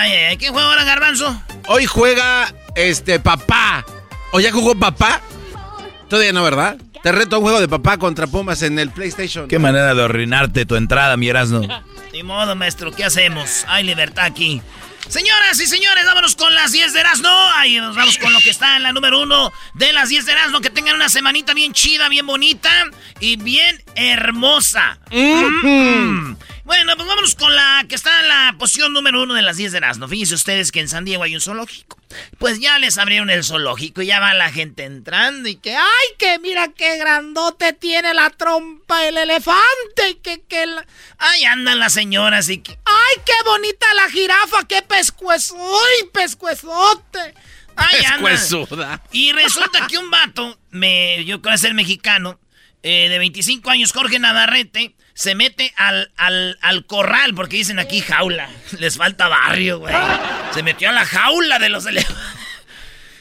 Ay, ay, ¿quién juega ahora, Garbanzo? Hoy juega este papá. ¿O ya jugó papá? Todavía no, ¿verdad? Te reto a un juego de papá contra Pumas en el PlayStation. Qué manera de arruinarte tu entrada, mi Erasmo. Ni modo, maestro, ¿qué hacemos? Hay libertad aquí. Señoras y señores, vámonos con las 10 de Erasmo. Ahí nos vamos con lo que está en la número uno de las 10 de Erasmo. Que tengan una semanita bien chida, bien bonita y bien hermosa. Mm. Bueno, pues vámonos con la que está en la posición número uno de las 10 de Erasmo. Fíjense ustedes que en San Diego hay un zoológico. Pues ya les abrieron el zoológico y ya va la gente entrando y que, ay, que mira qué grandote tiene la trompa el elefante y que, que la... Ay, andan las señoras y que, ay, qué bonita la jirafa, qué pescuezo, uy, pescuezote. Ay, andan. Y resulta que un vato, me, yo creo que es el mexicano, eh, de 25 años, Jorge Navarrete, se mete al, al, al corral, porque dicen aquí jaula. Les falta barrio, güey. Se metió a la jaula de los elefantes.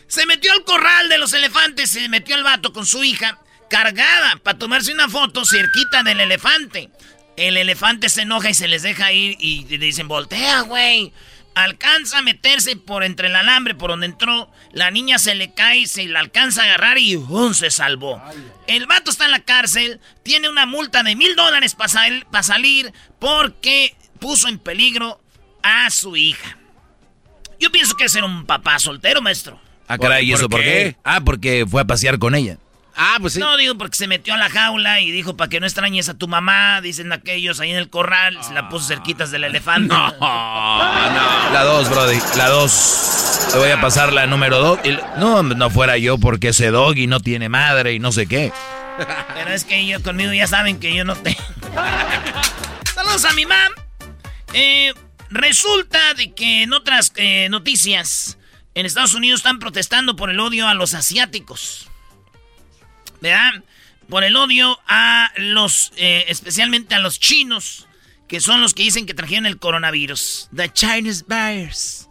Se metió al corral de los elefantes, se metió el vato con su hija, cargada, para tomarse una foto cerquita del elefante. El elefante se enoja y se les deja ir y dicen, voltea, güey. Alcanza a meterse por entre el alambre por donde entró. La niña se le cae, se la alcanza a agarrar y ¡bum! se salvó. El vato está en la cárcel, tiene una multa de mil dólares para salir porque puso en peligro a su hija. Yo pienso que es ser un papá soltero, maestro. Ah, caray, ¿y ¿Por eso por qué? qué? Ah, porque fue a pasear con ella. Ah, pues sí. No, digo porque se metió a la jaula y dijo para que no extrañes a tu mamá, dicen aquellos ahí en el corral, se la puso cerquitas del elefante. La dos, Brody. La dos. Te voy a pasar la número dos. No, no fuera yo porque ese doggy no tiene madre y no sé qué. Pero es que yo conmigo ya saben que yo no tengo. Saludos a mi mam. Eh, resulta de que en otras eh, noticias, en Estados Unidos están protestando por el odio a los asiáticos. ¿Verdad? Por el odio a los, eh, especialmente a los chinos, que son los que dicen que trajeron el coronavirus. The Chinese virus.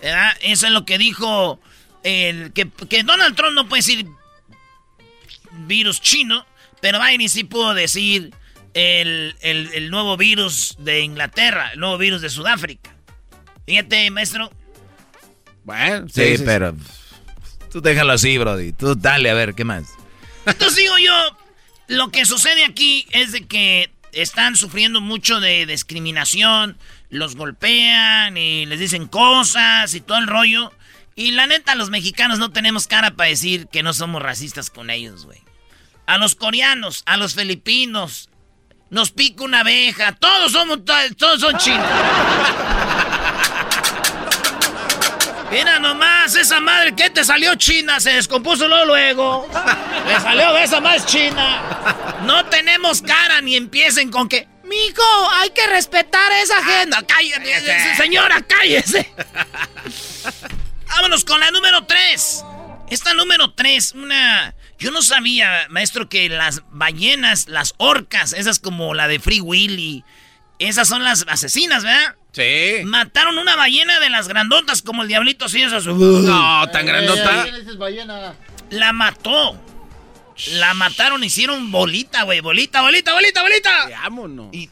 ¿Verdad? Eso es lo que dijo el, que, que Donald Trump no puede decir virus chino, pero Biden sí pudo decir el, el- el nuevo virus de Inglaterra, el nuevo virus de Sudáfrica. Fíjate, maestro. Bueno, Sí, pero. Tú déjalo así, Brody. Tú dale, a ver, ¿qué más? Entonces digo yo, lo que sucede aquí es de que están sufriendo mucho de discriminación, los golpean y les dicen cosas y todo el rollo. Y la neta, los mexicanos no tenemos cara para decir que no somos racistas con ellos, güey. A los coreanos, a los filipinos, nos pica una abeja. Todos somos, todos son chinos. Mira nomás, esa madre, ¿qué te salió china? Se descompuso luego. luego. Le salió esa más china. No tenemos cara ni empiecen con que. Mijo, hay que respetar esa gente. Cállate, señora, cállese. Vámonos con la número 3. Esta número 3, una. Yo no sabía, maestro, que las ballenas, las orcas, esas como la de Free Willy, esas son las asesinas, ¿verdad? Sí. Mataron una ballena de las grandotas como el diablito así, esas. No, tan grandota. La mató. La mataron, hicieron bolita, güey. Bolita, bolita, bolita, bolita. Vámonos. Y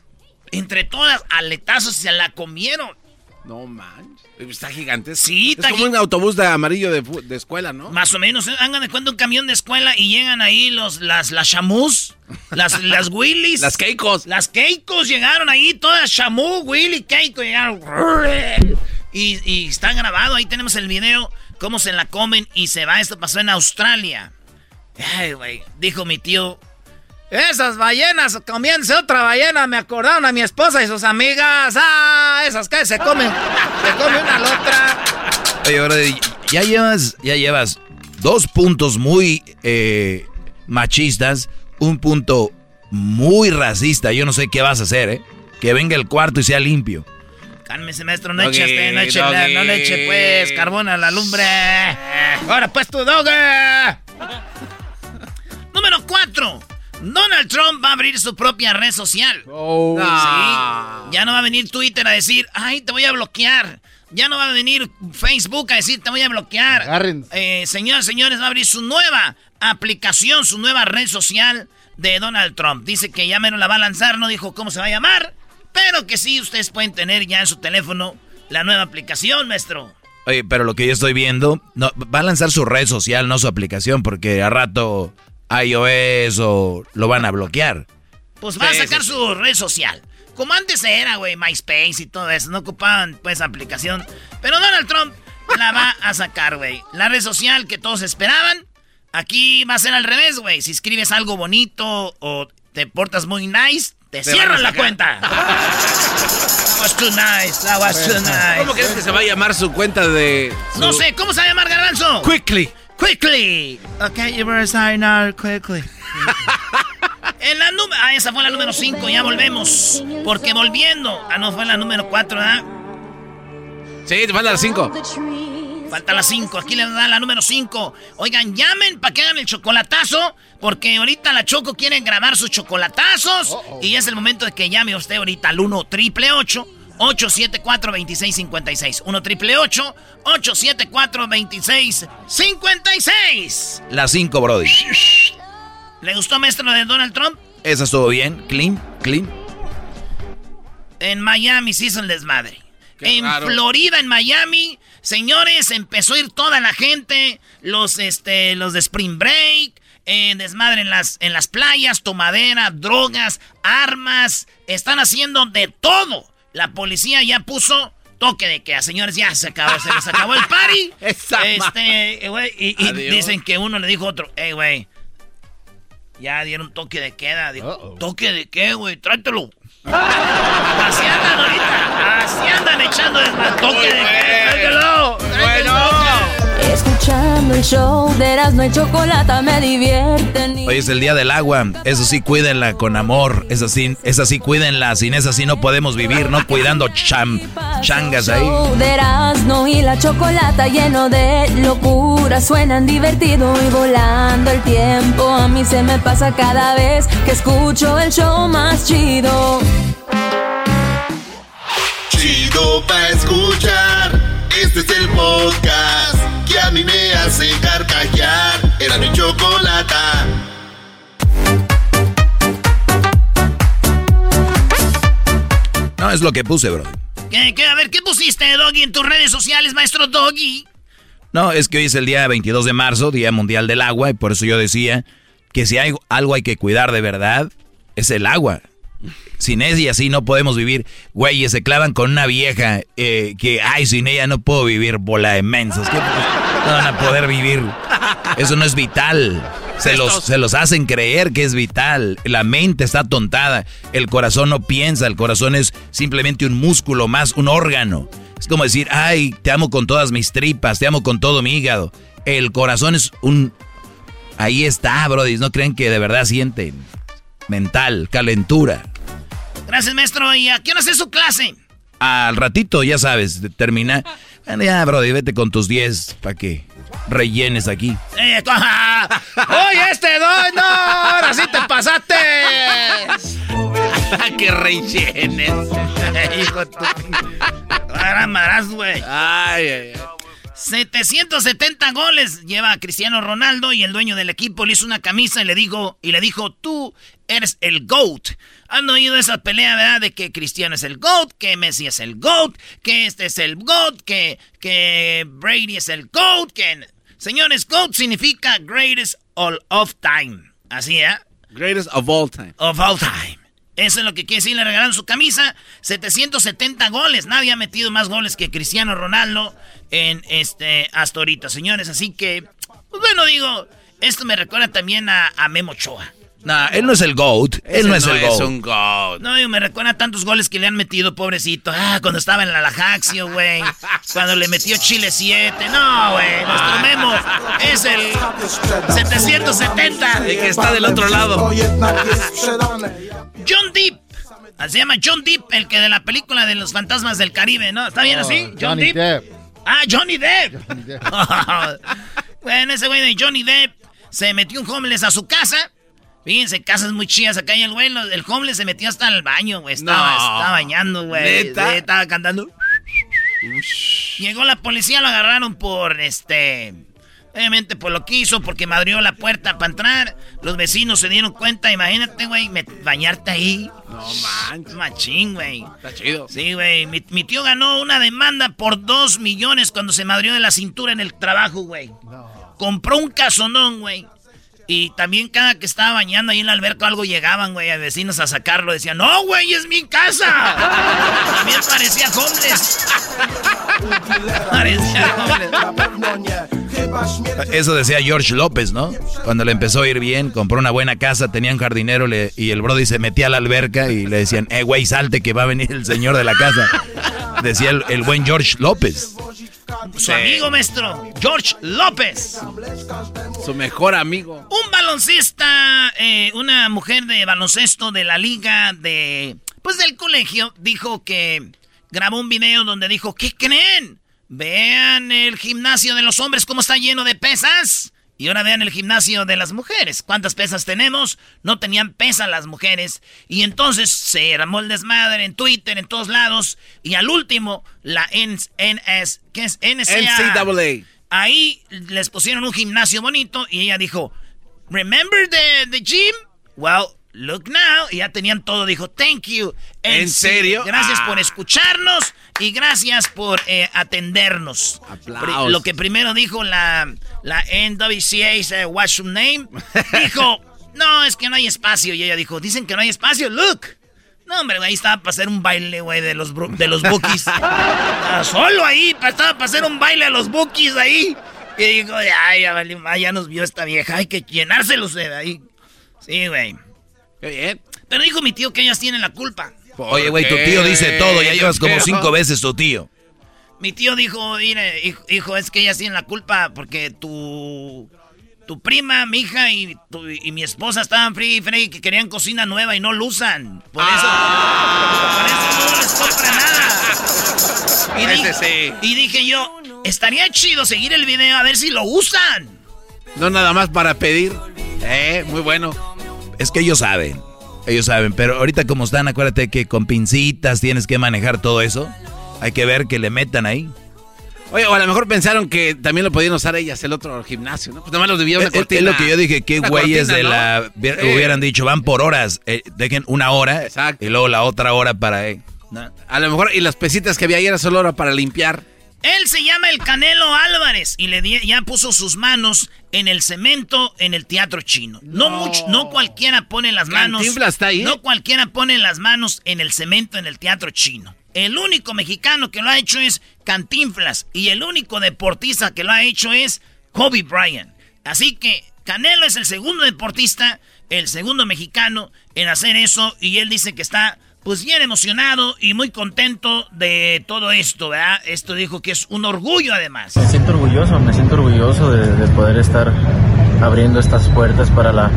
entre todas, aletazos se la comieron. No man. Está gigante. Sí, está Es como un autobús de amarillo de, escuela, ¿no? Más o menos. ¿eh? Hagan de cuenta un camión de escuela y llegan ahí los, las, las chamus, las, las Willys. las Keikos. Las Keikos llegaron ahí, todas chamu, Willy, Keiko, llegaron. Y, y está grabado, ahí tenemos el video, cómo se la comen y se va. Esto pasó en Australia. Ay, güey, dijo mi tío, esas ballenas comiéndose otra ballena, me acordaron a mi esposa y sus amigas. Ah, esas que se comen, se come una a la otra. Oye, ahora ya llevas, ya llevas dos puntos muy eh, machistas, un punto muy racista. Yo no sé qué vas a hacer, ¿eh? Que venga el cuarto y sea limpio. Cálmese, maestro, no eche, este, no eche, no le eche, pues, carbón a la lumbre. Ahora, pues, tu dog. Número cuatro. Donald Trump va a abrir su propia red social. Oh. Sí. Ya no va a venir Twitter a decir, ay, te voy a bloquear. Ya no va a venir Facebook a decir, te voy a bloquear. Eh, señores, señores, va a abrir su nueva aplicación, su nueva red social de Donald Trump. Dice que ya menos la va a lanzar, no dijo cómo se va a llamar, pero que sí, ustedes pueden tener ya en su teléfono la nueva aplicación, maestro. Oye, pero lo que yo estoy viendo, no, va a lanzar su red social, no su aplicación, porque a rato iOS o lo van a bloquear. Pues va a sacar su red social. Como antes era, güey, MySpace y todo eso. No ocupaban, pues, aplicación. Pero Donald Trump la va a sacar, güey. La red social que todos esperaban. Aquí va a ser al revés, güey. Si escribes algo bonito o te portas muy nice, te, cierran la cuenta. that was too nice, that was too nice. ¿Cómo crees que se va a llamar su cuenta de...? No sé, ¿cómo se va a llamar, Garbanzo? Quickly. Quickly. Okay, you better sign out quickly. en la número. Ah, esa fue la número 5, ya volvemos. Porque volviendo. Ah, no, fue la número 4, ¿verdad? Sí, te falta la 5. Falta la 5, aquí le da la número 5. Oigan, llamen para que hagan el chocolatazo, porque ahorita la Choco quiere grabar sus chocolatazos. Y es el momento de que llame usted ahorita al 1 triple 874-2656. 1 triple 874-2656. La 5, Brody. ¿Le gustó, maestro, de Donald Trump? Esa estuvo bien. Clean, clean. En Miami se hizo el desmadre. en Florida, en Miami, señores, empezó a ir toda la gente. Los, este, los de Spring Break. Eh, desmadre en las, en las playas, tomadera, drogas, armas. Están haciendo de todo la policía ya puso toque de queda. Señores, ya se acabó, se les acabó el party. este, güey, y, dicen que uno le dijo a otro, hey, güey, ya dieron toque de queda. Dijo, ¿toque de qué, güey? Trátelo. Así andan ahorita. Así andan echando el toque de queda. Tráetelo. Bueno. Escuchando el show de Erasmo y Chocolata me divierten. Hoy es el día del agua. Eso sí, cuídenla con amor. Eso sí, esa sí, cuídenla. Sin esa sí no podemos vivir, ¿no? Cuidando cham, changas ahí. De Erasmo y la Chocolata lleno de locura. Suenan divertido y volando el tiempo. A mí se me pasa cada vez que escucho el show más chido. Chido pa' escuchar. Este es el podcast a mí me hace carcajear. Era mi chocolata. No, es lo que puse, bro. ¿Qué, qué? A ver, ¿qué pusiste, Doggy, en tus redes sociales, maestro Doggy? No, es que hoy es el día 22 de marzo, Día Mundial del Agua, y por eso yo decía que si hay algo hay que cuidar de verdad, es el agua. Sin ella sí no podemos vivir. Güeyes, se clavan con una vieja eh, que, ay, sin ella no puedo vivir, bola de mensos. ¿Qué no van a poder vivir? Eso no es vital. Se los, se los hacen creer que es vital. La mente está tontada. El corazón no piensa. El corazón es simplemente un músculo más, un órgano. Es como decir, ay, te amo con todas mis tripas, te amo con todo mi hígado. El corazón es un... Ahí está, Brody. No creen que de verdad sienten mental, calentura. Gracias, maestro. ¿Y a qué hora es su clase? Al ratito, ya sabes, termina. Bueno, ya, Brody, vete con tus 10 para que rellenes aquí. ¡Oye, este doy! ¡No! ¡Ahora sí te pasaste! que rellenes. Hijo de tu... Ahora marás, güey. Ay, ay, ay. 770 goles lleva Cristiano Ronaldo y el dueño del equipo le hizo una camisa y le dijo, y le dijo, tú eres el GOAT. Han oído esa pelea, ¿verdad? De que Cristiano es el GOAT, que Messi es el GOAT, que este es el GOAT, que, que Brady es el GOAT, que... Señores, GOAT significa greatest all of time. Así, ¿eh? Greatest of all time. Of all time. Eso es lo que quiere decir, le regalaron su camisa, 770 goles. Nadie ha metido más goles que Cristiano Ronaldo en este hasta ahorita, señores. Así que, pues bueno, digo, esto me recuerda también a, a Memo Choa. Nah, él no es el GOAT. Él no es el GOAT. un GOAT. No, digo, me recuerda a tantos goles que le han metido, pobrecito. Ah, cuando estaba en la Lajaxio, güey. Cuando le metió Chile 7. No, güey. Nuestro Memo es el 770. El que está del otro lado. John Deep. Se llama John Deep, el que de la película de los fantasmas del Caribe, ¿no? ¿Está bien así? John Johnny Depp. Ah, Johnny Depp. Johnny Depp. bueno, ese güey de Johnny Depp se metió un homeless a su casa. Fíjense, casas muy chidas acá y el güey, el homeless se metió hasta el baño, güey. Estaba, No. estaba bañando, güey. Estaba cantando. Llegó la policía, lo agarraron por este. Obviamente por lo que hizo, porque me abrió la puerta para entrar. Los vecinos se dieron cuenta, imagínate, güey, bañarte ahí. No manches. Machín, güey. Está chido. Sí, güey. Mi, mi tío ganó una demanda por dos millones cuando se madrió de la cintura en el trabajo, güey. Compró un casonón, güey. Y también cada que estaba bañando ahí en la alberca algo llegaban, güey, a vecinos a sacarlo. Decían, no, güey, es mi casa. También parecía homeless. parecía homeless. Eso decía George López, ¿no? Cuando le empezó a ir bien, compró una buena casa, tenía un jardinero le- y el Brody se metía a la alberca y le decían, eh, güey, salte que va a venir el señor de la casa. Decía el, el buen George López. Su amigo maestro, George López. Su mejor amigo. Un baloncista, eh, una mujer de baloncesto de la liga de, pues del colegio, dijo que grabó un video donde dijo, ¿qué creen? Vean el gimnasio de los hombres cómo está lleno de pesas. Y ahora vean el gimnasio de las mujeres. ¿Cuántas pesas tenemos? No tenían pesas las mujeres. Y entonces se armó el desmadre en Twitter, en todos lados. Y al último, la NS, ¿qué es? NCAA. NCAA. Ahí les pusieron un gimnasio bonito y ella dijo, Remember the, the gym? Well, look now. Y ya tenían todo. Dijo, thank you. ¿En serio? Gracias Ah. por escucharnos y gracias por eh, atendernos. Aplausos. Lo que primero dijo la, la NWCA, eh, what's your name? Dijo, no, es que no hay espacio. Y ella dijo, dicen que no hay espacio. Look. No, hombre, ahí estaba para hacer un baile, güey, de los, de los bookies. Estaba solo ahí, estaba para hacer un baile a los bookies ahí. Y dijo, ay, ya, ya nos vio esta vieja, hay que llenárselos de ahí. Sí, güey. Qué bien. Pero dijo mi tío que ellas tienen la culpa. Oye, güey, tu tío dice todo, ya llevas como cinco veces tu tío. Mi tío dijo, mire, hijo, hijo, es que ellas tienen la culpa porque tu, tu prima, mi hija y, tu- y mi esposa estaban free y free que querían cocina nueva y no lo usan. Por eso, por eso no les compra nada. Y, di- sí. y dije yo, estaría chido seguir el video a ver si lo usan. No nada más para pedir. Eh, muy bueno. Es que ellos saben, ellos saben, pero ahorita como están, acuérdate que con pincitas tienes que manejar todo eso. Hay que ver que le metan ahí. Oye, o a lo mejor pensaron que también lo podían usar ellas el otro gimnasio, ¿no? Pues nomás los debía una Es, es lo que yo dije, qué güeyes de ¿no? la... Sí. Hubieran dicho, van por horas, eh, dejen una hora Exacto. y luego la otra hora para... eh, no. A lo mejor, y las pesitas que había ahí era solo hora para limpiar. Él se llama el Canelo Álvarez y le ya puso sus manos en el cemento en el teatro chino. No, cualquiera pone las manos. Está ahí, No cualquiera pone las manos en el cemento en el teatro chino. El único mexicano que lo ha hecho es Cantinflas y el único deportista que lo ha hecho es Kobe Bryant. Así que Canelo es el segundo deportista, el segundo mexicano en hacer eso y él dice que está pues bien emocionado y muy contento de todo esto, ¿verdad? Esto dijo que es un orgullo además. Me siento orgulloso, me siento orgulloso de, poder estar abriendo estas puertas para la,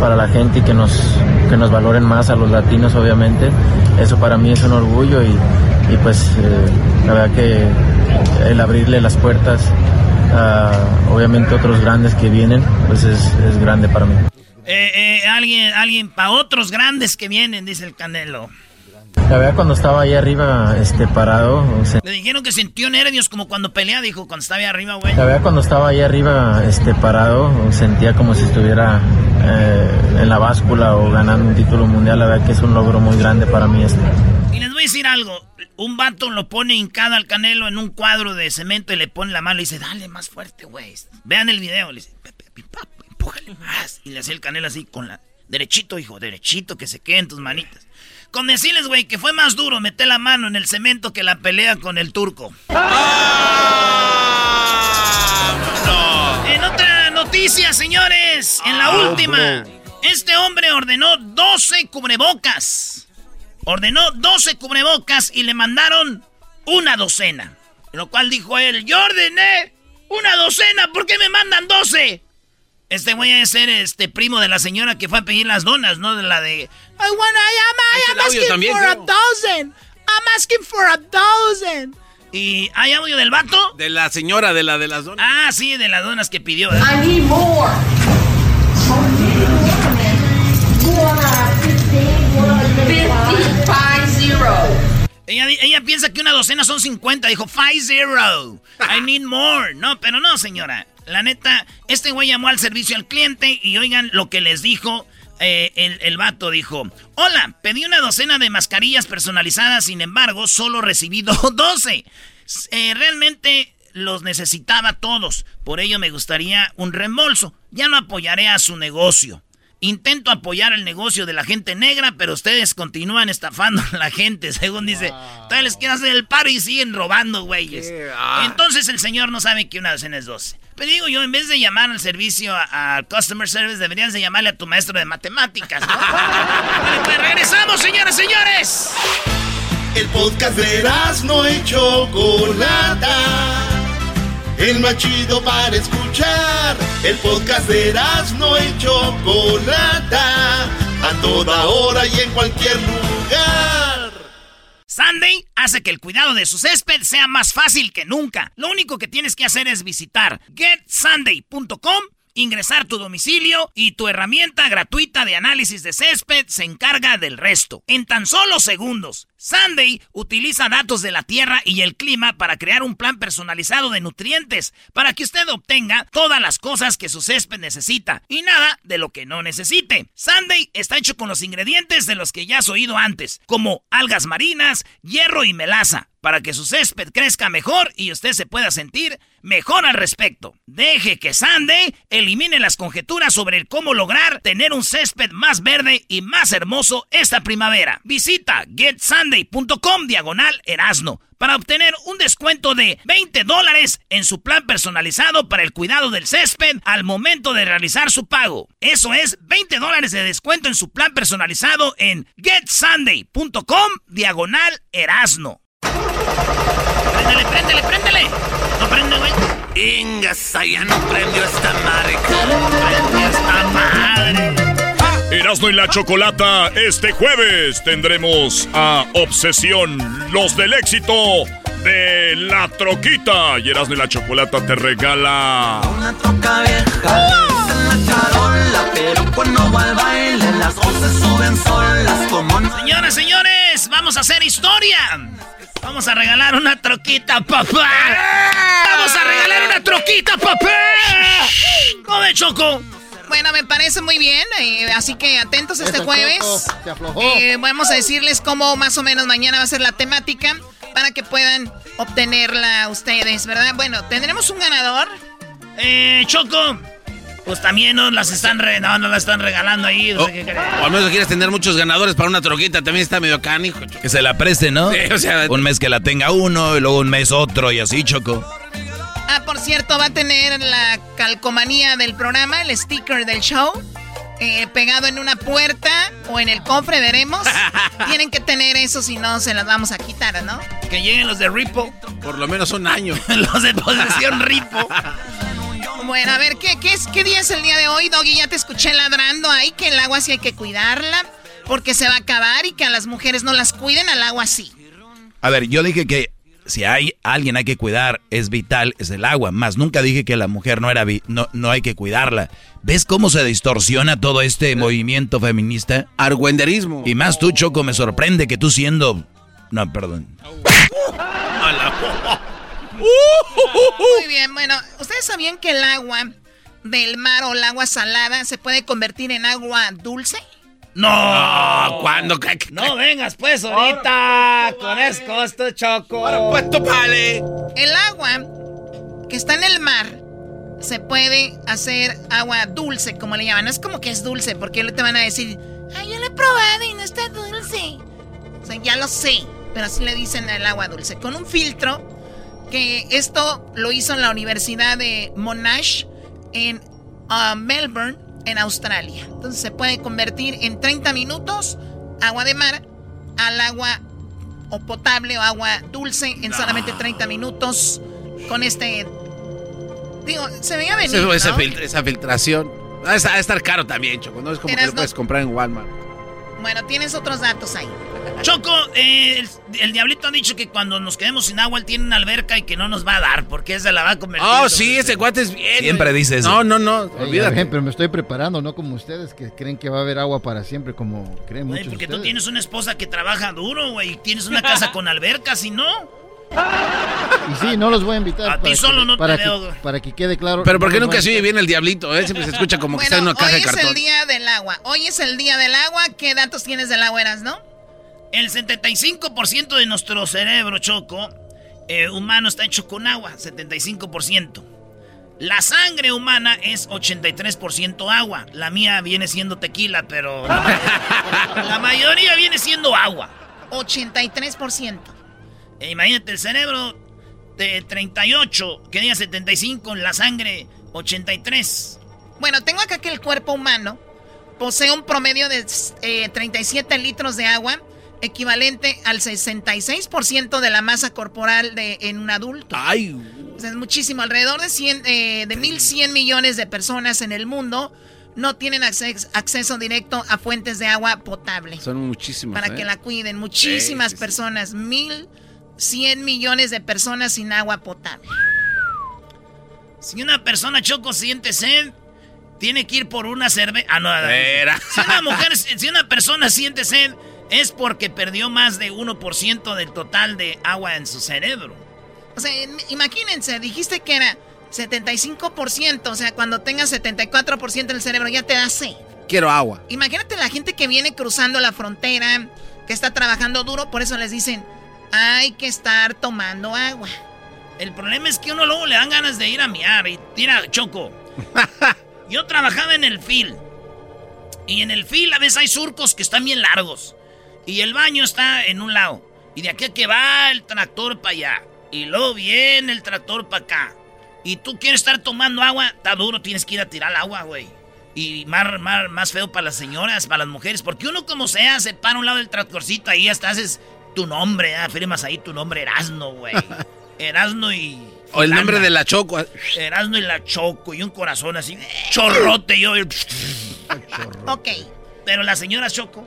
para la gente y que nos, que nos valoren más a los latinos, obviamente. Eso para mí es un orgullo y, y pues eh, la verdad que el abrirle las puertas a obviamente otros grandes que vienen, pues es, es grande para mí. Eh, eh, alguien, alguien para otros grandes que vienen, dice el Canelo. La verdad, cuando estaba ahí arriba, este, parado... Le dijeron que sintió nervios como cuando pelea, dijo, cuando estaba ahí arriba, güey. La verdad, cuando estaba ahí arriba, este, parado, sentía como si estuviera eh, en la báscula o ganando un título mundial. La verdad que es un logro muy grande para mí este. Y les voy a decir algo. Un vato lo pone hincado al canelo en un cuadro de cemento y le pone la mano y dice, dale más fuerte, güey. Vean el video. Le dice, empújale más. Y le hace el canelo así con la... Derechito, hijo, derechito, que se queden tus manitas. Con decirles, güey, que fue más duro meter la mano en el cemento que la pelea con el turco. ¡Ah! En otra noticia, señores, en la ah, última, este hombre ordenó 12 cubrebocas. Ordenó 12 cubrebocas y le mandaron una docena. Lo cual dijo él, yo ordené una docena, ¿por qué me mandan 12? Este güey a ser este primo de la señora que fue a pedir las donas, ¿no? De la de. I want, I am, asking for a dozen. I'm asking for a dozen. ¿Y hay audio del vato? De la señora, de la de las donas. Ah, sí, de las donas que pidió. ¿eh? I need more. Ella, ella, piensa que una docena son 50. Dijo, five zero. I need more. No, pero no, señora. La neta, este güey llamó al servicio al cliente y oigan lo que les dijo. Eh, el, el, vato dijo, hola, pedí una docena de mascarillas personalizadas, sin embargo, solo recibí 12. Eh, realmente los necesitaba todos, por ello me gustaría un reembolso. Ya no apoyaré a su negocio. Intento apoyar el negocio de la gente negra, pero ustedes continúan estafando a la gente, según dice. Todavía les quieren hacer el paro y siguen robando, güeyes. Entonces el señor no sabe que una docena es 12. Pero digo yo, en vez de llamar al servicio a, Customer Service, deberías de llamarle a tu maestro de matemáticas, ¿no? pues regresamos, señores, señores. El podcast de no hecho Chocolata. El más chido para escuchar. El podcast de no hecho Chocolata. A toda hora y en cualquier lugar. Sunday hace que el cuidado de su césped sea más fácil que nunca. Lo único que tienes que hacer es visitar getsunday.com ingresar tu domicilio y tu herramienta gratuita de análisis de césped se encarga del resto. En tan solo segundos. Sunday utiliza datos de la tierra y el clima para crear un plan personalizado de nutrientes para que usted obtenga todas las cosas que su césped necesita y nada de lo que no necesite. Sunday está hecho con los ingredientes de los que ya has oído antes, como algas marinas, hierro y melaza para que su césped crezca mejor y usted se pueda sentir mejor al respecto. Deje que Sunday elimine las conjeturas sobre el cómo lograr tener un césped más verde y más hermoso esta primavera. Visita getsunday.com diagonal erasno para obtener un descuento de 20 dólares en su plan personalizado para el cuidado del césped al momento de realizar su pago. Eso es 20 dólares de descuento en su plan personalizado en getsunday.com diagonal erasno. Préndele, préndele, préndele. No prende, güey. Ingas, ya no prendió esta madre. Prendió esta madre. Erasmo y la Chocolata, este jueves tendremos a Obsesión, los del éxito de La Troquita. Y Erasmo y la Chocolata te regala... Una troca vieja, en la charola, pero cuando va al baile las voces suben solas como... Señoras, señores, vamos a hacer historia. Vamos a regalar una troquita, papá. Vamos a regalar una troquita, papá. ¿Cómo Choco? Bueno, me parece muy bien, eh, así que atentos este jueves. Eh, vamos a decirles cómo más o menos mañana va a ser la temática para que puedan obtenerla ustedes, ¿verdad? Bueno, tendremos un ganador. Eh, Choco. Pues también no las están re, no, no las están regalando ahí. O, o al menos quieres tener muchos ganadores para una troquita, también está medio canijo. Que se la preste, ¿no? Sí, o sea- un mes que la tenga uno y luego un mes otro y así, Choco. Ah, por cierto, va a tener la calcomanía del programa, el sticker del show, eh, pegado en una puerta o en el cofre, veremos. Tienen que tener eso, si no se las vamos a quitar, ¿no? Que lleguen los de Ripo. Por lo menos un año. los de posesión Ripo. Bueno, a ver, ¿qué, qué, es, ¿qué día es el día de hoy, Doggy? Ya te escuché ladrando ahí, que el agua sí hay que cuidarla, porque se va a acabar y que a las mujeres no las cuiden, al agua sí. A ver, yo dije que si hay alguien hay que cuidar, es vital, es el agua. Más nunca dije que la mujer no era vi- no, no hay que cuidarla. ¿Ves cómo se distorsiona todo este movimiento feminista? Argüenderismo. Y más tú, Choco, me sorprende que tú siendo. No, perdón. Muy bien, bueno, ¿ustedes sabían que el agua del mar o el agua salada se puede convertir en agua dulce? No, ¿cuándo? No vengas pues ahorita con esto, Choco. Pues tópale. El agua que está en el mar se puede hacer agua dulce, como le llaman. No es como que es dulce, porque te van a decir, ay, yo lo he probado y no está dulce. O sea, ya lo sé, pero así le dicen al agua dulce. Con un filtro, que esto lo hizo en la Universidad de Monash en ah, Melbourne, en Australia. Entonces se puede convertir en 30 minutos agua de mar al agua o potable o agua dulce en solamente 30 minutos con este... Digo, se veía venir, Esa, filtración. Va a estar- caro también, Choco. No es como que lo no- puedes comprar en Walmart. Bueno, tienes otros datos ahí. Choco, eh, el, el diablito ha dicho que cuando nos quedemos sin agua él tiene una alberca y que no nos va a dar porque esa la va a convertir. Oh, sí, ese cuate es bien. Siempre dice eso. No, no, no. Ey, Olvídate. pero me estoy preparando, no como ustedes que creen que va a haber agua para siempre, como creen muchos porque tú tienes una esposa que trabaja duro, güey, y tienes una casa con alberca, si no. Y sí, no los voy a invitar. A ti solo que, no te para veo, que, para que quede claro. Pero ¿por no qué los nunca se oye bien el diablito? eh? Siempre se escucha como que está en una caja hoy de es cartón. el día del agua. Hoy es el día del agua. ¿Qué datos tienes del agua, eras, no? El 75% de nuestro cerebro, Choco, eh, humano está hecho con agua, 75%. La sangre humana es 83% agua. La mía viene siendo tequila, pero la, mayoría- la mayoría viene siendo agua. 83%. E imagínate, el cerebro de 38, que diga 75, la sangre 83. Bueno, tengo acá que el cuerpo humano posee un promedio de eh, 37 litros de agua, equivalente al 66% de la masa corporal de, en un adulto. Ay. O sea, es muchísimo. Alrededor de, 100, eh, de 1.100 millones de personas en el mundo no tienen acces- acceso directo a fuentes de agua potable. Son muchísimos. para ¿eh? que la cuiden. Muchísimas Sí, sí, sí. personas, mil cien millones de personas sin agua potable. Si una persona choco siente sed, tiene que ir por una cerveza. Ah, no, no, no. Era. Si una mujer, si una persona siente sed, es porque perdió más de 1% del total de agua en su cerebro. O sea, im- imagínense, dijiste que era 75%, o sea, cuando tengas 74% en el cerebro ya te da sed. Quiero agua. Imagínate la gente que viene cruzando la frontera, que está trabajando duro, por eso les dicen, hay que estar tomando agua. El problema es que uno luego le dan ganas de ir a miar y tira choco. Yo trabajaba en el fil. Y en el fil a veces hay surcos que están bien largos. Y el baño está en un lado. Y de aquí a que va el tractor para allá. Y luego viene el tractor para acá. Y tú quieres estar tomando agua, está duro, tienes que ir a tirar el agua, güey. Y más, más, más feo para las señoras, para las mujeres. Porque uno como sea, se para a un lado del tractorcito ahí hasta haces tu nombre, ¿eh? firmas ahí tu nombre Erasno, güey. Erasno y... O el nombre de la Choco. Erasmo y la Choco y un corazón así, chorrote yo. Ok, Pero la señora Choco,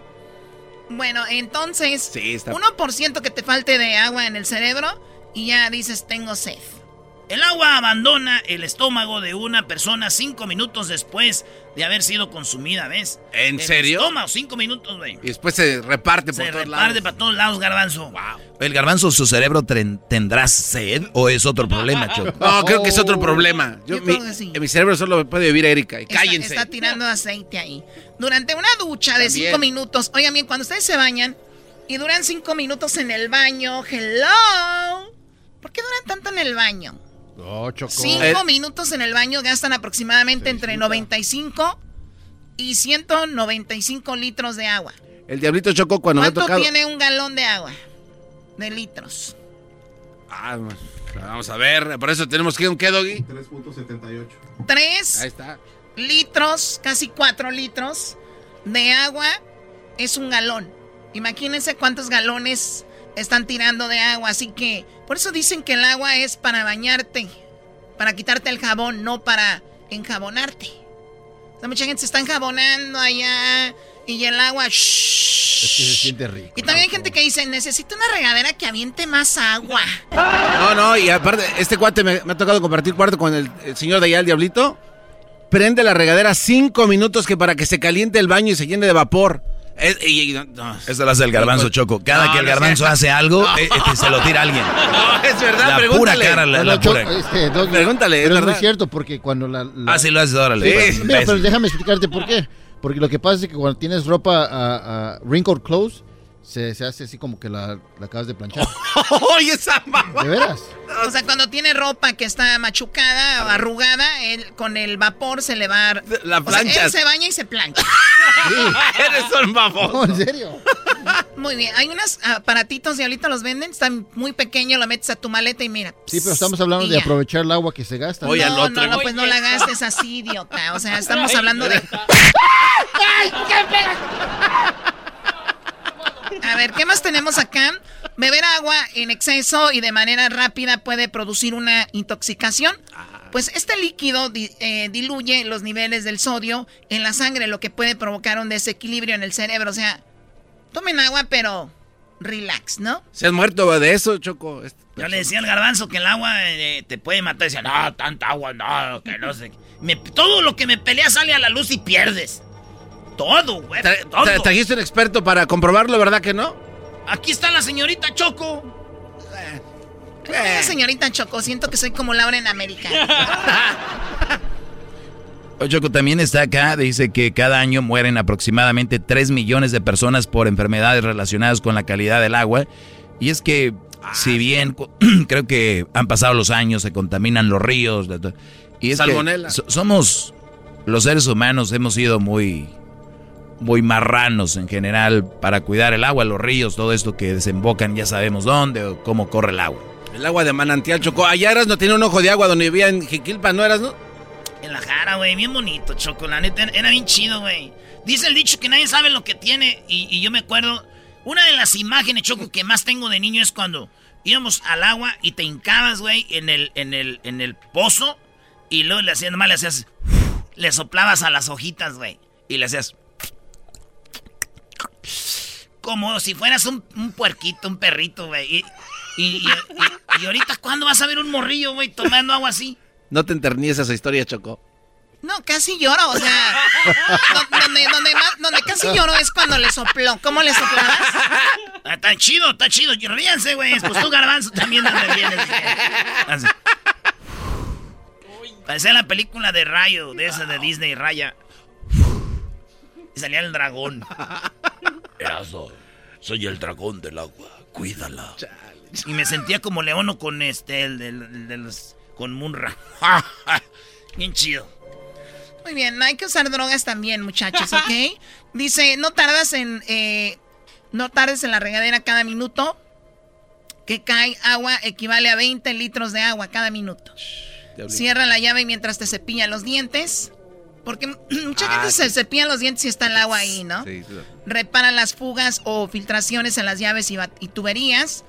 bueno, entonces, Sí, está. 1% que te falte de agua en el cerebro y ya dices, tengo sed. El agua abandona el estómago de una persona cinco minutos después de haber sido consumida, ¿ves? ¿En El serio? estómago, cinco minutos, güey. Y después se reparte por Se todos reparte lados. para todos lados, garbanzo. ¿El garbanzo, su cerebro tendrá sed o es otro problema, Choco? No, creo que es otro problema. Yo, Yo mi, creo que sí. En mi cerebro solo puede vivir Erika. Y Está, cállense. está tirando aceite ahí. Durante una ducha de También. 5 minutos, oigan bien, cuando ustedes se bañan y duran 5 minutos en el baño, hello, ¿Por qué duran tanto en el baño? No, Choco. Cinco Eh. minutos en el baño gastan aproximadamente entre 95 y 195 litros de agua. El diablito chocó cuando me ha ¿Cuánto tocado. tiene un galón de agua? De litros. Ah, vamos a ver, por eso tenemos que ir un qué, Doggy. 3.78. Tres Ahí está. litros, casi cuatro litros de agua es un galón. Imagínense cuántos galones están tirando de agua. Así que por eso dicen que el agua es para bañarte, para quitarte el jabón, no para enjabonarte. O sea, mucha gente se está enjabonando allá y el agua... shh. Es que se siente rico. Y también hay gente que dice, necesito una regadera que aviente más agua. No, no, y aparte, este cuate me, me ha tocado compartir cuarto con el, el señor de allá, el diablito. Prende la regadera cinco minutos que para que se caliente el baño y se llene de vapor. Es- y- y- no, no. Eso lo hace el garbanzo choco. Cada No, que el es garbanzo hace algo, No. eh, este, se lo tira a alguien. No, es verdad, La pregúntale. pura cara, la, pura. este, Doggy, Pregúntale, es pero es verdad. cierto porque cuando la... la- Ah, sí lo haces, órale. Sí. pues, Mira, pero déjame explicarte por qué. Porque lo que pasa es que cuando tienes ropa a, a wrinkled clothes, se, se hace así como que la, la acabas de planchar. ¡Oye, esa mamá! ¿De veras? O sea, cuando tiene ropa que está machucada o arrugada, él, con el vapor se le va... a- La O sea, planchas. él se baña y se plancha. Eres un baboso. No, en serio. Muy bien. Hay unos aparatitos y ahorita los venden. Están muy pequeños, lo metes a tu maleta y mira. Sí, pero estamos hablando de aprovechar el agua que se gasta. Oye, al no, no, no, pues no la gastes así, idiota. O sea, estamos hablando de... A ver, ¿qué más tenemos acá? Beber agua en exceso y de manera rápida puede producir una intoxicación. Pues este líquido di- eh, diluye los niveles del sodio en la sangre, lo que puede provocar un desequilibrio en el cerebro. O sea, tomen agua, pero relax, ¿no? Se han muerto de eso, Choco. Este- Yo le decía al garbanzo que el agua eh, te puede matar. Decía, no, tanta agua, no, que no sé. Me- todo lo que me pelea sale a la luz y pierdes. Todo, güey. Tra- todo. trajiste un experto para comprobarlo, ¿verdad que no? Aquí está la señorita Choco. Eh, señorita Choco, siento que soy como Laura en América. Oye, Choco también está acá, dice que cada año mueren aproximadamente 3 millones de personas por enfermedades relacionadas con la calidad del agua. Y es que, si bien cu- creo que han pasado los años, se contaminan los ríos. Y es que Salmonela. so- somos, los seres humanos hemos sido muy, muy marranos en general para cuidar el agua, los ríos, todo esto que desembocan, ya sabemos dónde o cómo corre el agua. El agua de manantial, Choco. Allá eras no tiene un ojo de agua donde vivía en Jiquilpa, ¿no eras, no? En la jara, güey, bien bonito, Choco. La neta, era bien chido, güey. Dice el dicho que nadie sabe lo que tiene. Y, y yo me acuerdo, una de las imágenes, Choco, que más tengo de niño es cuando íbamos al agua y te hincabas, güey, en el, en el, en el pozo. Y luego le hacías, nomás le hacías, le soplabas a las hojitas, güey. Y le hacías... Como si fueras un, un puerquito, un perrito, güey. Y, y, y- y- y ahorita, ¿cuándo vas a ver un morrillo, güey, tomando agua así? No te enterníes esa historia, Choco. No, casi lloro, o sea, do- donde, donde, más- donde casi lloro es cuando le sopló. ¿Cómo le soplabas? Ah, Está chido, está chido. Ríanse, güey. Pues tú, garbanzo, también donde vienes. Así. Parecía la película de Rayo, de esa de Disney, Raya. Y salía el dragón. Soy el dragón del agua, cuídala. Y me sentía como Leono con este, el de, el de los. con Munra. Bien chido. Muy bien, hay que usar drogas también, muchachos, ¿ok? Dice, no tardas en... eh, no tardes en la regadera cada minuto que cae agua equivale a 20 litros de agua cada minuto. Cierra la llave mientras te cepilla los dientes. Porque mucha gente se cepilla los dientes y está el agua ahí, ¿no? Sí, sí. Repara las fugas o filtraciones en las llaves y, tuberías.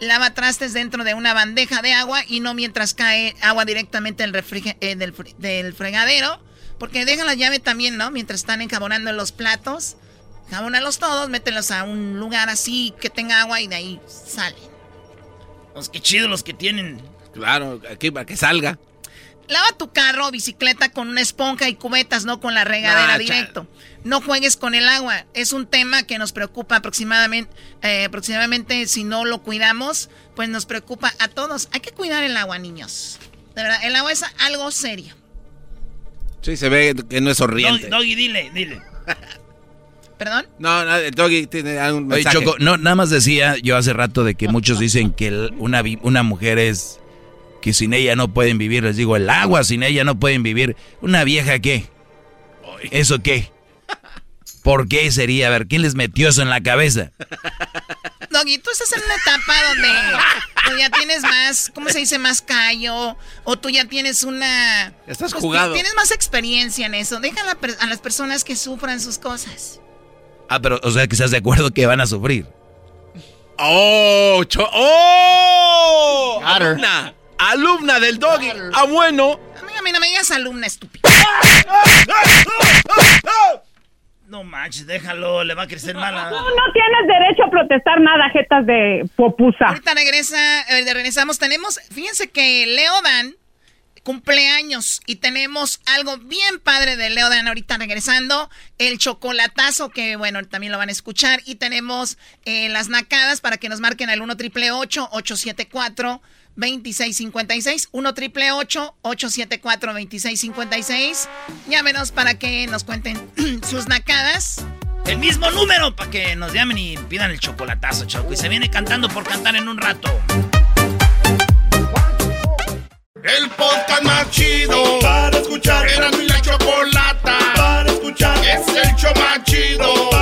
Lava trastes dentro de una bandeja de agua y no mientras cae agua directamente del, eh, fregadero. Porque deja la llave también, ¿no? Mientras están enjabonando los platos. Jabónalos todos, mételos a un lugar así que tenga agua y de ahí salen. Los que chidos los que tienen. Claro, aquí para que salga. Lava tu carro o bicicleta con una esponja y cubetas, no con la regadera directo. No juegues con el agua. Es un tema que nos preocupa aproximadamente, eh, aproximadamente si no lo cuidamos, pues nos preocupa a todos. Hay que cuidar el agua, niños. De verdad, el agua es algo serio. Sí, se ve que no es horriente. Doggy, dile, dile. ¿Perdón? No, no, el doggy tiene algún Oye, mensaje. Choco, no, nada más decía yo hace rato de que muchos dicen que el- una, una mujer es que sin ella no pueden vivir. Les digo, el agua sin ella no pueden vivir. ¿Una vieja qué? ¿Eso qué? ¿Por qué sería? A ver, ¿quién les metió eso en la cabeza? Doggy, tú estás en una etapa donde tú ya tienes más, ¿cómo se dice? Más callo. O tú ya tienes una... Estás pues, jugado. Tienes más experiencia en eso. Deja a, la per- a las personas que sufran sus cosas. Ah, pero, o sea, que estás de acuerdo que van a sufrir. ¡Oh! cho- ¡Oh! Alumna. Alumna del doggy. Ah, bueno. A mí, no me digas alumna estúpida. No manches, déjalo, le va a crecer mala. Tú no tienes derecho a protestar nada, jetas de popusa. Ahorita regresa, eh, regresamos. Tenemos, fíjense que Leo Dan cumpleaños y tenemos algo bien padre de Leo Dan ahorita regresando. El chocolatazo que, bueno, también lo van a escuchar. Y tenemos eh, las nacadas para que nos marquen al 1 triple 874 2656 1 triple 874 2656 Llámenos para que nos cuenten sus nacadas. El mismo número para que nos llamen y pidan el chocolatazo, Choco. Y se viene cantando por cantar en un rato. El podcast más chido para escuchar. Era mi la chocolata para escuchar. Es el show más chido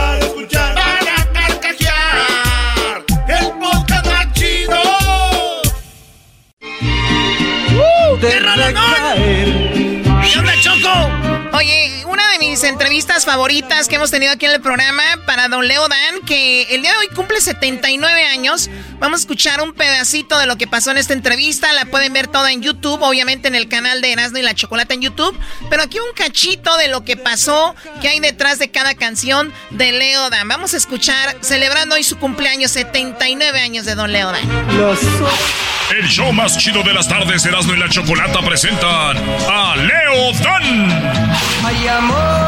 Choco? Oye, una de mis entrevistas favoritas que hemos tenido aquí en el programa para Don Leo Dan, que el día de hoy cumple 79 años. Vamos a escuchar un pedacito de lo que pasó en esta entrevista. La pueden ver toda en YouTube, obviamente en el canal de Erasmo y la Chocolata en YouTube. Pero aquí un cachito de lo que pasó, que hay detrás de cada canción de Leo Dan. Vamos a escuchar, celebrando hoy su cumpleaños, 79 años de Don Leo Dan. El show más chido de las tardes, Erasmo y la Chocolata presentan a Leo Dan. Hay amor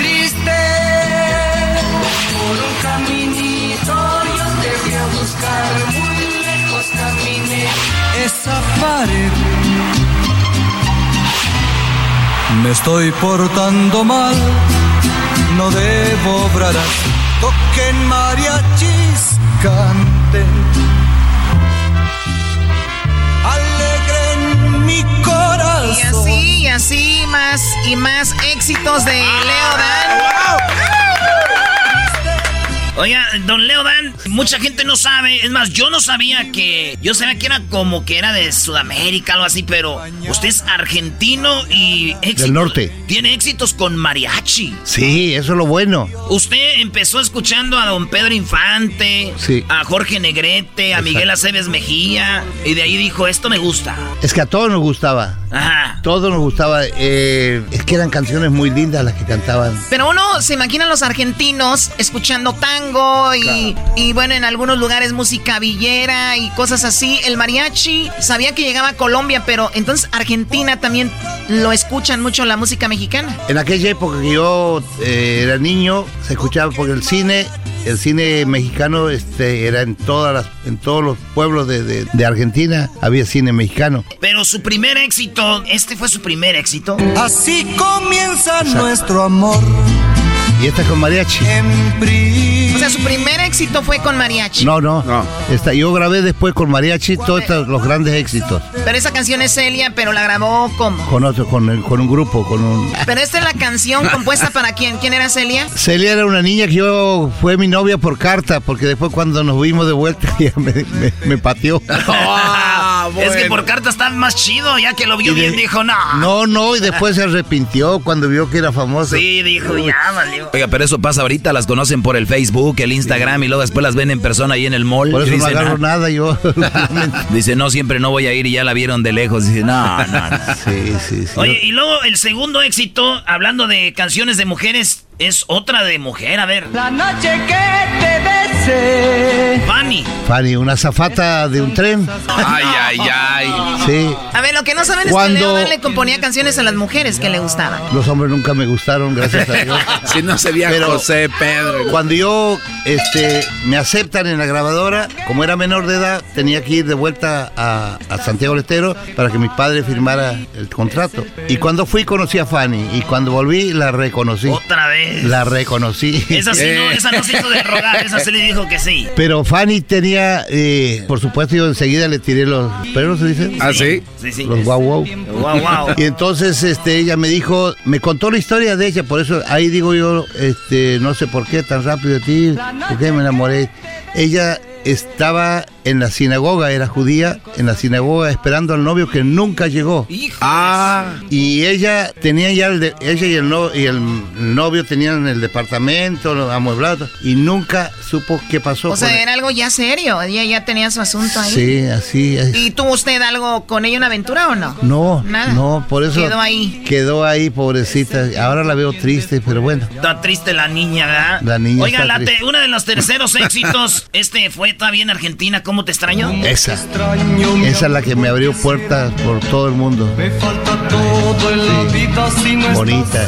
esa pared. Me estoy portando mal, no debo obrar así. Toquen mariachis, canten. Alegren mi corazón. Y así, y así, más y más éxitos de Leo Dan. Oiga, don Leo Dan, mucha gente no sabe, es más, yo no sabía que, yo sabía que era como que era de Sudamérica, algo así, pero usted es argentino y éxito- Del norte. tiene éxitos con mariachi. Sí, eso es lo bueno. Usted empezó escuchando a don Pedro Infante, Sí. a Jorge Negrete, a Exacto. Miguel Aceves Mejía, y de ahí dijo, esto me gusta. Es que a todos nos gustaba. Ajá. Todos nos gustaba. eh, es que eran canciones muy lindas las que cantaban. Pero uno se imagina a los argentinos escuchando tango y, y, bueno, en algunos lugares música villera y cosas así. El mariachi sabía que llegaba a Colombia, pero entonces Argentina también lo escuchan mucho la música mexicana. En aquella época que yo eh, era niño, se escuchaba porque el cine, el cine mexicano este, era en todas las, en todos los pueblos de, de- de Argentina, había cine mexicano. Pero su primer éxito, este fue su primer éxito. Así comienza Exacto. nuestro amor. Y esta con mariachi. O sea, su primer éxito fue con mariachi. No, no. Esta, yo grabé después con mariachi todos estos- los grandes éxitos. Pero esa canción es Celia, pero la grabó como. Con otro, con, el- con un grupo, con un... Pero esta es la canción compuesta para quién? ¿Quién era Celia? Celia era una niña que yo fue mi novia por carta, porque después cuando nos vimos de vuelta ella me, me- me pateó. Es que por carta está más chido, ya que lo vio de- bien, dijo, no. No, no, y después se arrepintió cuando vio que era famosa. Sí, dijo, ya valió. Oiga, pero eso pasa ahorita, las conocen por el Facebook, el Instagram y luego después las ven en persona ahí en el mall. Por eso no agarro "Ah". nada yo. Dice, no, siempre no voy a ir y ya la vieron de lejos. Dice, no, no, no. Sí, sí, sí. Oye, y luego el segundo éxito, hablando de canciones de mujeres, es otra de mujer, a ver. La noche que te sé. Fanny. Fanny, una zafata de un tren. Ay, ay, ay. Sí. A ver, lo que no saben es Cuando- que Leodán le componía canciones a las mujeres que le gustaban. Los hombres nunca me gustaron, gracias a Dios. Si no sería Pero- José Pedro. Cuando yo este, me aceptan en la grabadora, como era menor de edad, tenía que ir de vuelta a, a Santiago del Estero para que mi padre firmara el contrato. Y cuando fui conocí a Fanny y cuando volví la reconocí. Otra vez. La reconocí. Esa sí, no, esa no se hizo de rogar, esa se le dijo que sí. Pero Fanny tenía, eh, por supuesto, yo enseguida le tiré los perros, ¿se dice? ¿Ah, sí? Sí, sí. Los guau guau. Guau, guau. Y entonces este, ella me dijo, me contó la historia de ella, por eso ahí digo yo, este, no sé por qué tan rápido de ti, por qué me enamoré. Ella estaba en la sinagoga, era judía, en la sinagoga esperando al novio que nunca llegó. Ah. Y ella tenía ya el de- ella y el, no- y el novio tenían el departamento amueblado y nunca supo qué pasó. O con sea, era algo ya serio. Ella ya tenía su asunto ahí. Sí, así. es. ¿Y tuvo usted algo con ella, una aventura o no? No, Nada. no, por eso Quedó ahí. Quedó ahí, pobrecita. Ahora la veo triste, pero bueno. Está triste la niña, ¿verdad? La niña Oiga, está la triste. uno de los terceros éxitos, este fue todavía en Argentina, ¿cómo te extraño? Esa. Esa es la que me abrió puertas por todo el mundo. Todo en la vida si no Bonita.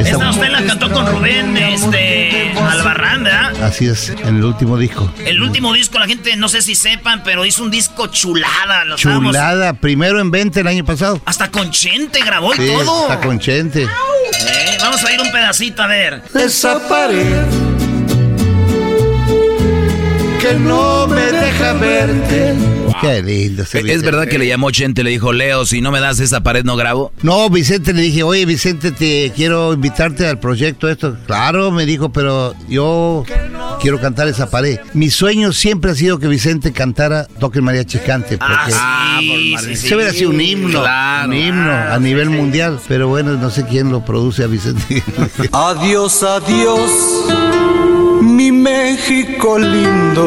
Esa- Esta usted la cantó con Rubén este, Albarrán, ¿verdad? así es, en el último disco. El último disco, la gente no sé si sepan, pero hizo un disco chulada. Chulada, primero en 20 el año pasado. Hasta con Chente grabó y Sí, todo. está con Chente. Eh, vamos a ir un pedacito a ver. Esa pared que no me deja verte. Qué lindo. ese ¿Es verdad que le llamó Chente, le dijo, Leo, si no me das esa pared no grabo? No, Vicente le dije, oye Vicente, te quiero invitarte al proyecto esto. Claro, me dijo, pero yo quiero cantar esa pared. Mi sueño siempre ha sido que Vicente cantara Toque el Mariachi Cante, porque Ah, sí, sí, sí. se hubiera sido un himno, Claro. un himno a nivel mundial. Pero bueno, no sé quién lo produce a Vicente. Adiós, adiós, México lindo.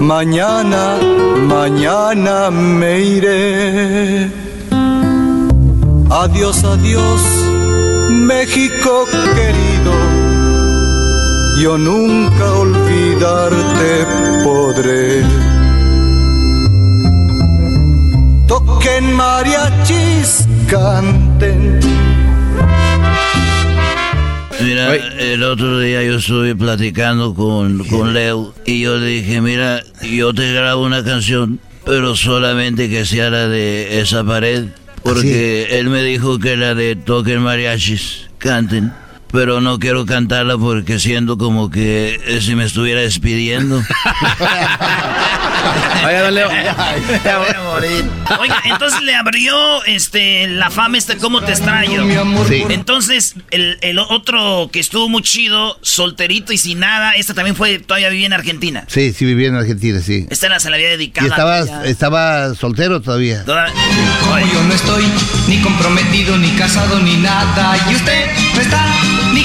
Mañana, mañana me iré. Adiós, adiós, México querido. Yo nunca olvidarte podré. Toquen mariachis, canten. Mira, el otro día yo estuve platicando con, con Leo y yo le dije, mira, yo te grabo una canción, pero solamente que sea la de esa pared, porque él me dijo que la de toquen mariachis, canten, pero no quiero cantarla porque siento como que eh, si me estuviera despidiendo. Oiga, don Leo. Ya voy a morir. Oiga, entonces le abrió este la fama este cómo te extraño. Sí. Entonces, el, el otro que estuvo muy chido, solterito y sin nada, esta también fue, todavía vivía en Argentina. Sí, sí, vivía en Argentina, sí. Esta la se la había dedicado. Y estaba, estaba soltero todavía. Toda- Como yo no estoy ni comprometido, ni casado, ni nada. Y usted no está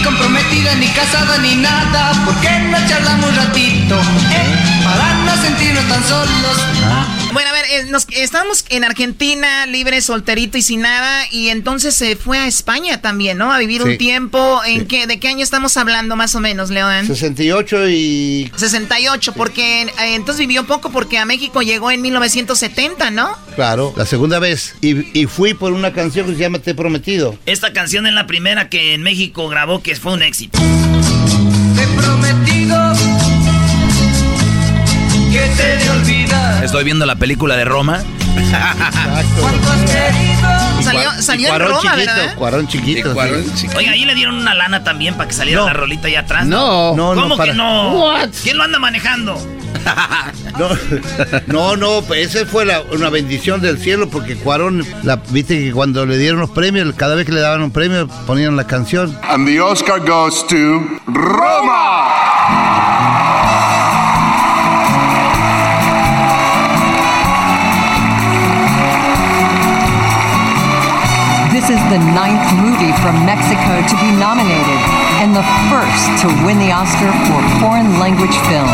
comprometida, ni casada, ni nada. ¿Por qué no charlamos un ratito? Eh? Para no sentirnos tan solos. Bueno, a ver, eh, nos, estábamos en Argentina, libre, solterito y sin nada, y entonces se fue a España también, ¿no? A vivir un Sí. tiempo. ¿En qué, ¿De qué año estamos hablando más o menos, León? 68 y 68, porque eh, entonces vivió poco porque a México llegó en 1970, ¿no? Claro, la segunda vez. Y, y fui por una canción que se llama Te he prometido. Esta canción es la primera que en México grabó que fue un éxito. Te he prometido que te de olvidar. Estoy viendo la película de Roma. Querido. Salió, salió en Cuarón Roma, chiquito, ¿verdad? Cuarón chiquito. sí. Oiga, ahí le dieron una lana también para que saliera No. la rolita allá atrás. No. No, ¿Cómo no, que para- no? ¿Quién lo anda manejando? No, no, no, esa fue la- una bendición del cielo porque Cuarón, la, viste que cuando le dieron los premios, cada vez que le daban un premio ponían la canción. And the Oscar goes to Roma. This is the ninth movie from Mexico to be nominated and the first to win the Oscar for foreign language film.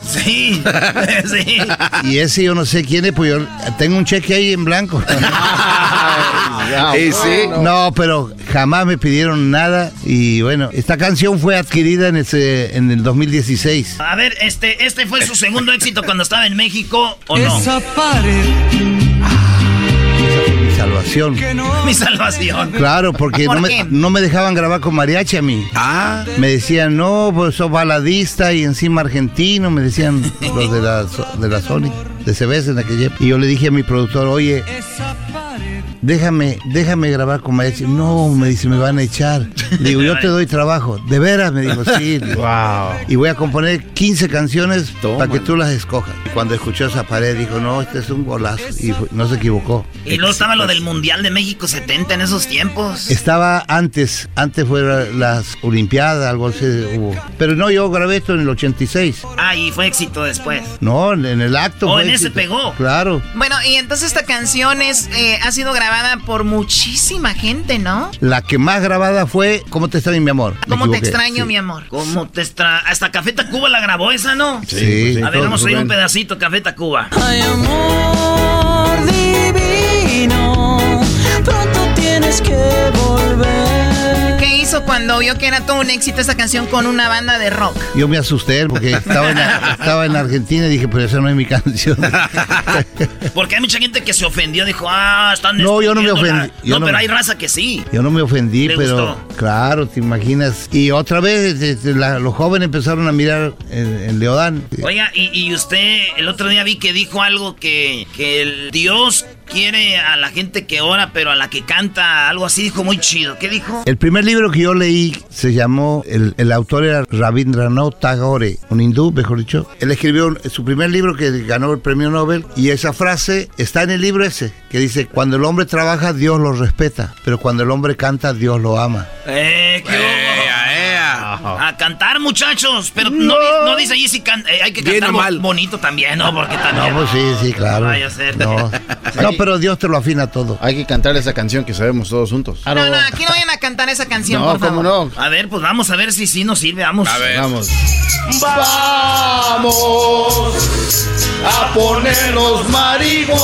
Sí, sí. Y ese yo no sé quién es, pues yo tengo un cheque ahí en blanco. Y sí. No, pero jamás me pidieron nada. Y bueno, esta canción fue adquirida en, ese, en el 2016. A ver, este, este fue su segundo éxito cuando estaba en México, ¿o no? Esa pared salvación. Mi salvación. Claro, porque ¿Por no, me, no me dejaban grabar con mariachi a mí. Ah. Me decían, no, pues sos baladista y encima argentino, me decían los de la, de la Sony, de CBS en aquella época. Y yo le dije a mi productor, oye, déjame, déjame grabar con mariachi. No, me dice, me van a echar. Le digo, yo te doy trabajo. ¿De veras? Me dijo, sí. wow. Y voy a componer 15 canciones para que tú las escojas. Cuando escuchó esa pared, dijo, no, este es un golazo. Y fue- no se equivocó. Y luego estaba lo del Mundial de México 70 en esos tiempos. Estaba antes, antes fueron las Olimpiadas, algo así hubo. Pero no, yo grabé esto en el 86. Ah, y fue éxito después. No, en el acto. Oh, fue en ese éxito. pegó. Claro. Bueno, y entonces esta canción es, eh, ha sido grabada por muchísima gente, ¿no? La que más grabada fue ¿Cómo te extraño, mi amor? ¿Cómo te extraño, sí. mi amor? ¿Cómo te extra... Hasta Café Tacuba la grabó esa, ¿no? Sí, sí. A ver, vamos a oír un pedacito, Café Tacuba. Ay, amor divino, pronto tienes que volver. ¿Qué hizo cuando vio que era todo un éxito esa canción con una banda de rock? Yo me asusté porque estaba en, estaba en Argentina y dije, pero esa no es mi canción. Porque hay mucha gente que se ofendió, dijo, ah, están No, yo no me destruyendo la-". ofendí, No, no pero me- hay raza que sí. Yo no me ofendí, ¿Le pero gustó? claro, te imaginas. Y otra vez este, la- los jóvenes empezaron a mirar en Leodán. Oiga, y, y usted el otro día vi que dijo algo que, que el Dios quiere a la gente que ora, pero a la que canta, algo así, dijo muy chido. ¿Qué dijo? El primer libro que yo leí se llamó, el, el autor era Rabindranath Tagore, un hindú, mejor dicho. Él escribió un- su primer libro que ganó el premio Nobel y esa frase está en el libro ese, que dice, cuando el hombre trabaja, Dios lo respeta, pero cuando el hombre canta, Dios lo ama. Eh, ¿qué hubo? A cantar, muchachos. Pero no, no dice ahí si can- eh, hay que Bien cantar mal. bonito también, ¿no? Porque No, también. pues sí, sí, claro. vaya a ser. No, no, pero Dios te lo afina todo. Hay que cantar esa canción que sabemos todos juntos. No, no, aquí no vayan a cantar esa canción, No, por favor. ¿cómo no? A ver, pues vamos a ver si sí nos sirve. Vamos. A ver. Vamos. Vamos a poner los marihuanos.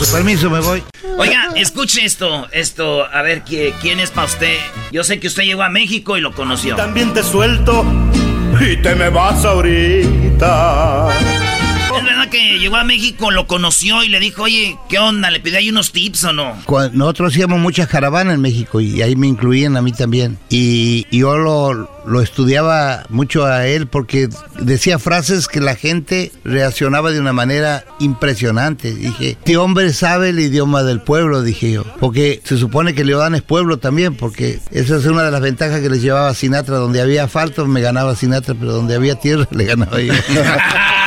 Su permiso me voy. Oiga, escuche esto, esto, a ver ¿qui- quién es para usted. Yo sé que usted llegó a México y lo conoció. También te suelto y te me vas ahorita. ¿Es verdad que llegó a México, lo conoció y le dijo, oye, ¿qué onda? ¿Le pidió ahí unos tips o no? Cuando- nosotros hacíamos muchas caravanas en México y ahí me incluían a mí también. Y, y yo lo, lo estudiaba mucho a él porque decía frases que la gente reaccionaba de una manera impresionante. Dije, este hombre sabe el idioma del pueblo, dije yo. Porque se supone que Leodán es pueblo también, porque esa es una de las ventajas que les llevaba a Sinatra. Donde había asfalto me ganaba Sinatra, pero donde había tierra le ganaba yo.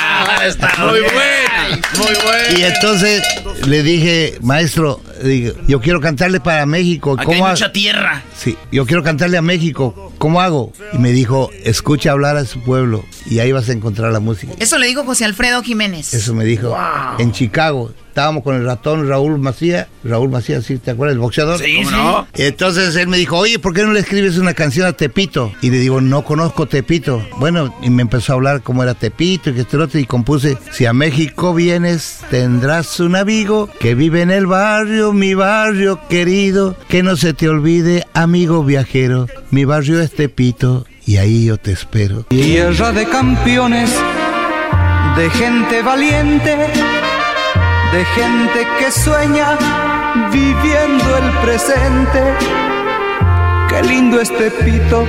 Está Muy bueno, muy bueno. Y entonces le dije, maestro, digo, yo quiero cantarle para México. Hay ha- mucha tierra. Sí, yo quiero cantarle a México. ¿Cómo hago? Y me dijo, escucha hablar a su pueblo y ahí vas a encontrar la música. Eso le dijo José Alfredo Jiménez. Eso me dijo en Chicago. Estábamos con el ratón Raúl Macía. Raúl Macía, ¿sí? ¿Te acuerdas? El boxeador. Sí, ¿Cómo sí. no? Entonces él me dijo, oye, ¿por qué no le escribes una canción a Tepito? Y le digo, no conozco Tepito. Bueno, y me empezó a hablar cómo era Tepito y que este otro. Y compuse, si a México vienes, tendrás un amigo que vive en el barrio, mi barrio querido. Que no se te olvide, amigo viajero. Mi barrio es Tepito y ahí yo te espero. Tierra de campeones, de gente valiente, de gente que sueña viviendo el presente. Qué lindo este pito,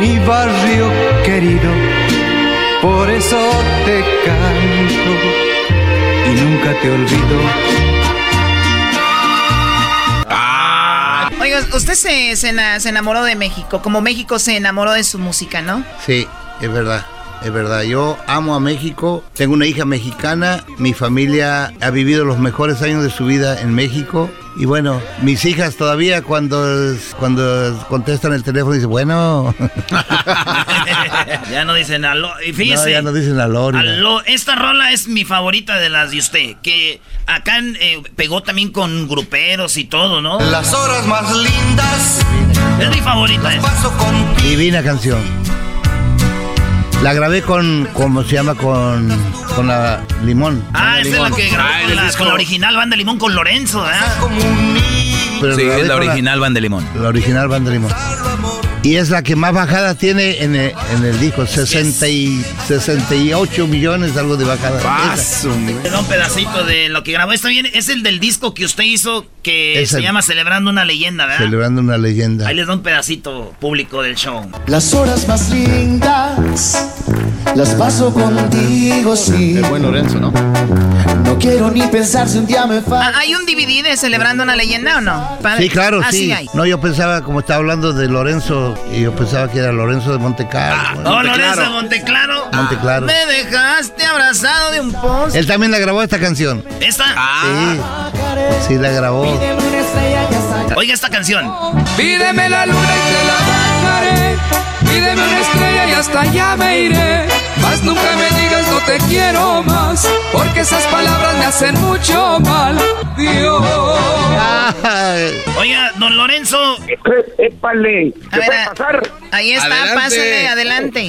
mi barrio querido. Por eso te canto y nunca te olvido. Oiga, usted se, se, se enamoró de México, como México se enamoró de su música, ¿no? Sí, es verdad. Es verdad, yo amo a México, tengo una hija mexicana, mi familia ha vivido los mejores años de su vida en México y bueno, mis hijas todavía cuando, cuando contestan el teléfono dicen, bueno, ya no dicen aló. Y fíjese. no, ya no dicen aló. Esta rola es mi favorita de las de usted. Que acá eh, pegó también con gruperos y todo, ¿no? Las horas más lindas Es mi favorita. paso con Divina canción. La grabé con, ¿cómo se llama? Con, con la limón. Ah, Banda esa es la que grabó con, la, con la original banda Limón con Lorenzo, ¿verdad? Pero Sí, grabé es la original Van de Limón. La original Banda Limón. Y es la que más bajada tiene en el, en el disco, 60 y 68 millones, algo de bajada. Un pedacito de lo que grabó. Está bien, es el del disco que usted hizo que Es se el- llama Celebrando una leyenda, ¿verdad? Celebrando una leyenda. Ahí les da un pedacito público del show. Las horas más lindas las paso contigo, sí. El buen Lorenzo, ¿no? No quiero ni pensar si un día me falta. Ah, ¿Hay un DVD de Celebrando una leyenda o no? Padre. Sí, claro, Ah, sí. hay. No, yo pensaba, como estaba hablando de Lorenzo, y yo pensaba que era Lorenzo de Montecarlo. Oh, Lorenzo de Monteclaro. Monteclaro. Me dejaste abrazado de un post. Él también la grabó esta canción. ¿Esta? Sí, sí la grabó. Oiga esta canción. Pídeme la luna y te la bajaré. Pídeme una estrella y hasta allá me iré. Mas nunca me digas no te quiero más. Porque esas palabras me hacen mucho mal. Dios. Oiga, don Lorenzo. ¡Épale! A ver, ahí está, Adelante. pásale, adelante.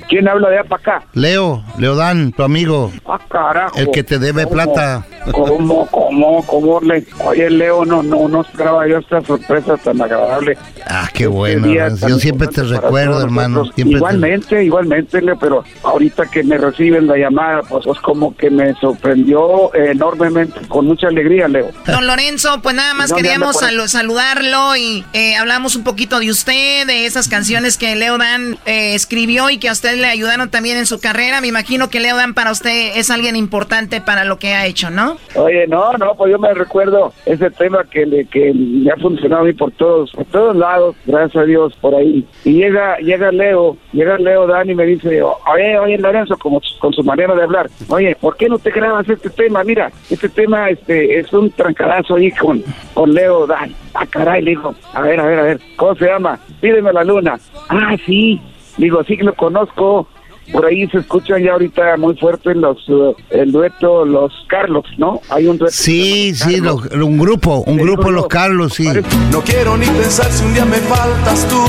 ¿Quién habla de para acá? Leo, Leodán, tu amigo. Ah, carajo. El que te debe ¿Cómo? plata. ¿Cómo, cómo, cómo le... Oye, Leo, no, no nos graba yo esta sorpresa tan agradable. Ah, qué bueno. tan Yo siempre te recuerdo, hermano. Siempre te- igualmente, igualmente, Leo, pero ahorita que me reciben la llamada, pues, pues como que me sorprendió enormemente, con mucha alegría, Leo. Don Lorenzo, pues nada más ¿Dónde queríamos salu- saludarlo y eh, hablamos un poquito de usted, de esas canciones que Leo Dan eh, escribió y que a usted le ayudaron también en su carrera. Me imagino que Leo Dan para usted es alguien importante para lo que ha hecho, ¿no? Oye, no, no, pues yo me recuerdo ese tema que le, que me ha funcionado a mí por todos, por todos lados, gracias a Dios, por ahí. Y llega, llega Leo, llega Leo Dani y me dice, oye, oye Lorenzo, como con su manera de hablar, oye, ¿por qué no te grabas este tema? Mira, este tema este es un trancadazo ahí con, con Leo Dan. Ah, caray, le digo, a ver, a ver, a ver, ¿cómo se llama? Pídeme la luna. Ah, sí, digo, sí que lo conozco. Por ahí se escuchan ya ahorita muy fuerte los uh, el dueto Los Carlos, ¿no? Hay un dueto. Sí, sí, lo- un grupo, un grupo Los Carlos, sí. No quiero ni pensar si un día me faltas tú.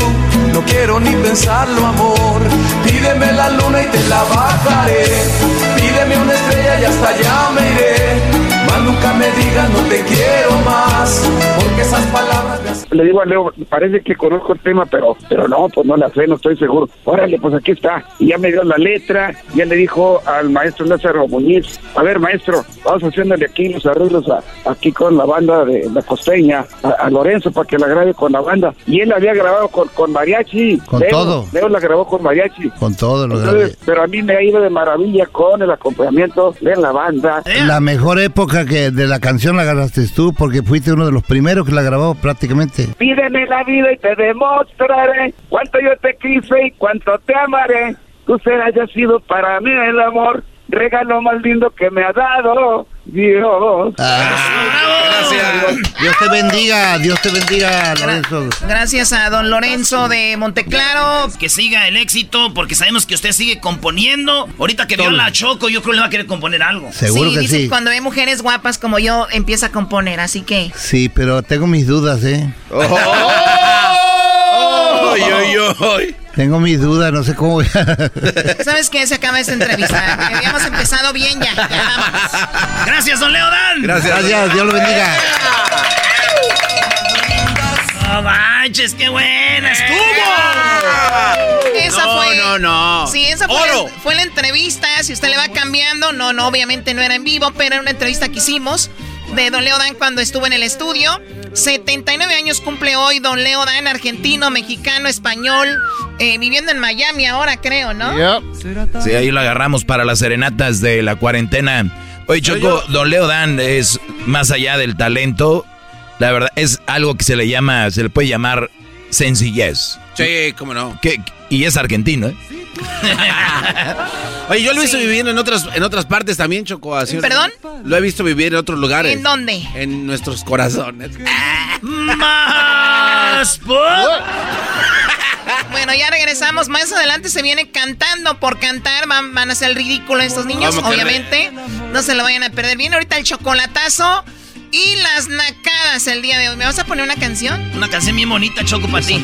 No quiero ni pensarlo, amor. Pídeme la luna y te la bajaré. Pídeme una estrella y hasta allá me iré. Nunca me digas no te quiero más. Porque esas palabras me hacen. Le digo a Leo, parece que conozco el tema, pero pero no, pues no la sé, no estoy seguro. Órale, pues aquí está. Y ya me dio la letra, ya le dijo al maestro Lázaro Muñiz, a ver maestro, vamos haciéndole aquí los arreglos a- aquí con la banda de la costeña, a, a Lorenzo para que la grabe con la banda. Y él la había grabado con, con mariachi. Con Leo, todo. Leo la grabó con mariachi. Con todo lo. Entonces, pero a mí me ha ido de maravilla con el acompañamiento de la banda. La mejor época que de la canción la agarraste tú porque fuiste uno de los primeros que la grabó prácticamente. Pídeme la vida y te demostraré cuánto yo te quise y cuánto te amaré. Tú serás ya sido para mí el amor, regalo más lindo que me ha dado Dios. Dios te bendiga, Dios te bendiga, Lorenzo. Gracias a don Lorenzo de Monteclaro. Que siga el éxito, porque sabemos que usted sigue componiendo. Ahorita que vio la Choco, yo creo que le va a querer componer algo. Seguro que dice sí. que cuando ve mujeres guapas como yo, empieza a componer, así que... Sí, pero tengo mis dudas, ¿eh? Oy, oy, oy. Tengo mis dudas, no sé cómo voy a... ¿Sabes qué? Se acaba esta entrevista. Habíamos empezado bien ya. ya vamos. Gracias, don Leodan. Gracias, Dios lo bendiga. No manches, qué buena estuvo. Esa No, fue. no, no. Sí, esa fue, Oro. la, fue la entrevista. Si usted le va cambiando, no, no, obviamente no era en vivo, pero era una entrevista que hicimos de Don Leo Dan cuando estuvo en el estudio. 79 años cumple hoy Don Leo Dan, argentino, mexicano, español, eh, viviendo en Miami ahora, creo, ¿no? Sí, ahí lo agarramos para las serenatas de la cuarentena. Oye, Choco, don Leo Dan es más allá del talento. La verdad, es algo que se le llama, se le puede llamar sencillez. Sí, cómo no. Que, y es argentino, ¿eh? Oye, yo lo he visto viviendo en otras, en otras partes también, Choco. así- ¿Perdón? Lo he visto vivir en otros lugares. ¿En dónde? En nuestros corazones. Más. Bueno, ya regresamos. Más adelante se viene cantando por cantar. Van, van a el ridículo estos niños, Vamos, obviamente. No se lo vayan a perder. Viene ahorita el chocolatazo y las nacadas el día de hoy. ¿Me vas a poner una canción? Una canción bien bonita, Choco, para ti.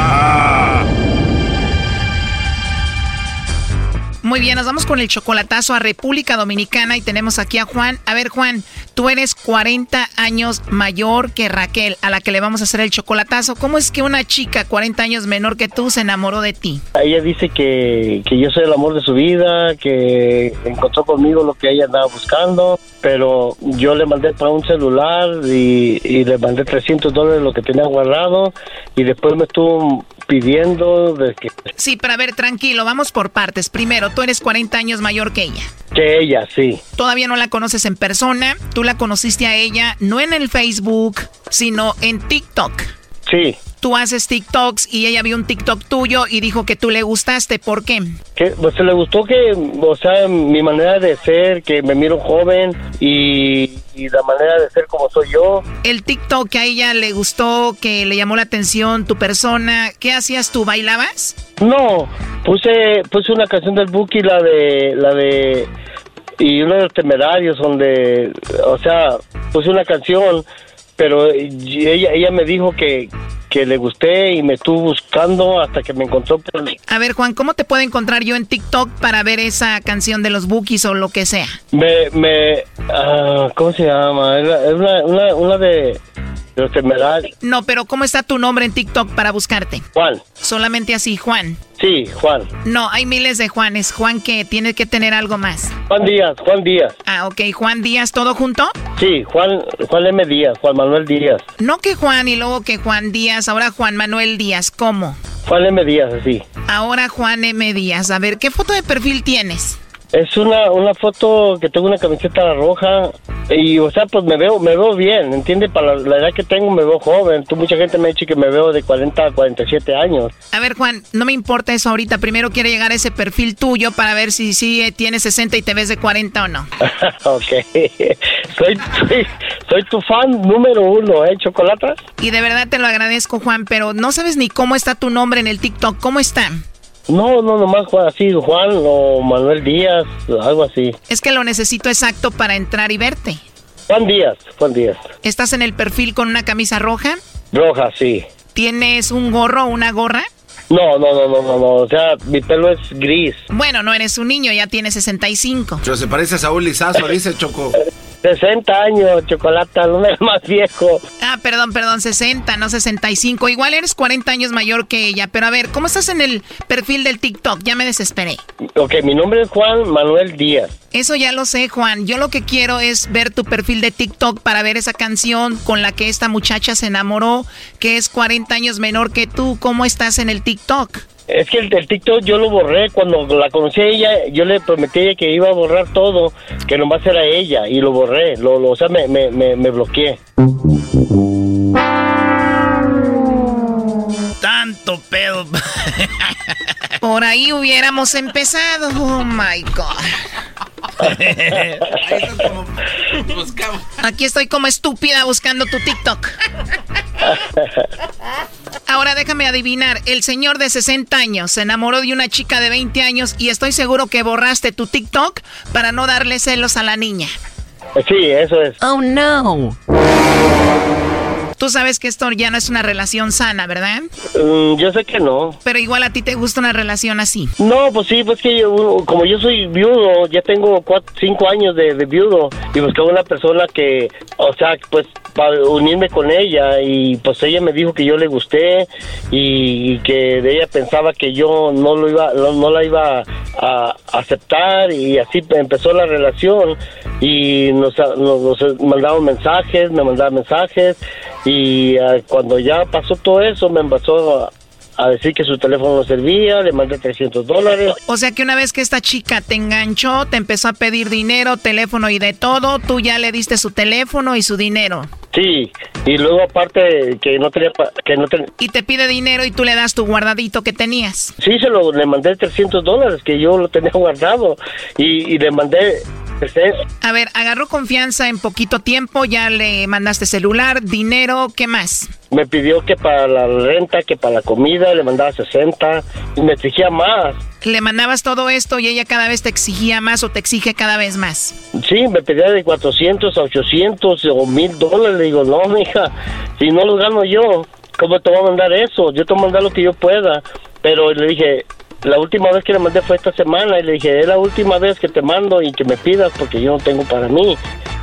Muy bien, nos vamos con el chocolatazo a República Dominicana y tenemos aquí a Juan. A ver, Juan, tú eres 40 años mayor que Raquel, a la que le vamos a hacer el chocolatazo. ¿Cómo es que una chica 40 años menor que tú se enamoró de ti? Ella dice que, que yo soy el amor de su vida, que encontró conmigo lo que ella andaba buscando, pero yo le mandé para un celular y, y le mandé 300 dólares lo que tenía guardado y después me estuvo pidiendo de que... Sí, para ver, tranquilo, vamos por partes. Primero, tú eres 40 años mayor que ella. Que ella, sí. Todavía no la conoces en persona, tú la conociste a ella no en el Facebook, sino en TikTok. Sí. Tú haces TikToks y ella vio un TikTok tuyo y dijo que tú le gustaste. ¿Por qué? Que, pues le gustó que, o sea, mi manera de ser, que me miro joven y, y la manera de ser como soy yo. El TikTok que a ella le gustó, que le llamó la atención tu persona, ¿qué hacías tú? ¿Bailabas? No, puse puse una canción del Buki, la de la de y uno de los temerarios donde, o sea, puse una canción, pero ella ella me dijo que que le gusté y me estuvo buscando hasta que me encontró por A ver, Juan, ¿cómo te puedo encontrar yo en TikTok para ver esa canción de los Bookies o lo que sea? Me, me, ah, ¿cómo se llama? Es una, una, una de de los temerarios. No, pero ¿cómo está tu nombre en TikTok para buscarte? Juan. Solamente así, Juan. Sí, Juan. No, hay miles de Juanes. Juan que tiene que tener algo más. Juan Díaz, Juan Díaz. Ah, ok. Juan Díaz, ¿todo junto? Sí, Juan, Juan M. Díaz, Juan Manuel Díaz. No que Juan y luego que Juan Díaz, ahora Juan Manuel Díaz. ¿Cómo? Juan M. Díaz, así. Ahora Juan M. Díaz. A ver, ¿qué foto de perfil tienes? Es una, una foto que tengo una camiseta roja y, o sea, pues me veo, me veo bien, ¿entiendes? Para la, la edad que tengo me veo joven. Tú, mucha gente me ha dicho que me veo de 40 a 47 años. A ver, Juan, no me importa eso ahorita. Primero quiero llegar a ese perfil tuyo para ver si sí tienes 60 y te ves de 40 o no. ok. soy, soy, soy tu fan número uno, ¿eh, Chocolata? Y de verdad te lo agradezco, Juan, pero no sabes ni cómo está tu nombre en el TikTok. ¿Cómo está? No, no, nomás Juan, así, Juan o Manuel Díaz, algo así. Es que lo necesito exacto para entrar y verte. Juan Díaz, Juan Díaz. ¿Estás en el perfil con una camisa roja? Roja, sí. ¿Tienes un gorro o una gorra? No, no, no, no, no, no, o sea, mi pelo es gris. Bueno, no eres un niño, ya tienes 65. Pero se parece a Saúl Lizazo, dice Choco. 60 años, Chocolata, no es más viejo. Ah, perdón, perdón, 60, no 65. Igual eres 40 años mayor que ella. Pero a ver, ¿cómo estás en el perfil del TikTok? Ya me desesperé. Ok, mi nombre es Juan Manuel Díaz. Eso ya lo sé, Juan. Yo lo que quiero es ver tu perfil de TikTok para ver esa canción con la que esta muchacha se enamoró, que es 40 años menor que tú. ¿Cómo estás en el TikTok? Es que el, el TikTok yo lo borré cuando la conocí a ella, yo le prometí a ella que iba a borrar todo, que nomás era ella, y lo borré, lo, lo- o sea, me, me, me, me bloqueé. Tanto pedo. Por ahí hubiéramos empezado. Oh my God. Aquí estoy como estúpida buscando tu TikTok. Ahora déjame adivinar, el señor de 60 años se enamoró de una chica de 20 años y estoy seguro que borraste tu TikTok para no darle celos a la niña. Sí, eso es. Oh no. Tú sabes que esto ya no es una relación sana, ¿verdad? Mm, yo sé que no. Pero igual a ti te gusta una relación así. No, pues sí, pues que yo, como yo soy viudo, ya tengo cuatro, cinco años de, de viudo y buscaba una persona que, o sea, pues para unirme con ella y pues ella me dijo que yo le gusté y, que de ella pensaba que yo no lo iba, no, no la iba a aceptar y así empezó la relación y nos, nos, nos mandaban mensajes, me mandaban mensajes y ah, cuando ya pasó todo eso me empezó a, a decir que su teléfono no servía, le mandé 300 dólares. O sea que una vez que esta chica te enganchó, te empezó a pedir dinero, teléfono y de todo, tú ya le diste su teléfono y su dinero. Sí, y luego aparte que no tenía, que no ten- Y te pide dinero y tú le das tu guardadito que tenías. Sí, se lo le mandé 300 dólares que yo lo tenía guardado y, y le mandé este, A ver, agarró confianza en poquito tiempo, ya le mandaste celular, dinero, ¿qué más? me pidió que para la renta, que para la comida, le mandaba 60 y me exigía más. Le mandabas todo esto y ella cada vez te exigía más o te exige cada vez más. Sí, me pedía de 400 a 800 o 1000 dólares. Le digo, no, mija, si no lo gano yo, ¿cómo te voy a mandar eso? Yo te voy a mandar lo que yo pueda. Pero le dije, la última vez que le mandé fue esta semana y le dije, es la última vez que te mando y que me pidas porque yo no tengo para mí.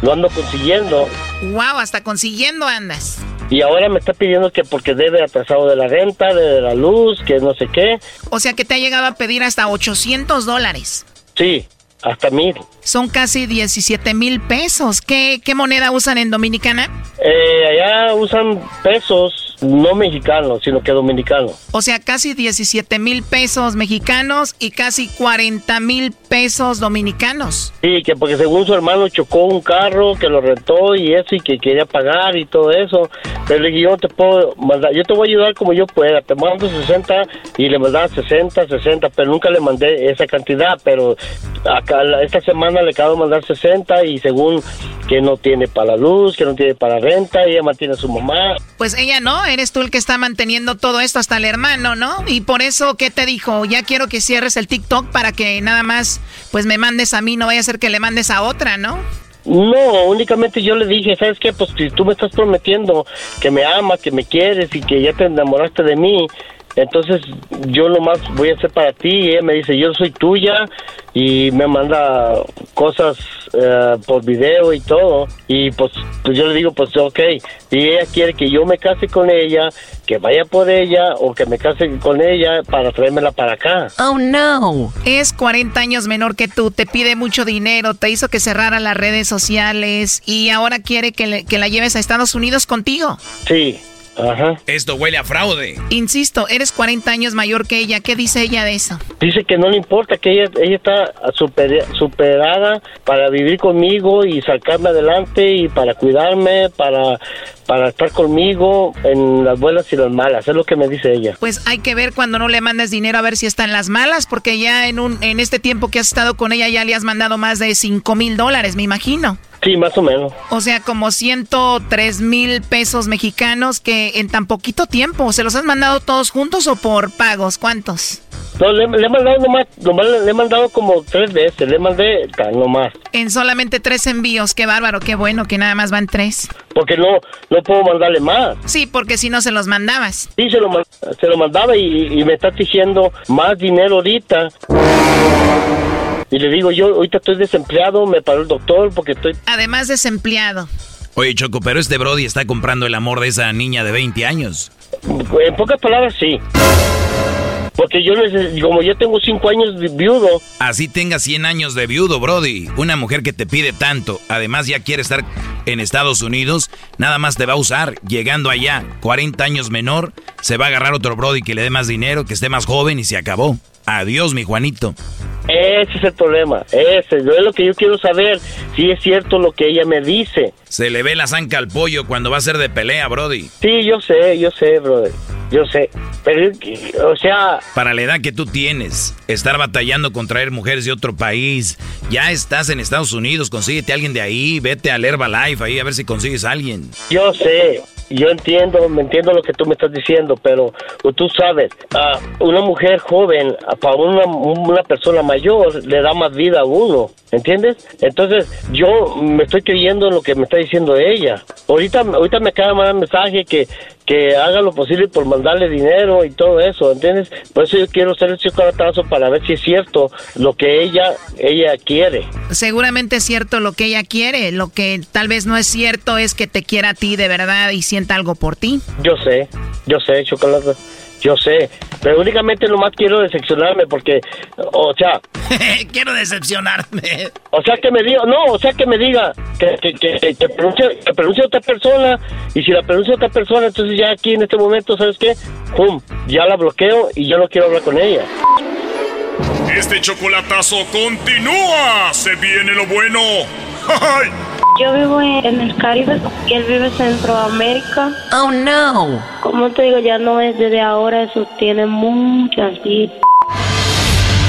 Lo ando consiguiendo. Wow, hasta consiguiendo andas. Y ahora me está pidiendo que porque debe atrasado de la renta, de la luz, que no sé qué. O sea que te ha llegado a pedir hasta 800 dólares. Sí, hasta mil. Son casi 17 mil pesos. ¿Qué, ¿Qué moneda usan en Dominicana? Eh, allá usan pesos no mexicanos, sino que dominicanos. O sea, casi 17 mil pesos mexicanos y casi 40 mil pesos dominicanos. Sí, que porque según su hermano chocó un carro que lo rentó y eso y que quería pagar y todo eso. Pero le dije, yo te puedo mandar, yo te voy a ayudar como yo pueda. Te mando 60 y le mandaba 60, 60, pero nunca le mandé esa cantidad. Pero acá esta semana le acabo de mandar 60 y según que no tiene para la luz, que no tiene para renta, ella mantiene a su mamá. Pues ella no, eres tú el que está manteniendo todo esto hasta el hermano, ¿no? Y por eso, ¿qué te dijo? Ya quiero que cierres el TikTok para que nada más, pues me mandes a mí, no vaya a ser que le mandes a otra, ¿no? No, únicamente yo le dije, ¿sabes qué? Pues si tú me estás prometiendo que me amas, que me quieres y que ya te enamoraste de mí, entonces yo nomás voy a hacer para ti. Y ella me dice, yo soy tuya y me manda cosas eh, por video y todo. Y pues, pues yo le digo, pues ok. Y ella quiere que yo me case con ella, que vaya por ella o que me case con ella para traérmela para acá. Oh no. Es 40 años menor que tú, te pide mucho dinero, te hizo que cerrara las redes sociales y ahora quiere que, le- que la lleves a Estados Unidos contigo. Sí, ajá. Esto huele a fraude. Insisto, eres 40 años mayor que ella. ¿Qué dice ella de eso? Dice que no le importa, que ella, ella está super- superada para vivir conmigo y sacarme adelante y para cuidarme, para, para estar conmigo en las buenas y las malas. Es lo que me dice ella. Pues hay que ver cuando no le mandes dinero a ver si está en las malas, porque ya en un en este tiempo que has estado con ella ya le has mandado más de 5 mil dólares, me imagino. Sí, más o menos. O sea, como 103 mil pesos mexicanos que en tan poquito tiempo, ¿se los has mandado todos juntos o por pagos? ¿Cuántos? No, le, le he mandado nomás, nomás le, le he mandado como tres veces, le mandé nomás. En solamente tres envíos, qué bárbaro, qué bueno que nada más van tres. Porque no, no puedo mandarle más. Sí, porque si no se los mandabas. Sí, se lo, se lo mandaba y, y me está exigiendo más dinero ahorita. Y le digo, yo ahorita estoy desempleado, me paró el doctor porque estoy... Además desempleado. Oye, Choco, pero este Brody está comprando el amor de esa niña de 20 años. En pocas palabras, sí. Porque yo, como yo tengo cinco años de viudo, Así tenga 100 años de viudo, Brody. Una mujer que te pide tanto, además ya quiere estar en Estados Unidos, nada más te va a usar. Llegando allá, 40 años menor, se va a agarrar otro Brody que le dé más dinero, que esté más joven y se acabó. Adiós, mi Juanito. ese es el problema. Ese, es lo que yo quiero saber, si es cierto lo que ella me dice. Se le ve la zanca al pollo cuando va a ser de pelea, Brody. Sí, yo sé, yo sé, brother. Yo sé. Pero, o sea, Para la edad que tú tienes, estar batallando con traer mujeres de otro país, ya estás en Estados Unidos, consíguete a alguien de ahí, vete al Herbalife ahí a ver si consigues a alguien. Yo sé, yo entiendo, me entiendo lo que tú me estás diciendo, pero tú sabes, a una mujer joven, para una, una persona mayor, le da más vida a uno, ¿entiendes? Entonces, yo me estoy creyendo en lo que me está diciendo ella. Ahorita, ahorita me acaba de mandar un mensaje que, que haga lo posible por mandarle dinero y todo eso, ¿entiendes? Por eso yo quiero hacer ese caratazo para ver si es cierto lo que ella, ella quiere. Seguramente es cierto lo que ella quiere. Lo que tal vez no es cierto es que te quiera a ti de verdad y sienta algo por ti. Yo sé, yo sé, chocolate. Yo sé, pero únicamente nomás quiero decepcionarme porque, o sea, Quiero decepcionarme. o sea que me diga, no, o sea que me diga que, que, que, que pronuncie, que pronuncie otra persona y si la pronuncia otra persona, entonces ya aquí en este momento, ¿sabes qué? Pum, ya la bloqueo y yo no quiero hablar con ella. Este chocolatazo continúa. Se viene lo bueno. ¡Ay! Yo vivo en, el Caribe y él vive en Centroamérica. Oh no. Como te digo, ya no es desde ahora, eso tiene muchas vidas.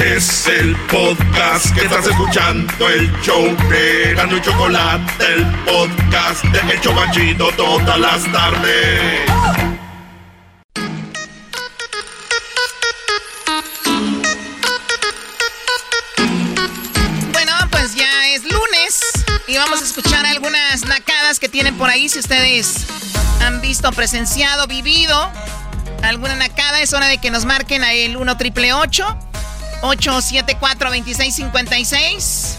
Es el podcast que estás escuchando, el show de Gano y Chocolate, el podcast de El Chobachito todas las tardes. Bueno, pues ya es lunes y vamos a escuchar algunas nacadas que tienen por ahí. Si ustedes han visto, presenciado, vivido alguna nacada, es hora de que nos marquen a el 1 triple 874 2656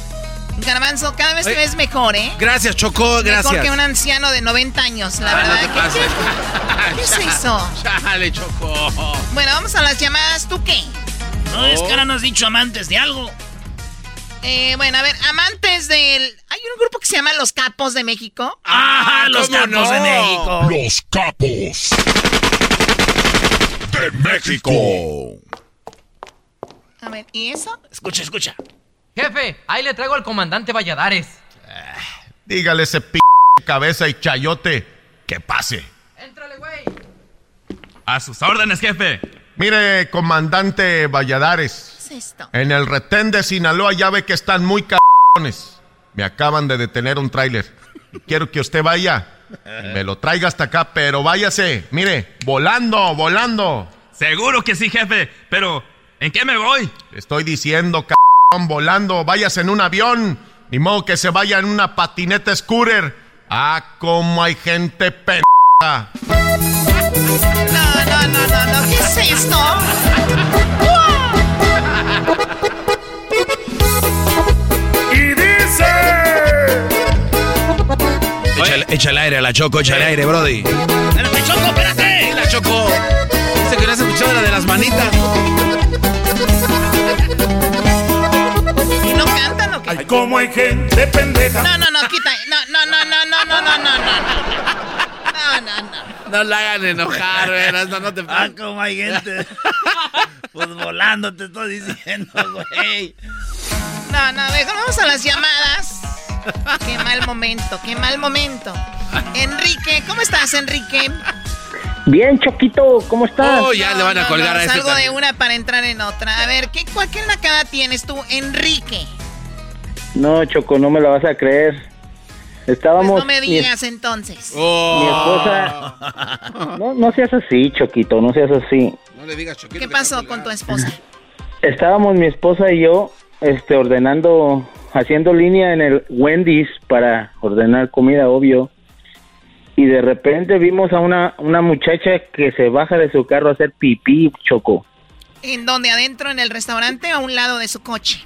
Garbanzo, cada vez te ves mejor, ¿eh? Gracias, Choco, gracias. Mejor que un anciano de 90 años, la verdad. no te ¿Qué- pases. ¿Qué, qué es eso? Chale, Choco. Bueno, vamos a las llamadas. ¿Tú qué? No, es que ahora no has dicho amantes de algo. Eh, bueno, a ver, amantes del... Hay un grupo que se llama Los Capos de México. Ah, los ¿cómo capos no? de México. Los capos de México. A ver, ¿y eso? Escucha, escucha. Jefe, ahí le traigo al comandante Valladares. Dígale ese p cabeza y chayote que pase. Éntrale, güey. A sus órdenes, jefe. Mire, comandante Valladares. ¿Qué es esto? En el retén de Sinaloa ya ve que están muy cabrones. Me acaban de detener un tráiler. Quiero que usted vaya. Me lo traiga hasta acá, pero váyase. Mire, volando, volando. Seguro que sí, jefe. Pero, ¿en qué me voy? Estoy diciendo, cabrón, volando. Váyase en un avión. Ni modo que se vaya en una patineta scooter. Ah, cómo hay gente pendeja. No, no, no, no, no. ¿Qué es esto? Y dice... Échale, échale aire a la Choco, échale aire, Brody. ¡Espérate, Choco, espérate! La Choco. Dice que no has escuchado la de las manitas. Ay, cómo hay gente pendeja. No, no, no, quita. No, no, no, no, no, no, no, no, no. No, no, no. No la hagan enojar, veras, no, no te Ah, como hay gente. pues volando, te estoy diciendo, güey. No, no, mejor vamos a las llamadas. Qué mal momento, qué mal momento. Enrique, ¿cómo estás, Enrique? Bien, Choquito, ¿cómo estás? Oh, ya le van a No, colgar no, a este Salgo de también. una para entrar en otra. A ver, ¿qué, cuál, qué nacada tienes tú, Enrique? No, Choco, no me la vas a creer. Estábamos. Pues no me mi- digas entonces. Mi esposa. No, no seas así, Choquito, no seas así. No le digas Choquito. ¿Qué pasó con tu esposa? Estábamos mi esposa y yo este, ordenando, haciendo línea en el Wendy's para ordenar comida, obvio. Y de repente vimos a una, una muchacha que se baja de su carro a hacer pipí, Choco, ¿En dónde? ¿Adentro en el restaurante o a un lado de su coche?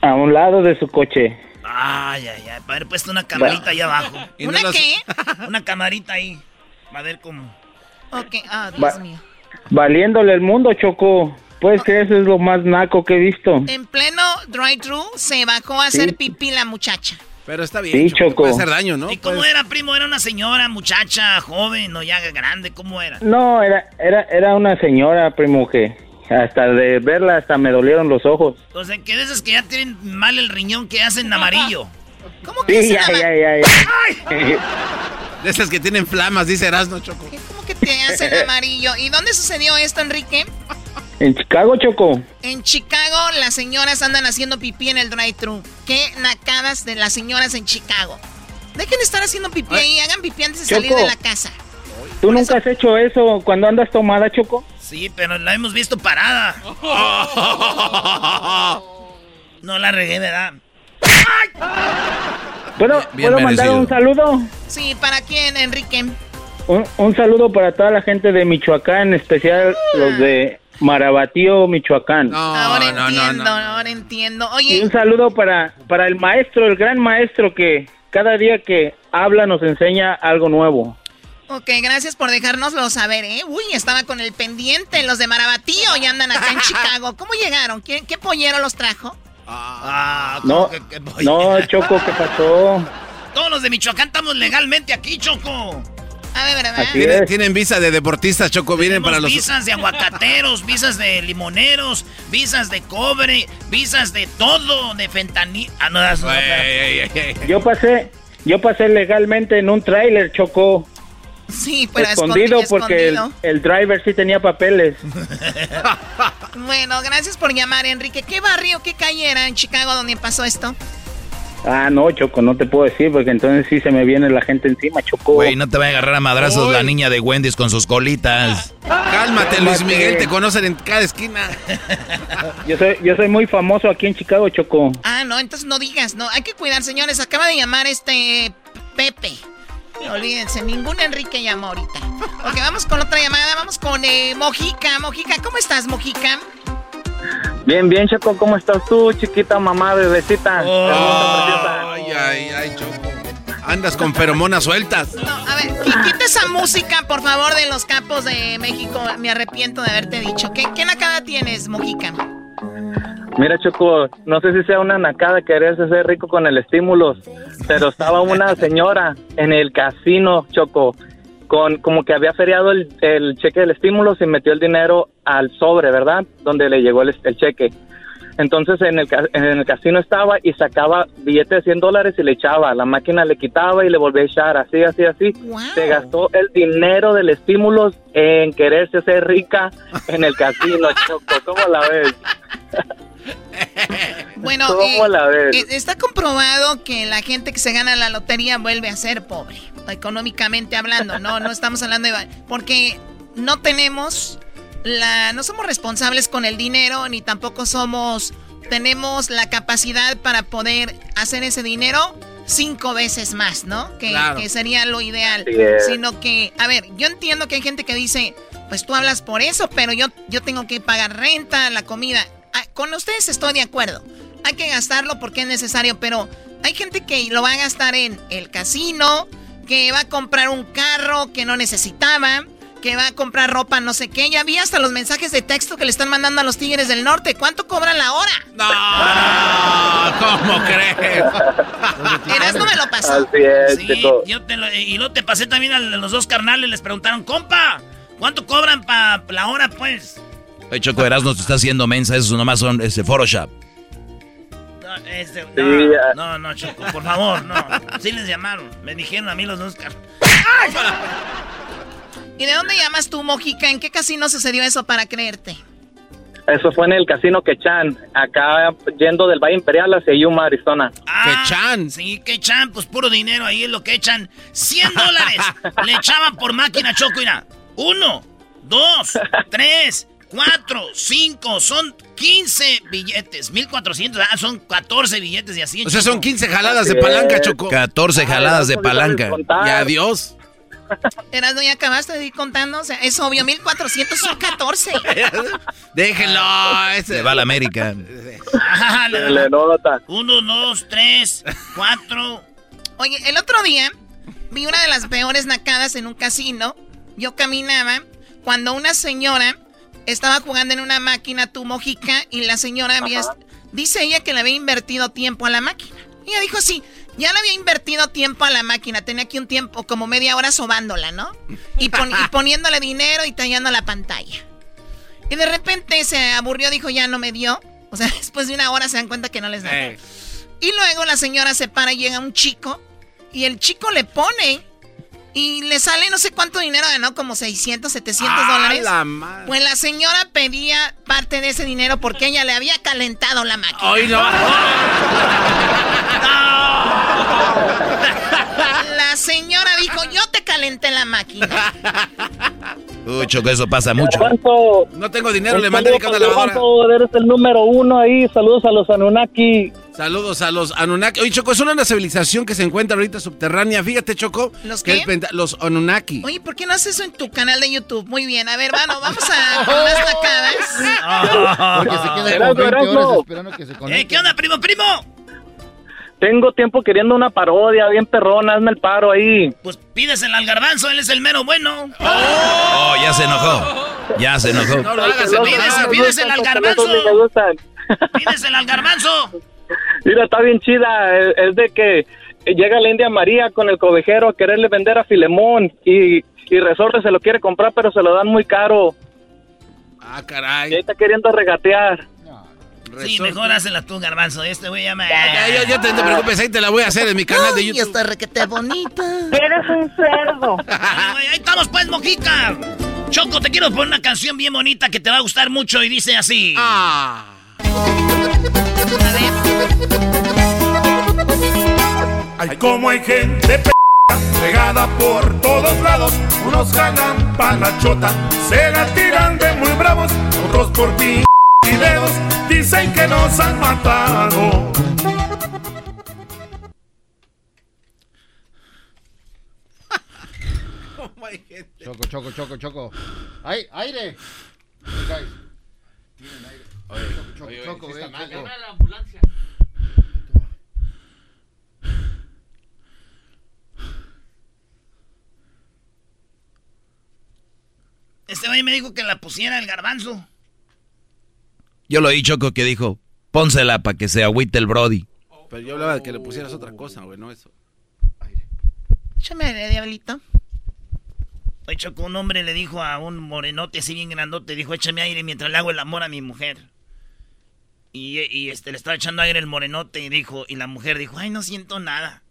A un lado de su coche. Ay, ay, ay. Para haber puesto una camarita ahí abajo. Y no ¿Una los- qué? Una camarita ahí. Va a ver cómo. Ok, ah, Dios Va- mío. Valiéndole el mundo, Choco. Pues que eso es lo más naco que he visto. En pleno drive-thru se bajó a hacer pipí la muchacha. Pero está bien. Sí, Choco. Choco. Puede hacer daño, ¿no? ¿Y cómo Puede- era, primo? ¿Era una señora, muchacha, joven o ya grande? ¿Cómo era? No, era, era, era una señora, primo, que hasta de verla hasta me dolieron los ojos. Entonces, que de esas que ya tienen mal el riñón que hacen amarillo. ¿Cómo que Sí, se ya, llama? ya, ya, ya. De esas que tienen flamas, dice Erasmo, Choco. ¿Cómo que te hacen amarillo? ¿Y dónde sucedió esto, Enrique? En Chicago, Choco. En Chicago, las señoras andan haciendo pipí en el drive-thru. Qué nacadas de las señoras en Chicago. Dejen de estar haciendo pipí ahí, hagan pipí antes de salir de la casa. ¿Tú nunca has hecho eso cuando andas tomada, Choco? Sí, pero la hemos visto parada. No la regué, ¿verdad? ¿Puedo, Bien ¿puedo mandar un saludo? Sí, ¿para quién, Enrique? Un, un saludo para toda la gente de Michoacán, en especial los de Marabatío, Michoacán. ahora entiendo, ahora entiendo. Y un saludo para, para el maestro, el gran maestro que cada día que habla nos enseña algo nuevo. Ok, gracias por dejárnoslo saber, ¿eh? Uy, estaba con el pendiente. Los de Marabatío ya andan acá en Chicago. ¿Cómo llegaron? ¿Qué, qué pollero los trajo? Ah, No, no, Choco, ¿qué pasó? Todos los de Michoacán estamos legalmente aquí, Choco. A ver, ¿verdad? Tienen, tienen visa de deportistas, Choco. Vienen para los. visas de aguacateros, visas de limoneros, visas de cobre, visas de todo, de fentanil. Ah, no, das- no, espérate. Yo pasé, yo pasé legalmente en un tráiler, Choco. Sí, pero escondido, escondido, porque el, escondido. el driver sí tenía papeles. Bueno, gracias por llamar, Enrique. ¿Qué barrio, qué calle era en Chicago donde pasó esto? Ah, no, Choco, no te puedo decir porque entonces sí se me viene la gente encima, Choco. Güey, no te va a agarrar a madrazos la niña de Wendy's con sus colitas. Cálmate, Luis Miguel. Te conocen en cada esquina. Yo soy, yo soy muy famoso aquí en Chicago, Choco. Ah, no, entonces no digas, no, hay que cuidar, señores. Acaba de llamar este Pepe. Olvídense, ningún Enrique llamó ahorita. Ok, vamos con otra llamada, vamos con eh, Mojica. Mojica, ¿cómo estás, Mojica? Bien, bien, Choco, ¿cómo estás tú, chiquita mamá, bebecita? Ay, ay, ay, Choco. Andas con feromonas sueltas. No, a ver, qui- quita esa música, por favor, de los capos de México. Me arrepiento de haberte dicho. ¿Qué, qué nacada tienes, Mojica? Mira, Choco, no sé si sea una nacada quererse ser rico con el estímulo, pero estaba una señora en el casino, Choco, con como que había feriado el, el cheque del estímulo y metió el dinero al sobre, ¿verdad? Donde le llegó el, el cheque. Entonces en el, en el casino estaba y sacaba billetes de 100 dólares y le echaba. La máquina le quitaba y le volvía a echar, así, así, así. Se gastó el dinero del estímulo en quererse ser rica en el casino, Choco. ¿Cómo la ves? Bueno, ¿Cómo eh, la ves? eh, está comprobado que la gente que se gana la lotería vuelve a ser pobre, económicamente hablando, no, no estamos hablando de... Porque no tenemos la... No somos responsables con el dinero, ni tampoco somos... Tenemos la capacidad para poder hacer ese dinero cinco veces más, ¿no? Que, Claro. que sería lo ideal. Sino que, a ver, yo entiendo que hay gente que dice, pues tú hablas por eso, pero yo, yo tengo que pagar renta, la comida. Ah, con ustedes estoy de acuerdo. Hay que gastarlo porque es necesario, pero hay gente que lo va a gastar en el casino, que va a comprar un carro que no necesitaba, que va a comprar ropa no sé qué. Ya vi hasta los mensajes de texto que le están mandando a los Tigres del Norte. ¿Cuánto cobran la hora? No, ¿cómo crees? Eras no me lo pasó. Así es, Sí, yo te lo- y luego te pasé también a los dos carnales, les preguntaron, compa, ¿cuánto cobran para la hora, pues? Oye, Choco Erasmo te está haciendo mensa, eso nomás son ese Photoshop. No, este, Sí, no, ya. no, no, Choco, por favor, no. Sí les llamaron, me dijeron a mí los dos carnales. ¿Y de dónde llamas tú, Mojica? ¿En qué casino sucedió eso para creerte? Eso fue en el casino Quechan, acá yendo del Valle Imperial hacia Yuma, Arizona. Ah, Sí, que echan, pues puro dinero ahí es lo que echan. 100 dólares le echaban por máquina choco, mira. Uno, dos, tres, cuatro, cinco, son 15 billetes. 1400, ah, son 14 billetes y así. O sea, son 15 jaladas de palanca, Choco. 14 jaladas de palanca. Y adiós. Eras, ¿no ya acabaste de ir contando? O sea, es obvio, 1400 son 14. Déjenlo. Se va a la América. Nota. Uno, dos, tres, cuatro. Oye, el otro día vi una de las peores nacadas en un casino. Yo caminaba cuando una señora estaba jugando en una máquina tu mojica y la señora había... Dice ella que le había invertido tiempo a la máquina. Ella dijo, sí, ya le había invertido tiempo a la máquina. Tenía aquí un tiempo, como media hora sobándola, ¿no? Y, pon- y poniéndole dinero y tallando la pantalla. Y de repente se aburrió, dijo, ya no me dio. O sea, después de una hora se dan cuenta que no les da. Y luego la señora se para y llega un chico y el chico le pone y le sale no sé cuánto dinero ganó, como 600, 700 ¡Ah, dólares. la madre! Pues la señora pedía parte de ese dinero porque ella le había calentado la máquina. ¡Ay, no! La señora dijo, yo te calenté la máquina. Uy, Choco, eso pasa mucho. ¿Cuánto? No tengo dinero, le mandé mi para lavadora. Levanto, Eres el número uno ahí. Saludos a los Anunnaki. Saludos a los Anunnaki. Oye, Choco, es una civilización que se encuentra ahorita subterránea. Fíjate, Choco. ¿Los que qué? el penta- los Anunnaki. Oye, ¿por qué no haces eso en tu canal de YouTube? Muy bien, a ver, bueno, vamos a con las tacadas. Porque se queda Erasmo, como 20 Erasmo. horas esperando que se conecte. Eh, ¿Qué onda, primo, primo? Tengo tiempo queriendo una parodia bien perrona, hazme el paro ahí. Pues pídesela al garbanzo, él es el mero bueno. Oh, ya se enojó. Ya se enojó. No lo hagas, pídesela, pídesela al garbanzo. Pídesela al garbanzo. Mira, está bien chida. Es, es de que llega la India María con el cobejero a quererle vender a Filemón y, y Resorte se lo quiere comprar, pero se lo dan muy caro. Ah, caray. Y ahí está queriendo regatear. Sí, mejor hazla tú, garbanzo. Este güey ya me... Ya, ya, ya te, te preocupes, ahí te la voy a hacer en mi canal de Ay, YouTube. está requete bonita. Eres un cerdo. Ay, ahí estamos, pues, Mojica. Choco, te quiero poner una canción bien bonita que te va a gustar mucho y dice así. Ah. Ay, como hay gente p regada por todos lados. Unos jalan pa' la chota, se la tiran de muy bravos. Otros por p videos dicen que nos han matado. Choco, choco, choco, choco. ¡Ay, aire! Guys. Tienen aire. Choco, choco, eh, choco. Este güey me dijo que la pusiera el garbanzo. Yo lo oí, Choco, que dijo, pónsela para que se agüite el Brody. Pero yo hablaba de que le pusieras otra cosa, güey, no eso. Échame aire, diablito. Oye, Choco, un hombre le dijo a un morenote así bien grandote, dijo, échame aire mientras le hago el amor a mi mujer. Y, este, le estaba echando aire el morenote y dijo, y la mujer dijo, ay, no siento nada.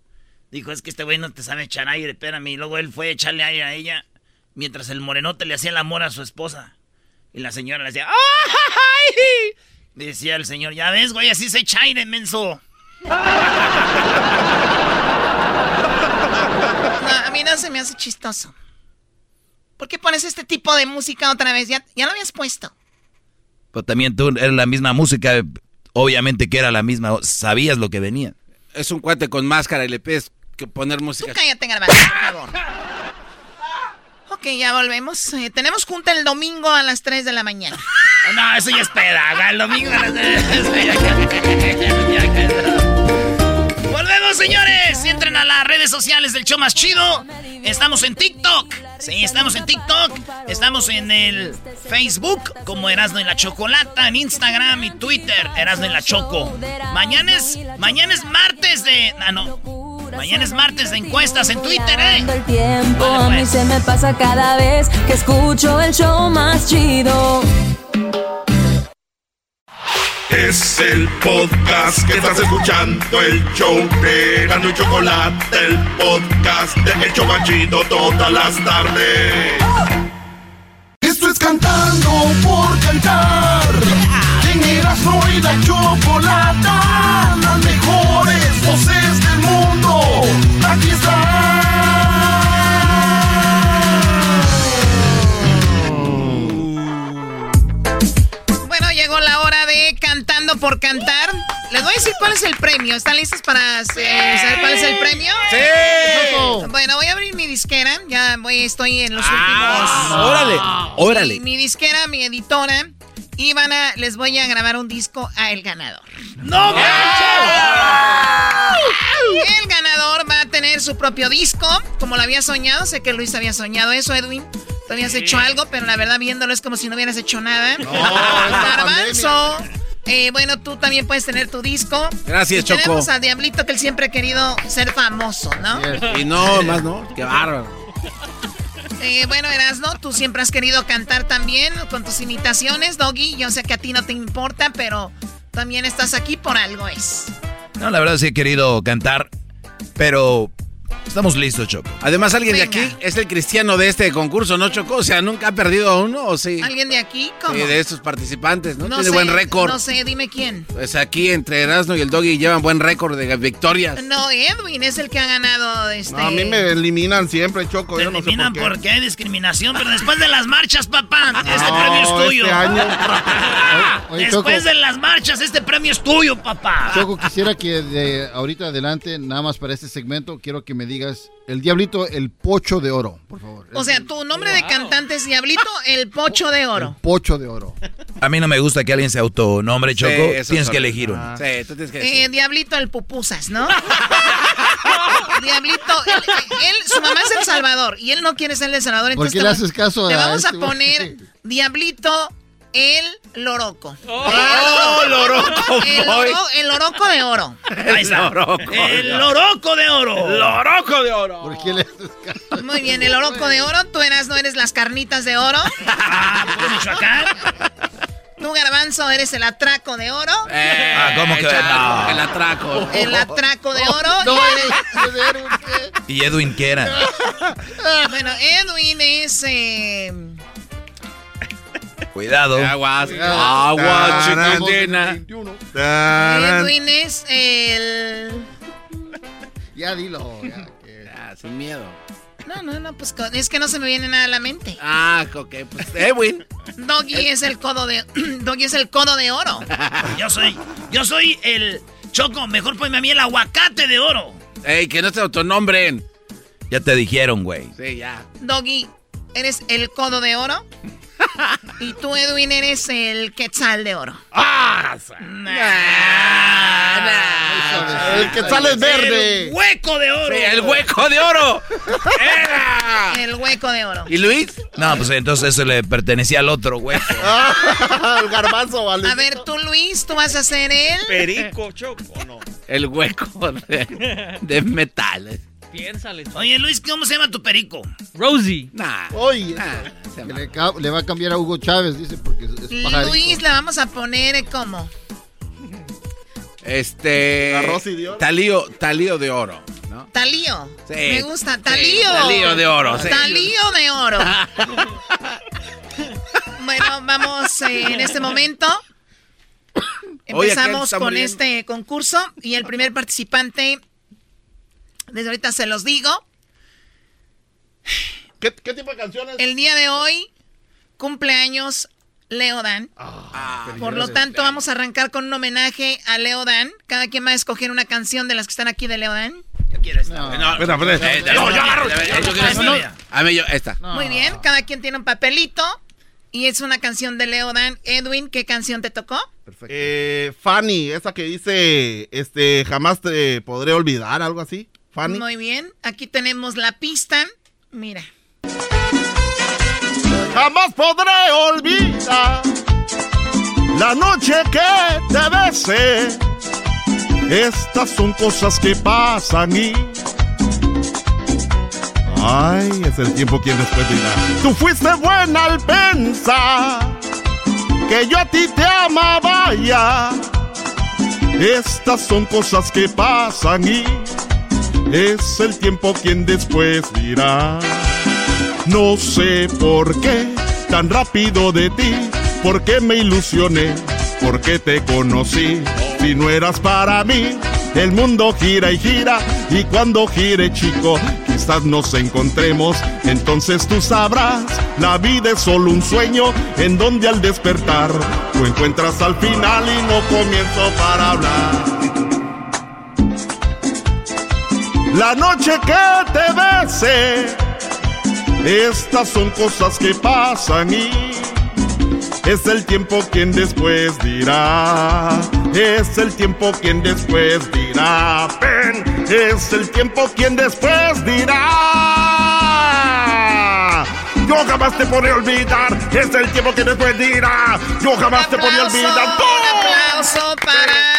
Dijo, es que este güey no te sabe echar aire, espérame. Y luego él fue a echarle aire a ella mientras el morenote le hacía el amor a su esposa. Y la señora le decía, ¡ay! Decía el señor, ya ves, güey, así se echa aire, menso. A mí no se me hace chistoso. ¿Por qué pones este tipo de música otra vez? Ya, ya lo habías puesto. Pero también tú eres la misma música, obviamente que era la misma, sabías lo que venía. Es un cuate con máscara y le pides que poner música. Cállate, garbanzo, por favor. Ok, ya volvemos. Eh, tenemos junta el domingo a las 3 de la mañana. No, eso ya es peda. El domingo a las- Señores. Entren a las redes sociales del show más chido. Estamos en TikTok. Sí, estamos en TikTok. Estamos en el Facebook como Erasmo y la Chocolata. En Instagram y Twitter, Erasmo y la Choco. Mañana es, mañana es martes de. Ah, no. Mañana es martes de encuestas en Twitter, ¿eh? El tiempo Vale, a mí pues. se me pasa cada vez que escucho el show más chido. Es el podcast que estás escuchando, el show de Erasmo y Chocolate, el podcast de El Chobachito todas las tardes. Esto es cantando por cantar. En Erasmo y la Chocolata, las mejores voces del mundo. Aquí Bueno, Por Cantar. Les voy a decir cuál es el premio. ¿Están listos para eh, saber cuál es el premio? ¡Sí! Bueno, voy a abrir mi disquera. Ya voy, estoy en los Ah, últimos. órale, órale. Mi disquera, mi editora. Y van a, les voy a grabar un disco a el ganador. ¡No El ganador va a tener su propio disco, como lo había soñado. Sé que Luis había soñado eso, Edwin. Tú habías hecho algo, pero la verdad viéndolo es como si no hubieras hecho nada. Garbanzo. Eh, bueno, tú también puedes tener tu disco. Gracias, Y Choco. Tenemos al Diablito que él siempre ha querido ser famoso, ¿no? Y no, más no. Qué bárbaro. Eh, bueno, Erasno, tú siempre has querido cantar también con tus imitaciones, Doggy. Yo sé que a ti no te importa, pero también estás aquí por algo es. No, la verdad sí he querido cantar, pero estamos listos, Choco. Además, alguien de aquí es el cristiano de este concurso, ¿no, Choco? O sea, ¿nunca ha perdido a uno o sí? ¿Alguien de aquí? ¿Cómo? Sí, de estos participantes, ¿no? No Tiene sé, buen récord. No sé, dime quién. Pues aquí entre Erasmo y el Doggy llevan buen récord de victorias. No, Edwin es el que ha ganado este. No, a mí me eliminan siempre, Choco. Te Yo no sé eliminan por qué. porque hay discriminación, pero después de las marchas, papá, este No, premio es tuyo. Este año, Oye, Después Choco. de las marchas, este premio es tuyo, papá. Choco, quisiera que de ahorita adelante, nada más para este segmento, quiero que me digas el diablito, el pocho de oro, por favor. O sea, tu nombre de cantante es Diablito, el pocho de oro. Pocho de oro. A mí no me gusta que alguien se autonombre, Choco. Tienes es que elegir uno. Ah. Sí, tú tienes que decir. Eh, Diablito el pupusas, ¿no? Diablito, él, él- su mamá es El Salvador y él no quiere ser de El Salvador. ¿Por qué te le haces caso Te vamos a este poner Diablito el loroco. ¡Oh, loroco, El, loro- el loroco de oro. Ahí está. Loroco. El loroco de oro. ¡Loroco de oro! ¿Por qué le? Muy bien, el oroco de oro. Tú eras, no eres las carnitas de oro. Ah, Michoacán. Tú, garbanzo, eres el atraco de oro. Eh, Ah, ¿cómo que no? El atraco. El atraco de oro. Y Edwin, ¿qué era? bueno, Edwin es. eh, Cuidado. Aguas. Agua, tarán, chiquitina. 21. Edwin es el. Ya dilo. ya, que- Ah, sin miedo. No, no, no, pues es que no se me viene nada a la mente. Ah, ok, pues Edwin. Doggy es el codo de. Doggy es el codo de oro. Yo soy, yo soy el Choco. Mejor ponme a mí el aguacate de oro. Ey, que no se autonombren. Ya te dijeron, güey. Sí, ya. Doggy, eres el codo de oro. Y tú, Edwin, eres el quetzal de oro. ¡Ah! El que sale es verde. El hueco de oro. Sí, el hueco de oro. ¡Era! El hueco de oro. ¿Y Luis? No, pues entonces eso le pertenecía al otro, güey. el garbanzo, vale. A ver, tú, Luis, tú vas a ser él. Perico, Choco, no. El hueco de, de metal. Piénsale. Oye, Luis, ¿cómo se llama tu perico? Rosie. Nah. Oye, nah, le, va a cambiar a Hugo Chávez, dice, porque es, es. Luis, la vamos a poner eh, como. Este. La Rosy de oro. Talío, talío de oro, ¿no? Talío. Sí. Me gusta. Sí, Talío. talío de oro, sí. Talío de oro. bueno, vamos eh, en este momento. Empezamos con este concurso y el primer participante, desde ahorita se los digo, ¿Qué, qué tipo de canciones? el día de hoy cumpleaños Leo Dan. Ah, Por lo tanto, vamos a arrancar con un homenaje a Leo Dan. Cada quien va a escoger una canción de las que están aquí de Leo Dan. Yo quiero esta. No, Espera, espera. No, yo agarro. yo quiero Ah, esta. A mí yo, esta. Muy bien, cada quien tiene un papelito y es una canción de Leo Dan. Edwin, ¿qué canción te tocó? Eh, Fanny, esa que dice, este, jamás te podré olvidar, algo así. Fanny. Muy bien, aquí tenemos la pista. Mira. Jamás podré olvidar la noche que te besé. Estas son cosas que pasan y... Ay, es el tiempo quien después dirá. Tú fuiste buena al pensar que yo a ti te amaba ya. Estas son cosas que pasan y es el tiempo quien después dirá. No sé por qué tan rápido de ti, por qué me ilusioné, por qué te conocí. Si no eras para mí, el mundo gira y gira, y cuando gire, chico, quizás nos encontremos. Entonces tú sabrás, la vida es solo un sueño en donde al despertar tú encuentras al final y no comienzo para hablar. La noche que te besé estas son cosas que pasan y es el tiempo quien después dirá. Es el tiempo quien después dirá. Ven, es el tiempo quien después dirá. Yo jamás te podré olvidar. Es el tiempo quien después dirá. Yo jamás te podré olvidar. Un aplauso para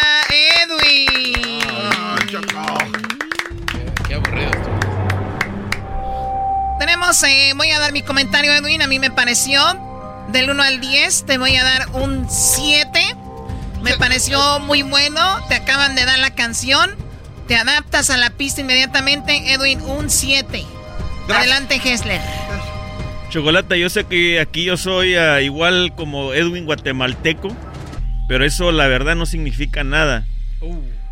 Eh, voy a dar mi comentario, Edwin. A mí me pareció, del 1 al 10, te voy a dar un 7. Me pareció muy bueno. Te acaban de dar la canción. Te adaptas a la pista inmediatamente, Edwin, un 7. Adelante, Hessler. Chocolata, yo sé que aquí yo soy ah, igual como Edwin guatemalteco, pero eso la verdad no significa nada.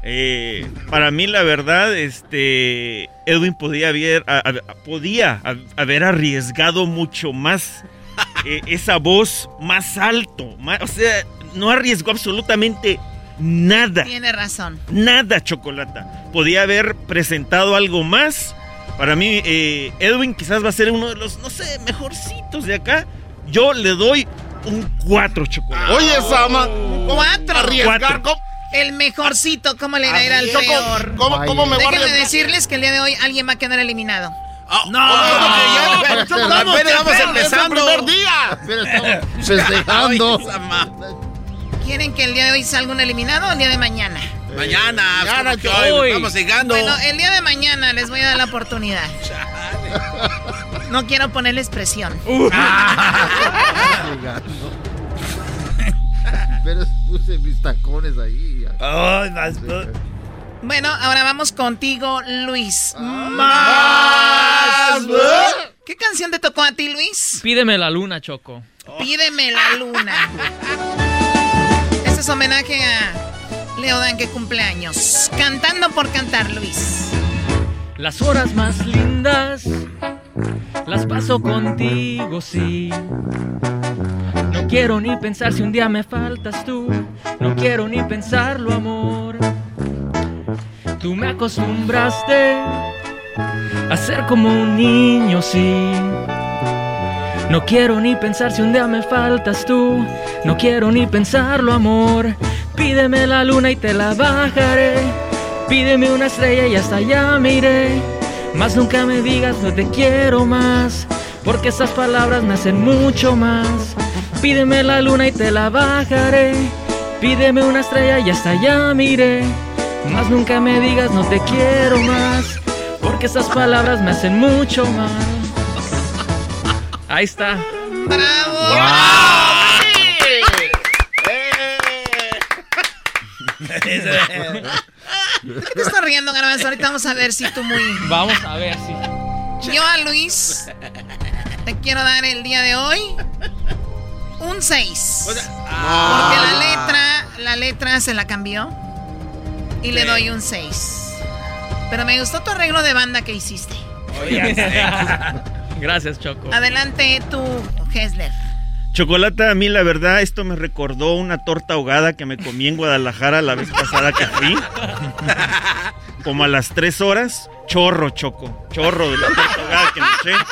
Eh, para mí la verdad, este Edwin podía haber, a- a- podía ha- haber arriesgado mucho más eh, esa voz más alto, más- o sea, no arriesgó absolutamente nada. Tiene razón. Nada, Chocolata. Podía haber presentado algo más. Para mí, eh, Edwin quizás va a ser uno de los, no sé, mejorcitos de acá. Yo le doy un 4, Chocolata. Oye, Sama. Cuatro. Arriesgar. ¿Cómo? El mejorcito, ¿cómo le irá a ir al Choco, peor? ¿cómo- cómo me voy a Déjenme decirles que el día de hoy alguien va a quedar eliminado. No, Apenas ¿cómo vamos que empezando. Es el primer día. Pero estamos festejando. ¿Quieren que el día de hoy salga un eliminado o el día de mañana? Mañana, Mañana, como que hoy, vamos llegando. Bueno, el día de mañana les voy a dar la oportunidad. No quiero ponerles presión. Pero puse mis tacones ahí. Ay, vas- Bueno, ahora vamos contigo, Luis. Más. ¿Qué canción te tocó a ti, Luis? Pídeme la luna, Choco. Pídeme la luna. Este es homenaje a Leo Dan que cumpleaños. Cantando por cantar, Luis. Las horas más lindas las paso contigo, sí. No quiero ni pensar si un día me faltas tú. No quiero ni pensarlo, amor. Tú me acostumbraste a ser como un niño, sí. No quiero ni pensar si un día me faltas tú. No quiero ni pensarlo, amor. Pídeme la luna y te la bajaré. Pídeme una estrella y hasta allá me iré. Más nunca me digas no te quiero más. Porque esas palabras me hacen mucho más. Pídeme la luna y te la bajaré. Pídeme una estrella y hasta allá me iré. Más nunca me digas no te quiero más. Porque esas palabras me hacen mucho más. Ahí está. ¡Bravo! ¿De qué te estás riendo, Garbanzo? Ahorita vamos a ver si tú muy... Vamos a ver si. Yo a Luis te quiero dar el día de hoy un 6. Porque la letra, la letra se la cambió y le doy un 6. Pero me gustó tu arreglo de banda que hiciste. Gracias, Choco. Adelante tú, Hesler. Chocolata, a mí la verdad, esto me recordó una torta ahogada que me comí en Guadalajara la vez pasada que fui. Como a las tres horas, chorro, choco. Chorro de la torta ahogada que me eché.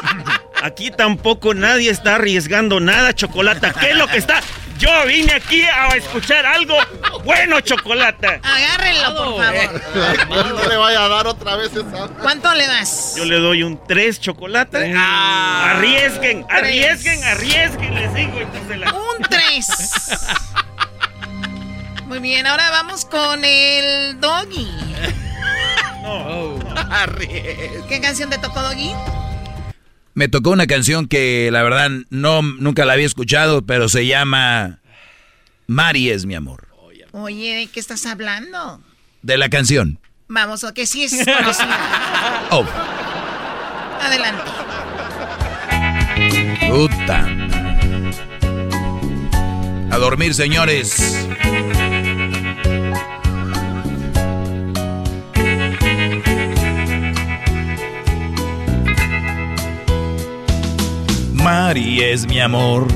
Aquí tampoco nadie está arriesgando nada, Chocolata. ¿Qué es lo que está? Yo vine aquí a escuchar algo bueno, Chocolata. Agárrenlo, por favor. No le vaya a dar otra vez esa. ¿Cuánto le das? Yo le doy un 3 chocolate. Arriesguen, arriesguen, arriesguen, les digo. entonces la- Un 3. Muy bien, ahora vamos con el Doggy. No. ¿Qué canción te tocó, Doggy? Me tocó una canción que la verdad no nunca la había escuchado, pero se llama Mari es mi amor. Oye, ¿de qué estás hablando? De la canción. Vamos, o que sí es conocida. Oh, Adelante. puta. A dormir, señores. Mari es mi amor.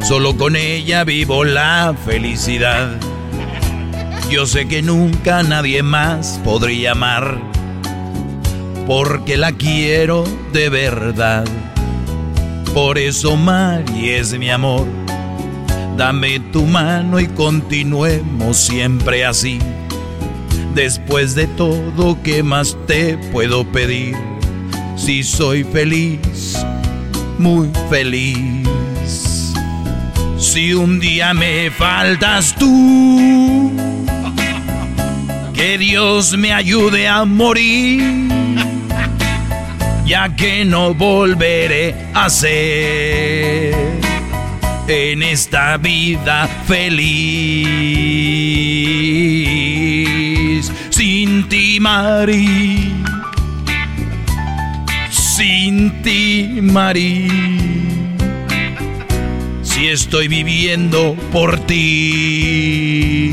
Solo con ella vivo la felicidad. Yo sé que nunca nadie más podría amar, porque la quiero de verdad. Por eso Mari es mi amor. Dame tu mano y continuemos siempre así. Después de todo, ¿qué más te puedo pedir? Si soy feliz, muy feliz. Si un día me faltas tú, que Dios me ayude a morir, ya que no volveré a ser en esta vida feliz. Sin ti, sin ti, Mari. Si estoy viviendo por ti.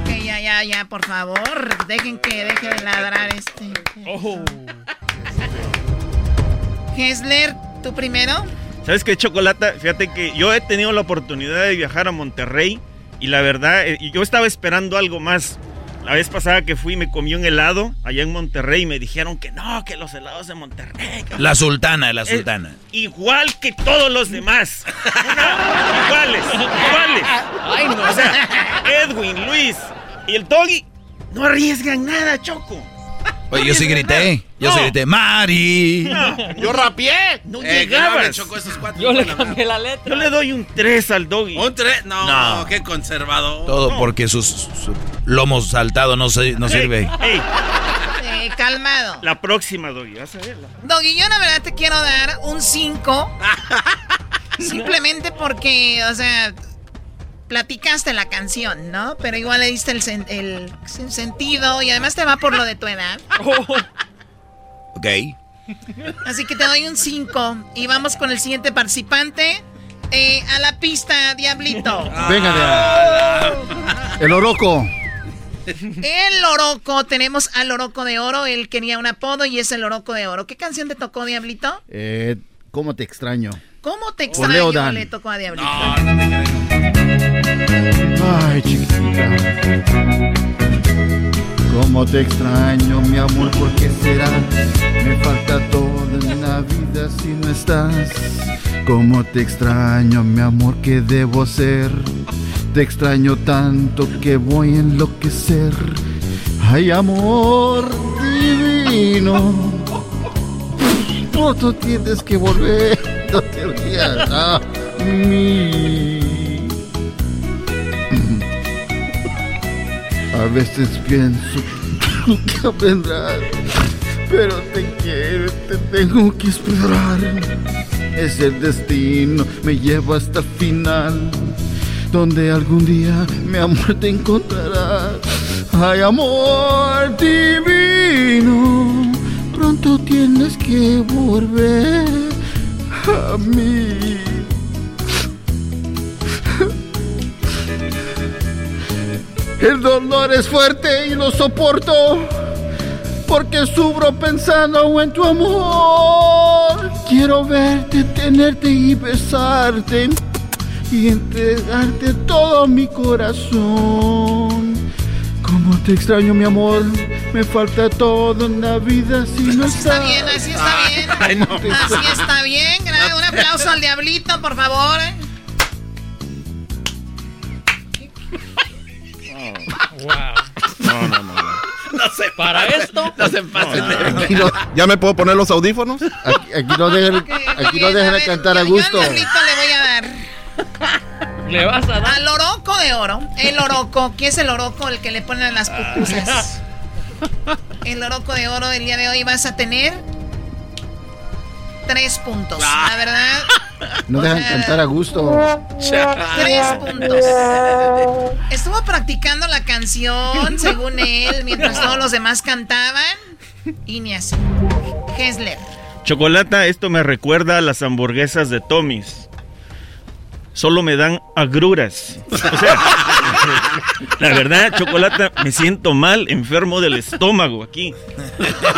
Ok, ya, ya, ya, por favor. Dejen que deje de ladrar este. Hesler, ¿tú primero? ¿Sabes qué, Chocolata? Fíjate que yo he tenido la oportunidad de viajar a Monterrey y la verdad, eh, y yo estaba esperando algo más. La vez pasada que fui me comí un helado allá en Monterrey y me dijeron que no, que los helados de Monterrey. que- La sultana, la Es sultana. igual que todos los demás. Una- iguales, iguales. Ay, no. O sea, Edwin, Luis y el Doggy no arriesgan nada, Choco. Oye, yo sí grité. Yo sí grité. Mari. Yo rapié. No Eh, llegabas. cuatro Yo le pueden hablar. cambié la letra. Yo le doy un 3 al Doggy. ¿Un tres? No, No. qué conservador. Todo porque sus, su lomo saltado no, se- no sirve. Eh, calmado. la próxima, Doggy, vas a verla. Doggy, yo la verdad te quiero dar un 5. simplemente porque, o sea, platicaste la canción, ¿no? Pero igual le diste el, sen- el sen- sentido y además te va por lo de tu edad. Ok. Así que te doy un 5. Y vamos con el siguiente participante. Eh, a la pista, Diablito. Venga, El Oroco. El Oroco, tenemos al Oroco de Oro. Él quería un apodo y es el Oroco de Oro. ¿Qué canción te tocó, Diablito? Eh, ¿Cómo te extraño? ¿Cómo te extraño Dan. le tocó a Diablito? Ay, chiquitita. Cómo te extraño, mi amor, ¿por qué será? Me falta todo en la vida si no estás. Cómo te extraño, mi amor, ¿qué debo ser? Te extraño tanto que voy a enloquecer. Ay, amor divino. Pronto tienes que volver, te a mí. A veces pienso que vendrás, pero te quiero, te tengo que esperar. Es el destino, me lleva hasta el final, donde algún día mi amor te encontrará. Ay, amor divino, pronto tienes que volver a mí. El dolor es fuerte y lo soporto porque sufro pensando en tu amor. Quiero verte, tenerte y besarte y entregarte todo mi corazón. Como te extraño, mi amor, me falta todo en la vida si no Así está estás. bien, así está bien. Ay, no. Así está bien. Un aplauso al Diablito, por favor. No, no, no. No se Para esto. No se pasen de Aquí no, ¿Ya me puedo poner los audífonos? aquí, aquí no dejan, aquí no dejan a cantar a yo- yo gusto. al Diablito le voy a dar. Le vas a dar. Al Oroco de Oro. El Oroco. ¿Quién es el Oroco? El que le ponen las pupusas. El Oroco de Oro el día de hoy vas a tener tres puntos. La verdad, No dejan cantar a gusto. tres puntos. Estuvo practicando la canción, según él, mientras todos los demás cantaban. Y ni así. Chocolata, esto me recuerda a las hamburguesas de Tommy's. Solo me dan agruras. O sea, la verdad, Chocolata, me siento mal, enfermo del estómago aquí.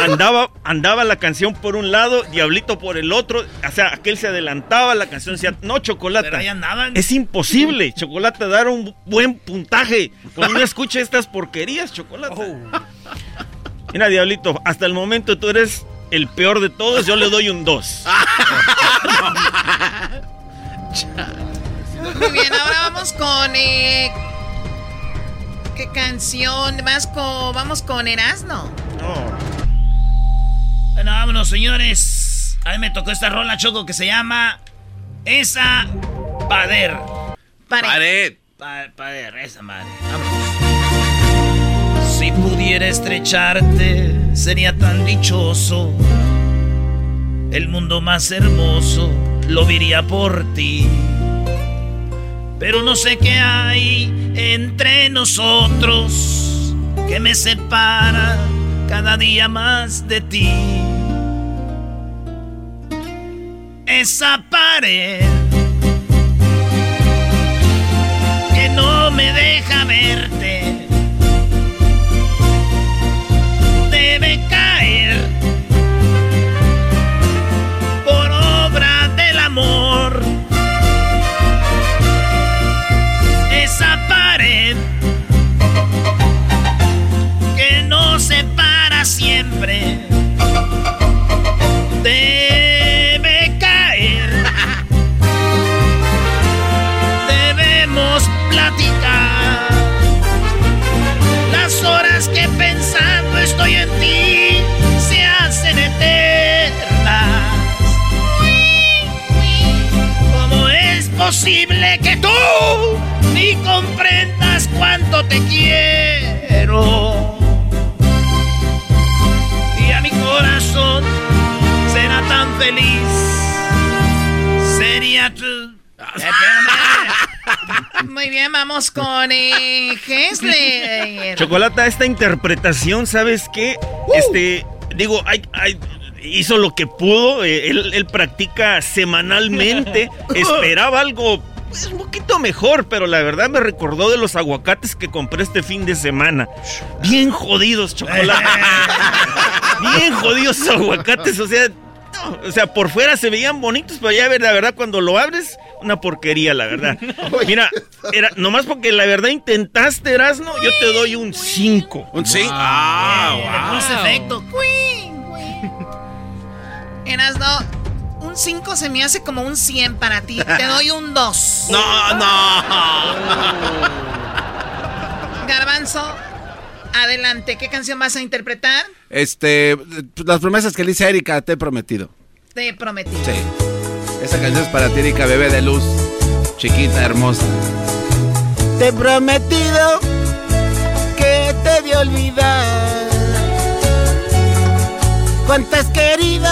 Andaba, andaba la canción por un lado, Diablito por el otro. O sea, aquel se adelantaba, la canción decía, no, Chocolata. Es imposible, Chocolata, dar un buen puntaje. Cuando uno escucha estas porquerías, Chocolata. Mira, Diablito, hasta el momento tú eres el peor de todos, yo le doy un 2. Muy bien, ahora vamos con. eh, ¿Qué canción? Vas con, vamos con Erasno. Bueno, vámonos, señores. A mí me tocó esta rola, Choco, que se llama Esa Pader. Pared. Pa- pader, esa madre. Vámonos. Si pudiera estrecharte, sería tan dichoso. El mundo más hermoso lo viría por ti. Pero no sé qué hay entre nosotros que me separa cada día más de ti. Esa pared que no me deja verte debe caer. Debemos platicar las horas que pensando estoy en ti se hacen eternas. ¿Cómo es posible que tú ni comprendas cuánto te quiero? Corazón será tan feliz. Sería tú. Muy bien, vamos con eh, Hesler. Chocolata, esta interpretación, ¿sabes qué? Este, digo, hay, hay- hizo lo que pudo, eh, él, él practica semanalmente, esperaba algo pues, un poquito mejor, pero la verdad me recordó de los aguacates que compré este fin de semana. Bien jodidos, chocolate. Bien jodidos esos aguacates, o sea, no, o sea, por fuera se veían bonitos, pero ya la verdad cuando lo abres, una porquería, la verdad. Mira, era nomás porque la verdad intentaste, Erasno, yo te doy un 5. ¿Un 5? Ah, puse efecto. Eras no. Un 5 se me hace como un 100 para ti. Te doy un 2. No, no. Garbanzo, adelante. ¿Qué canción vas a interpretar? Este, las promesas que le hice a Erika, te he prometido. Te prometí. Sí. Esa canción es para ti, Erika, bebé de luz. Chiquita, hermosa. Te he prometido que te de olvidar. Cuánto has querido,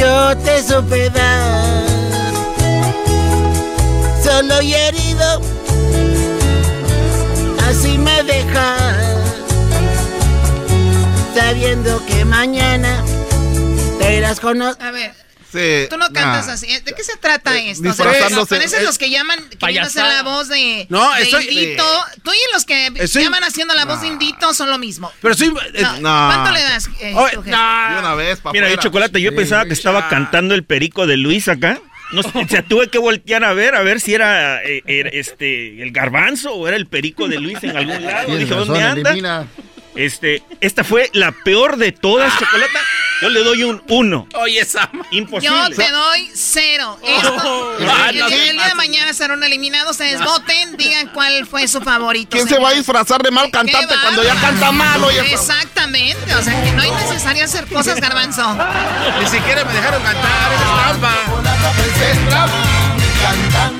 yo te supe dar. Solo y herido, así me dejas. Sabiendo que mañana te irás con otro. A ver. Sí. Tú no cantas nah. así. ¿De qué se trata Eh, esto? O sea, parecen Eh, los que llaman queriendo hacer la voz de, No, de estoy- Indito. Tú y los que Estoy- llaman haciendo la voz de Indito son lo mismo. Pero soy... No, no. ¿Cuánto le das? eh, Jesús? De una vez, pa' Mira, yo afuera. chocolate, yo pensaba que estaba cantando el perico de Luis acá. No, sé, o sea, tuve que voltear a ver, a ver si era, eh, era, este el garbanzo o era el perico de Luis en algún lado. Dije, razón, ¿dónde anda? elimina. Este, esta fue la peor de todas, chocolate. Yo le doy un uno. Oye, esa. Imposible. Yo te doy cero. Esto, Oh. el, el- el día de mañana serán eliminados. Ustedes voten, digan cuál fue su favorito. ¿Quién se va a disfrazar de mal cantante cuando ya canta mal? Oye, Exactamente. O sea, que no es necesario hacer cosas, garbanzo. Ni siquiera me dejaron cantar, es trampa. Es trampa.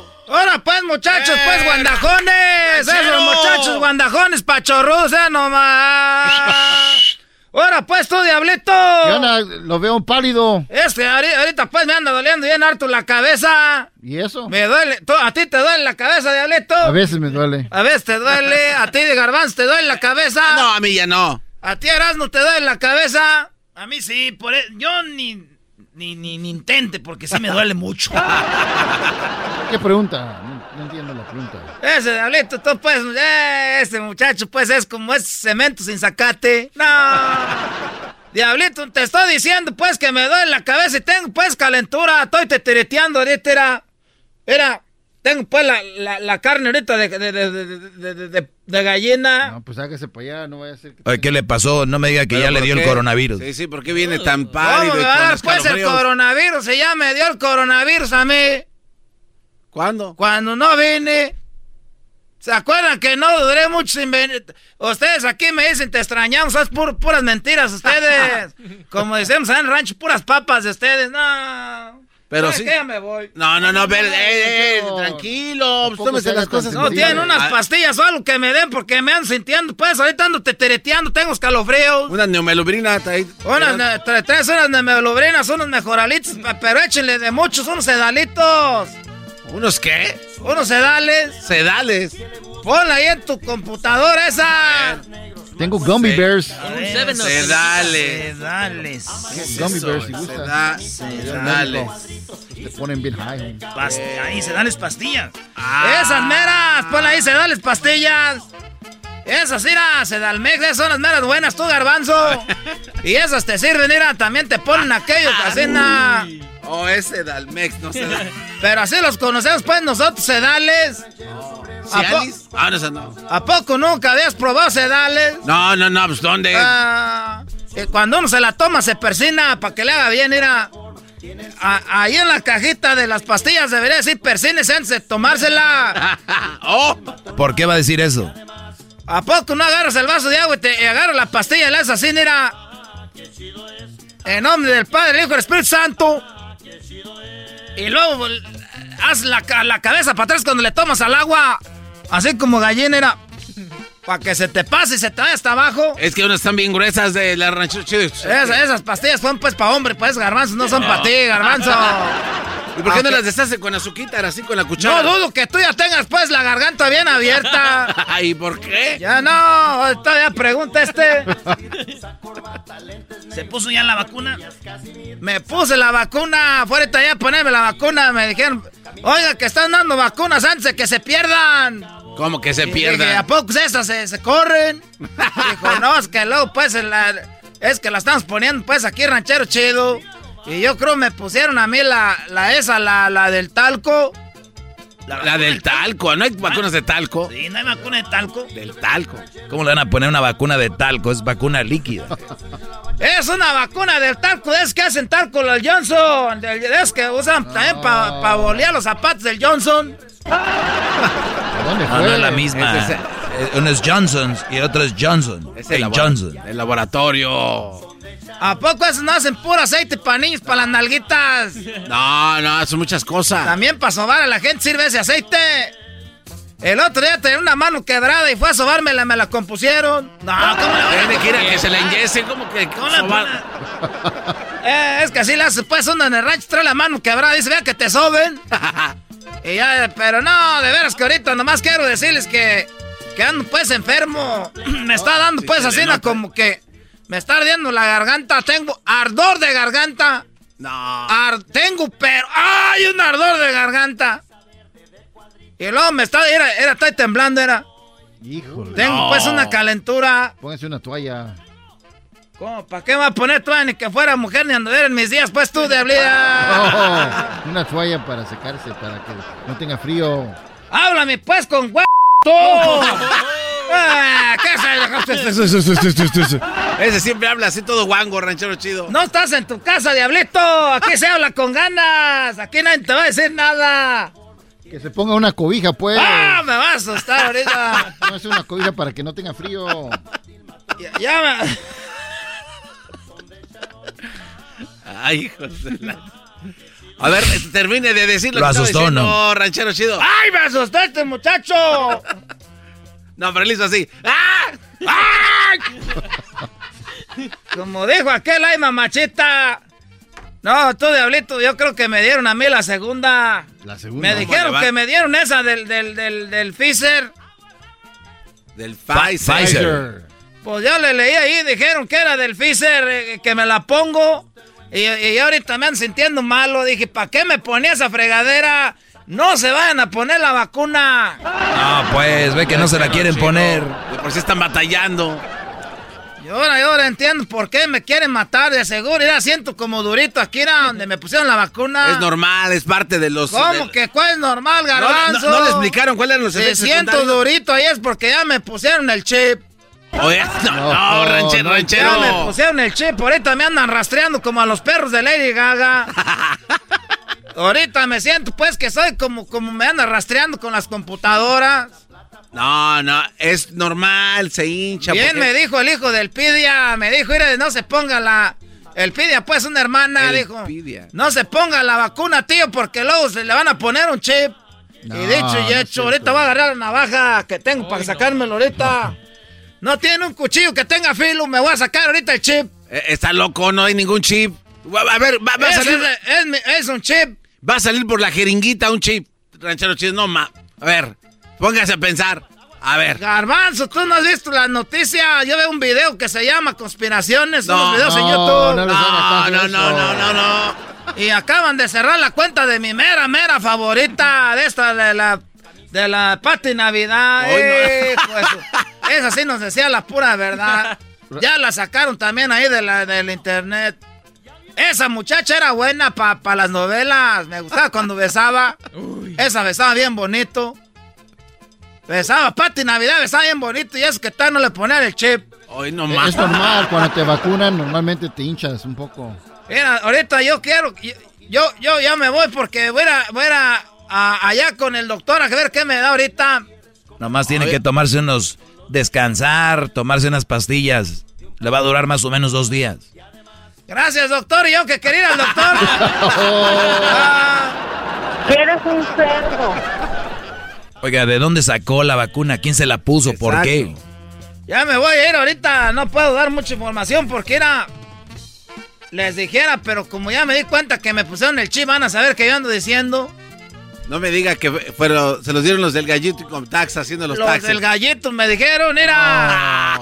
Ahora pues, muchachos, pues, guandajones. Esos muchachos guandajones pachorrudos, eh, nomás. Ahora pues, tú, diablito. ¿Qué onda? Lo veo pálido. Este, ahori- ahorita pues me anda doliendo bien harto la cabeza. ¿Y eso? Me duele. ¿Tú- ¿A ti te duele la cabeza, diablito? A veces me duele. A veces te duele. ¿A ti de garbanzo te duele la cabeza? No, a mí ya no. ¿A ti, Erasmo, te duele la cabeza? A mí sí, por e- yo ni, ni, ni, ni intente porque sí me duele mucho. ¿Qué pregunta? No, no entiendo la pregunta. Ese diablito, tú pues, eh, este muchacho pues es como es cemento sin zacate. No. Diablito, te estoy diciendo pues que me duele la cabeza y tengo pues calentura. Estoy tetereteando ahorita, era. Era. Tengo pues la, la, la carne ahorita de, de, de, de, de, de- de- de gallina. No, pues hágase para allá, no vaya a ser que... Oye, ¿qué le pasó? No me diga que ¿Pero ya le dio el coronavirus. Sí, sí, ¿por qué viene tan ¿Cómo pálido me va a dar pues el coronavirus? Se ya me dio el coronavirus a mí. ¿Cuándo? Cuando no vine. ¿Se acuerdan que no duré mucho sin venir? Ustedes aquí me dicen, te extrañamos, son pur- puras mentiras ustedes. Como decimos en el rancho, puras papas de ustedes. No. Pero ¿Sabe sí. qué? Ya me voy. No, no, no, ver, eh, eh, tranquilo, pues, tómese las cosas. No, tienen unas Ah, pastillas o algo que me den porque me ando sintiendo. Pues ahorita ando tetereteando, tengo escalofríos. Una neumelubrina. ahí. Unas, ne- tre- tres horas de melobrinas, unos mejoralitos, pe- pero échenle de muchos, unos sedalitos. ¿Unos qué? Unos sedales. Sedales. Ponla ahí en tu computadora esa. Tengo Gummy Bears. Sedales. Sedales. Gummy eso? Bears, si gusta. Seda- Sedales. Te ponen bien high. Pas- ahí, sedales pastillas. Ah. Esas meras, ponla ahí, sedales pastillas. Esas, mira, sedalmex, esas son las meras buenas, tú, garbanzo. y esas te sirven, mira, también te ponen aquellos, así, na. Oh, ese Dalmex, no sé. Pero así los conocemos, pues, nosotros, sedales. ¿A, po- ¿Cialis? Ah, no, esa no. ¿A poco nunca habías probado sedales? No, no, no, pues ¿dónde? Ah, y cuando uno se la toma, se persina para que le haga bien, mira. A- ahí en la cajita de las pastillas debería decir persínese antes de tomársela. oh. ¿Por qué va a decir eso? ¿A poco no agarras el vaso de agua y te agarras la pastilla y le haces así, mira? En nombre del Padre, el Hijo y el Espíritu Santo. Y luego l- haz la, la cabeza para atrás cuando le tomas al agua. Así como gallina, era. Para que se te pase y se te vaya hasta abajo. Es que unas están bien gruesas de la ranchero chido. Esas, esas pastillas son pues para hombre, pues garbanzos, no son para ti, garbanzo. ¿Y por qué no las deshace con azúcar así con la cuchara? No dudo que tú ya tengas pues la garganta bien abierta. ¿Y por qué? Ya no, todavía pregunta este. ¿Se puso ya la vacuna? Me puse la vacuna, fuera ya a ponerme la vacuna, me dijeron, oiga, que están dando vacunas antes de que se pierdan. ¿Cómo que se Y pierda? dije, ¿a poco esas se, se corren? Dijo, no, es que luego pues la- es que la estamos poniendo pues aquí ranchero chido. Y yo creo me pusieron a mí la, la esa, la, la del talco. La del talco, ¿no hay vacunas de talco? Sí, no hay vacuna de talco. Del talco. ¿Cómo le van a poner una vacuna de talco? Es vacuna líquida. Es una vacuna del talco, es que hacen talco el Johnson. Es que usan también para bolear los zapatos del Johnson. ¿Dónde No, no es la misma. Es- Eh, Uno es Johnson's y otro es Johnson. Es el, Johnson. el laboratorio. ¿A poco esos no hacen puro aceite para niños, para las nalguitas? No, no, son muchas cosas. También para sobar a la gente sirve ese aceite. El otro día tenía una mano quebrada y fue a sobármela, me la compusieron. No, ¿cómo le Tiene que ir a que se la inyecen, como que... ¿Cómo le sobar- Eh, es que así le hace, pues uno en el rancho trae la mano quebrada, dice, vea que te soben. y ya, pero no, de veras que ahorita nomás quiero decirles que, que ando pues enfermo. me está dando pues así como que me está ardiendo la garganta, tengo ardor de garganta. No. Ar- tengo, pero ¡ay! un ardor de garganta. Y luego me está, era, era, estoy temblando, era. Híjole. Tengo No. pues una calentura. Póngase una toalla. ¿Cómo? ¿Para qué me va a poner tú ni que fuera mujer ni anduviera en mis días? Pues tú, diablida. Oh, una toalla para secarse, para que no tenga frío. Háblame pues con tú. Ah, ¿Qué es Ese siempre habla así todo guango, ranchero chido. No estás en tu casa, diablito. Aquí se habla con ganas. Aquí nadie te va a decir nada. Que se ponga una cobija, pues. ¡Ah! Me va a asustar ahorita. No es una cobija para que no tenga frío. Ya, ya me... Ay, hijos de la... A ver, termine de decir lo, Lo que asustó, diciendo, ¿no? ranchero chido. ¡Ay, me asustó este muchacho! No, pero él hizo así. ¡Ah! Como dijo aquel, ay, mamachita. No, tú, diablito, yo creo que me dieron a mí la segunda. La segunda. Me dijeron que me dieron esa del, del, del, del Pfizer. Del Pfizer. Pfizer. Pues yo le leí ahí, dijeron que era del Pfizer, eh, que me la pongo. Y, y ahorita me ando sintiendo malo. Dije, ¿para qué me ponía esa fregadera? No se vayan a poner la vacuna. No, pues, ve que no se la quieren poner. Por sí están batallando. Ahora, ahora entiendo por qué me quieren matar. De seguro, mira, siento como durito aquí, era donde me pusieron la vacuna. Es normal, es parte de los... ¿Cómo de- que cuál es normal, No, garbanzo? no, no le explicaron cuáles eran los efectos siento secundarios. durito ahí es porque ya me pusieron el chip. Oye, no, no, No, ranchero, ranchero. Ya me pusieron el chip. Ahorita me andan rastreando como a los perros de Lady Gaga. Ahorita me siento pues que soy como, como me anda rastreando con las computadoras. No, no, es normal, se hincha. Bien porque- me dijo el hijo del Pidia, me dijo, mira, no se ponga la... El Pidia, pues, una hermana, El dijo. Pidia. No se ponga la vacuna, tío, porque luego se le van a poner un chip. No, y dicho y no hecho, ahorita voy a agarrar la navaja que tengo para sacármelo ahorita. No. tiene un cuchillo que tenga filo, me voy a sacar ahorita el chip. Eh, Está loco, no hay ningún chip. Va- A ver, va, va a salir. es- es- es un chip. Va a salir por la jeringuita un chip. Ranchero chido, no ma. A ver, póngase a pensar. A ver. Garbanzo, tú no has visto las noticias. Yo veo un video que se llama Conspiraciones, No, unos videos en no, YouTube. no No, no, no, no, no, Y acaban de cerrar la cuenta de mi mera, mera favorita de esta, de la, de la Pati Navidad. Eh, pues, esa sí nos decía la pura verdad. Ya la sacaron también ahí de la, del internet. Esa muchacha era buena para las novelas. Me gustaba cuando besaba. Esa besaba bien bonito. Besaba Pati Navidad, besaba bien bonito. Y es que tal no le ponían el chip. Hoy no Es normal, cuando te vacunan normalmente te hinchas un poco. Mira, ahorita yo quiero, yo, yo, ya me voy porque voy a, ir a- voy a, allá con el doctor a ver qué me da ahorita. Nomás tiene que tomarse unos... Descansar, tomarse unas pastillas. Le va a durar más o menos dos días. Gracias, doctor. Y yo que quería ir al doctor. Eres un cerdo. Oiga, ¿de dónde sacó la vacuna? ¿Quién se la puso? ¿Por qué? Ya me voy a ir ahorita. No puedo dar mucha información porque era. Les dijera, pero como ya me di cuenta que me pusieron el chip, van a saber que yo ando diciendo. No me diga que fueron, se los dieron los del gallito y con tax haciendo los, Los taxis. del gallito me dijeron, mira.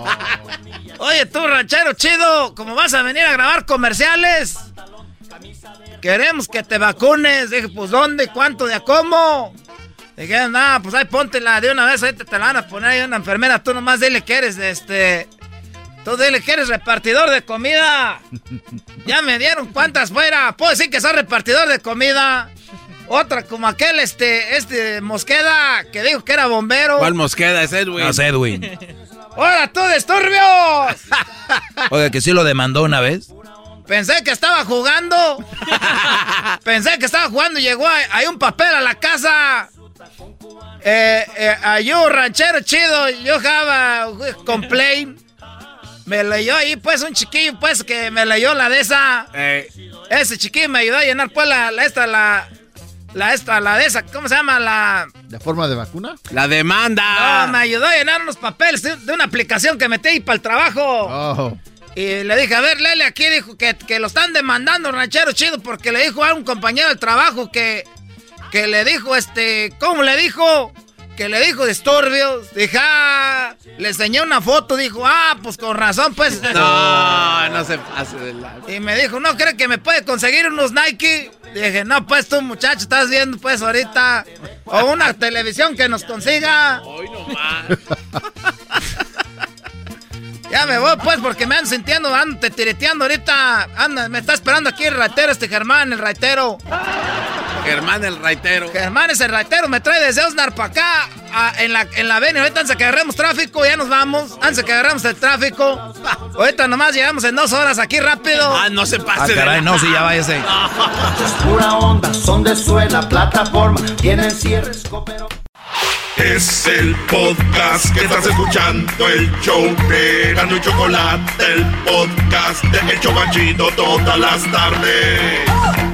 Oye, tú, ranchero chido, como vas a venir a grabar comerciales, queremos que te vacunes. Dije, pues, ¿dónde? ¿Cuánto? ¿De a cómo? Dijeron, nada, pues ahí póntela de una vez, ahí te, te la van a poner ahí una enfermera. Tú nomás dile que eres, este... Tú dile que eres repartidor de comida. Ya me dieron cuántas fuera. Puedo decir que soy repartidor de comida. Otra como aquel, este, este Mosqueda, que dijo que era bombero. ¿Cuál mosqueda es Edwin? No, es Edwin. ¡Hola, tú, disturbios! Oiga, que sí lo demandó una vez. Pensé que estaba jugando. Pensé que estaba jugando y llegó ahí un papel a la casa. Eh, eh, un ranchero chido, yo have a complaint. Me leyó ahí, pues, un chiquillo, pues, que me leyó la de esa. Ese chiquillo me ayudó a llenar, pues, la, la esta, la, la esta, la de esa, ¿cómo se llama? La... ¿De forma de vacuna? La demanda. No, me ayudó a llenar unos papeles de, de una aplicación que metí ahí para el trabajo. Oh. Y le dije, a ver, Lele, aquí dijo que, que lo están demandando, ranchero chido, porque le dijo a un compañero del trabajo que, que le dijo, este, ¿cómo le dijo? Que le dijo disturbios. Dije, ah, le enseñé una foto, dijo, ah, pues con razón, pues. No, no se pase de la... Y me dijo, ¿no cree que me puede conseguir unos Nike? Dije, no, pues tú, muchacho, estás viendo, pues, ahorita. O una televisión que nos consiga. Hoy nomás. Ya me voy, pues, porque me ando sintiendo, ando te tireteando ahorita. Anda, me está esperando aquí el raitero, este Germán, el raitero. Germán el raitero. Germán es el raitero, me trae desde Osnar para acá, a- en la, en la avenida. Ahorita antes de que agarremos tráfico, ya nos vamos. Antes de que agarremos el tráfico. Ahorita nomás llegamos en dos horas aquí rápido. Ah, no se Ah, pase de caray, la- no, sí, ya váyase. Es pura onda, son de suela, plataforma, tienen cierres, cooperó. Es el podcast que estás escuchando, el show de Gano y Chocolate, el podcast de El Chobachito todas las tardes.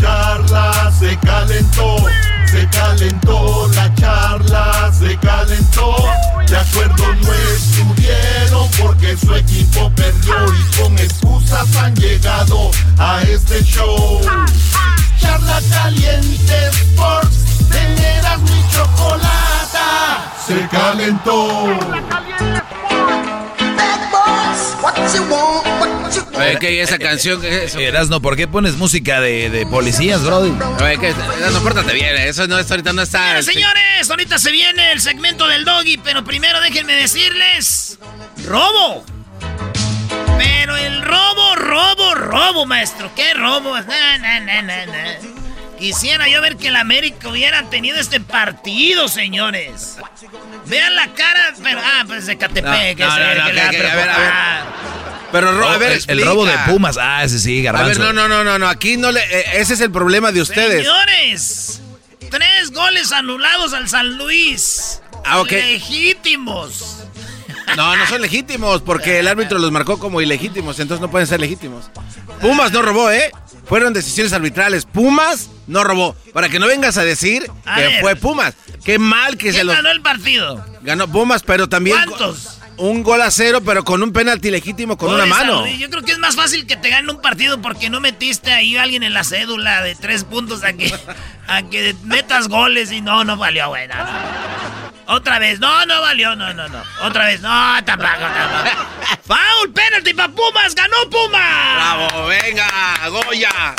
La charla, se calentó, se calentó la charla, se calentó. De acuerdo no estuvieron porque su equipo perdió y con excusas han llegado a este show. Charla caliente Sports, teneras mi chocolata, se calentó. Oye, ¿qué esa canción? ¿Qué es eso? Erasno, ¿por qué pones música de, de policías, brody? Oye, ¿qué? No, pórtate bien, eso no, ahorita no está... Señores, señores, ahorita se viene el segmento del doggy, pero primero déjenme decirles: ¡Robo! Pero el robo, robo, robo, maestro. ¿Qué robo? Na, na, na, na, na. Quisiera yo ver que el América hubiera tenido este partido, señores. Vean la cara, pero ah, pues de Catepec, No, no, no, que- a ver, a ver. Pero, ro- a ver, el, el robo de. Pumas, ah, ese sí, A garbanzo. ver, no, no, no, no, no, aquí no le... eh, ese es el problema de ustedes. Señores, tres goles anulados al San Luis. Ah, ok. Legítimos. No, no son legítimos, porque el árbitro los marcó como ilegítimos, entonces no pueden ser legítimos. Pumas no robó, ¿eh? Fueron decisiones arbitrales. Pumas no robó. Para que no vengas a decir A que ver. fue Pumas. Qué mal que se ¿Quién los... ganó el partido? Ganó Pumas, pero también... ¿Cuántos? Un gol a cero, pero con un penalti legítimo con una mano. Yo creo que es más fácil que te gane un partido porque no metiste ahí a alguien en la cédula de tres puntos a que, a que metas goles y no, no valió, güey. no, no. Otra vez, no, no valió, no, no, no. Otra vez, no, tampoco, tampoco. Foul, penalty para Pumas, ganó Pumas. Bravo, venga, Goya.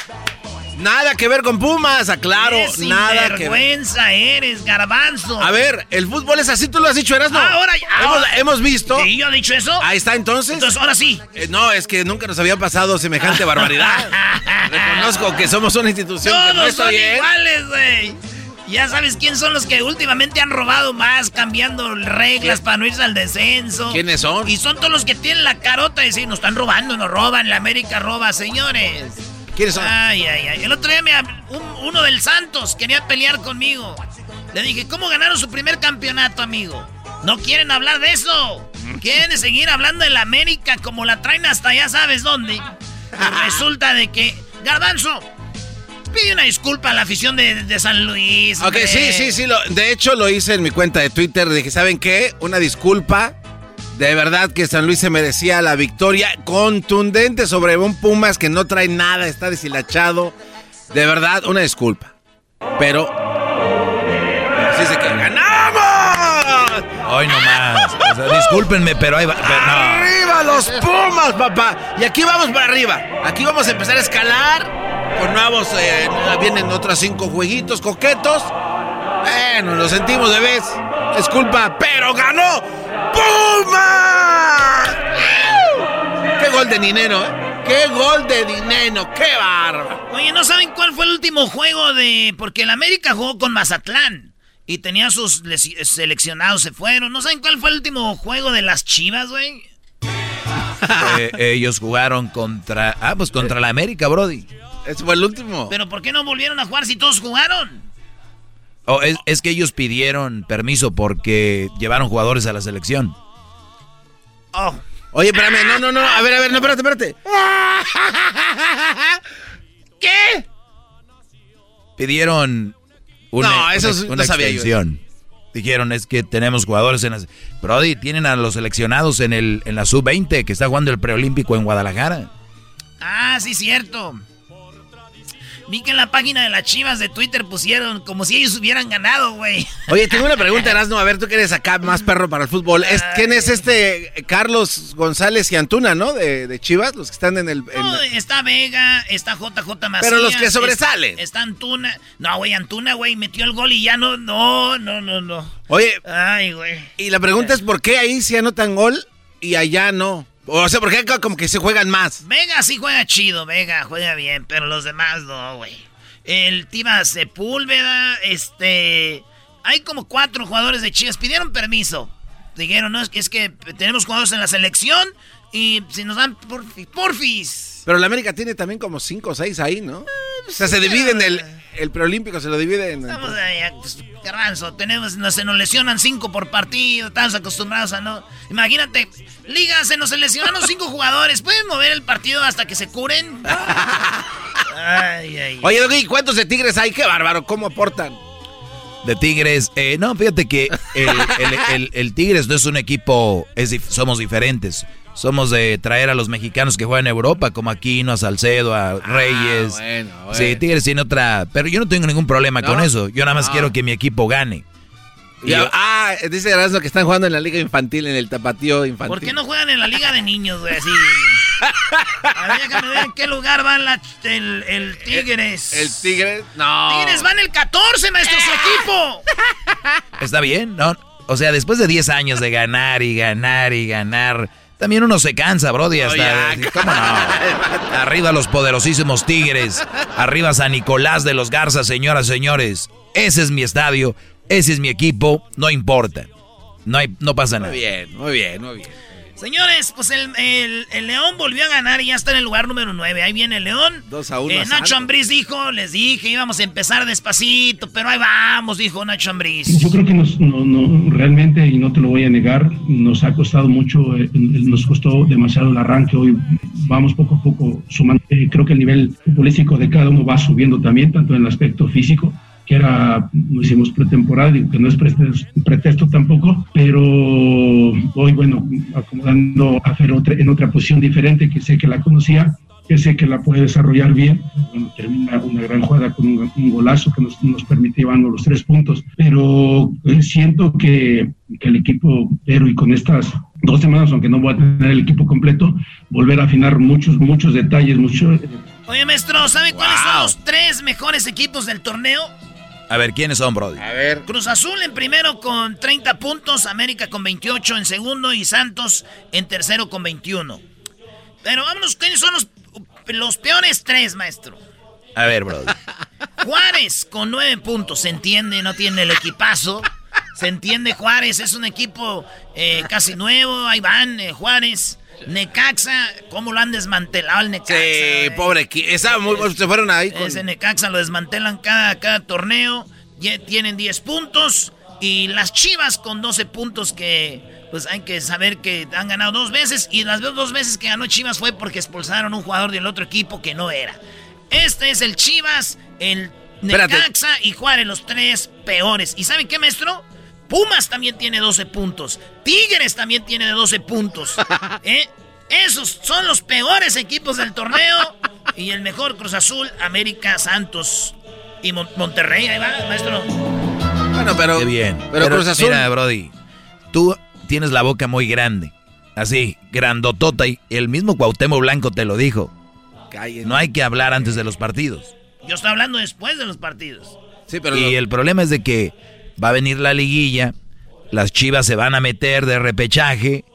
Nada que ver con Pumas, aclaro. Qué nada que ver. sinvergüenza eres, garbanzo. A ver, el fútbol es así, tú lo has dicho, Erasmo. Ahora, hemos, ahora. hemos visto. ¿Sí, yo he dicho eso? Ahí está, entonces. Entonces, ahora sí. Eh, no, es que nunca nos había pasado semejante barbaridad. Reconozco que somos una institución que no Todos son bien. iguales, güey. Ya sabes quién son los que últimamente han robado más, cambiando reglas para no irse al descenso. ¿Quiénes son? Y son todos los que tienen la carota de decir, nos están robando, nos roban, la América roba, señores. ¿Quiénes son? Ay, ay, ay. El otro día me un- uno del Santos quería pelear conmigo. Le dije, ¿cómo ganaron su primer campeonato, amigo? No quieren hablar de eso. Quieren seguir hablando de la América como la traen hasta ya sabes dónde. Y resulta de que, Garbanzo, pide una disculpa a la afición de, de San Luis. Ok, sí, sí, sí. Lo, de hecho, lo hice en mi cuenta de Twitter. Dije, ¿saben qué? Una disculpa. De verdad que San Luis se merecía la victoria contundente sobre un Pumas que no trae nada, está deshilachado. De verdad, una disculpa. Pero. Así dice que ganamos. Hoy nomás. O sea, discúlpenme, pero ahí va. pero no. ¡Arriba los Pumas, papá! Y aquí vamos para arriba. Aquí vamos a empezar a escalar. Con nuevos. eh, vienen otros cinco jueguitos coquetos. Bueno, lo sentimos de vez. Disculpa, pero ganó Pumas. ¡Qué gol de dinero, eh! ¡Qué gol de dinero! ¡Qué bárbaro! Oye, ¿no saben cuál fue el último juego de...? Porque el América jugó con Mazatlán. Y tenía sus seleccionados, se fueron. ¿No saben cuál fue el último juego de las Chivas, güey? Eh, ellos jugaron contra. Ah, pues contra la América, Brody. Ese fue el último. ¿Pero por qué no volvieron a jugar si todos jugaron? Oh, es, es que ellos pidieron permiso porque llevaron jugadores a la selección. Oh. Oye, espérame, no, no, no. A ver, a ver, no, espérate, espérate. ¿Qué? Pidieron una, No, eso una- no una yo. Dijeron, es que tenemos jugadores en las... Brody, tienen a los seleccionados en, el, en la sub-20 que está jugando el preolímpico en Guadalajara. Ah, sí, cierto. Vi que en la página de las Chivas de Twitter pusieron como si ellos hubieran ganado, güey. Oye, tengo una pregunta, Erasmo. A ver, tú que eres acá más perro para el fútbol. Es- ¿Quién es este Carlos González y Antuna, no? De, de Chivas, los que están en el. en- No, está Vega, está JJ Macías. Pero los que es- sobresalen. Está Antuna. No, güey, Antuna, güey, metió el gol y ya no, no, no, no, no. Oye, Ay, güey. y la pregunta es: ¿por qué ahí sí anotan gol y allá no? O sea, ¿por qué acá como que se juegan más? Vega sí juega chido, Vega juega bien, pero los demás no, güey. El Tiva Sepúlveda, este... Hay como cuatro jugadores de Chivas, pidieron permiso. Dijeron, no, es que, es que tenemos jugadores en la selección y si nos dan porfi- porfis. Pero la América tiene también como cinco o seis ahí, ¿no? O sea, se dividen el, el preolímpico, se lo dividen. Estamos ahí, pues, garbanzo, tenemos, nos, se nos lesionan cinco por partido, estamos acostumbrados a no... Imagínate, liga, se nos lesionaron cinco jugadores, ¿pueden mover el partido hasta que se curen? Ay, ay. Oye, Doggy, ¿cuántos de Tigres hay? ¡Qué bárbaro! ¿Cómo aportan? De Tigres, eh, no, fíjate que el, el- el- el Tigres no es un equipo, es dif- somos diferentes. Somos de traer a los mexicanos que juegan en Europa, como Aquino, a Salcedo, a Reyes. bueno, bueno. Sí, Tigres tiene otra. Pero yo no tengo ningún problema No, con eso. Yo nada más no. quiero que mi equipo gane. Y yo- ah, dice Erasmo que están jugando en la liga infantil, en el tapatío infantil. ¿Por qué no juegan en la liga de niños, güey? Así. A ver, déjame ver en qué lugar va la- el, el Tigres. El Tigres, no. Tigres va en el 14, maestro, su equipo. Está bien, ¿no? O sea, después de 10 años de ganar y ganar y ganar, También uno se cansa, Brody, hasta... ¿Cómo no? Arriba los poderosísimos Tigres, arriba San Nicolás de los Garzas, señoras y señores. Ese es mi estadio, ese es mi equipo, no importa. No, hay, no pasa nada. Muy bien, muy bien, muy bien. Señores, pues el, el, el, León volvió a ganar y ya está en el lugar número 9. Ahí viene el León. 2 a 1. Eh, Nacho Ambriz dijo, les dije, íbamos a empezar despacito, pero ahí vamos, dijo Nacho Ambriz. Yo creo que nos, no, no, realmente, y no te lo voy a negar, nos ha costado mucho, eh, nos costó demasiado el arranque. Hoy vamos poco a poco sumando. Eh, creo que el nivel futbolístico de cada uno va subiendo también, tanto en el aspecto físico que era, no hicimos pretemporada, digo que no es pretexto, pretexto, tampoco, pero hoy, bueno, acomodando a Fer otra, en otra posición diferente, que sé que la conocía, que sé que la puede desarrollar bien. Bueno, termina una gran jugada con un, un golazo que nos, nos llevarnos los tres puntos, pero eh, siento que, que el equipo, pero y con estas dos semanas, aunque no voy a tener el equipo completo, volver a afinar muchos, muchos detalles, muchos... Oye, maestro, ¿sabe cuáles wow. son los tres mejores equipos del torneo? A ver, ¿quiénes son, Brody? A ver. Cruz Azul en primero con 30 puntos, América con 28 en segundo y Santos en tercero con 21. Pero vámonos, ¿quiénes son los, los peores tres, maestro? A ver, Brody. Juárez con 9 puntos, se entiende, no tiene el equipazo. Se entiende, Juárez es un equipo eh, casi nuevo, ahí van, eh, Juárez. Necaxa, ¿cómo lo han desmantelado el Necaxa? Sí, eh? pobre, esa muy, se fueron ahí. Con... Ese Necaxa lo desmantelan cada, cada torneo, ya tienen 10 puntos y las Chivas con 12 puntos que pues hay que saber que han ganado dos veces y las dos veces que ganó Chivas fue porque expulsaron un jugador del otro equipo que no era. Este es el Chivas, el Necaxa Espérate. y Juárez, los tres peores. ¿Y saben qué, maestro? Pumas también tiene 12 puntos. Tigres también tiene 12 puntos. ¿Eh? Esos son los peores equipos del torneo. Y el mejor Cruz Azul, América, Santos y Mon Monterrey. Ahí va, maestro. Bueno, pero. Qué bien. Pero, pero Cruz Azul. Mira, Brody. Tú tienes la boca muy grande. Así, grandotota. Y el mismo Cuauhtémoc Blanco te lo dijo. Cállate. No hay que hablar antes de los partidos. Yo estoy hablando después de los partidos. Sí, pero. Y lo... el problema es de que va a venir la liguilla, las Chivas se van a meter de repechaje,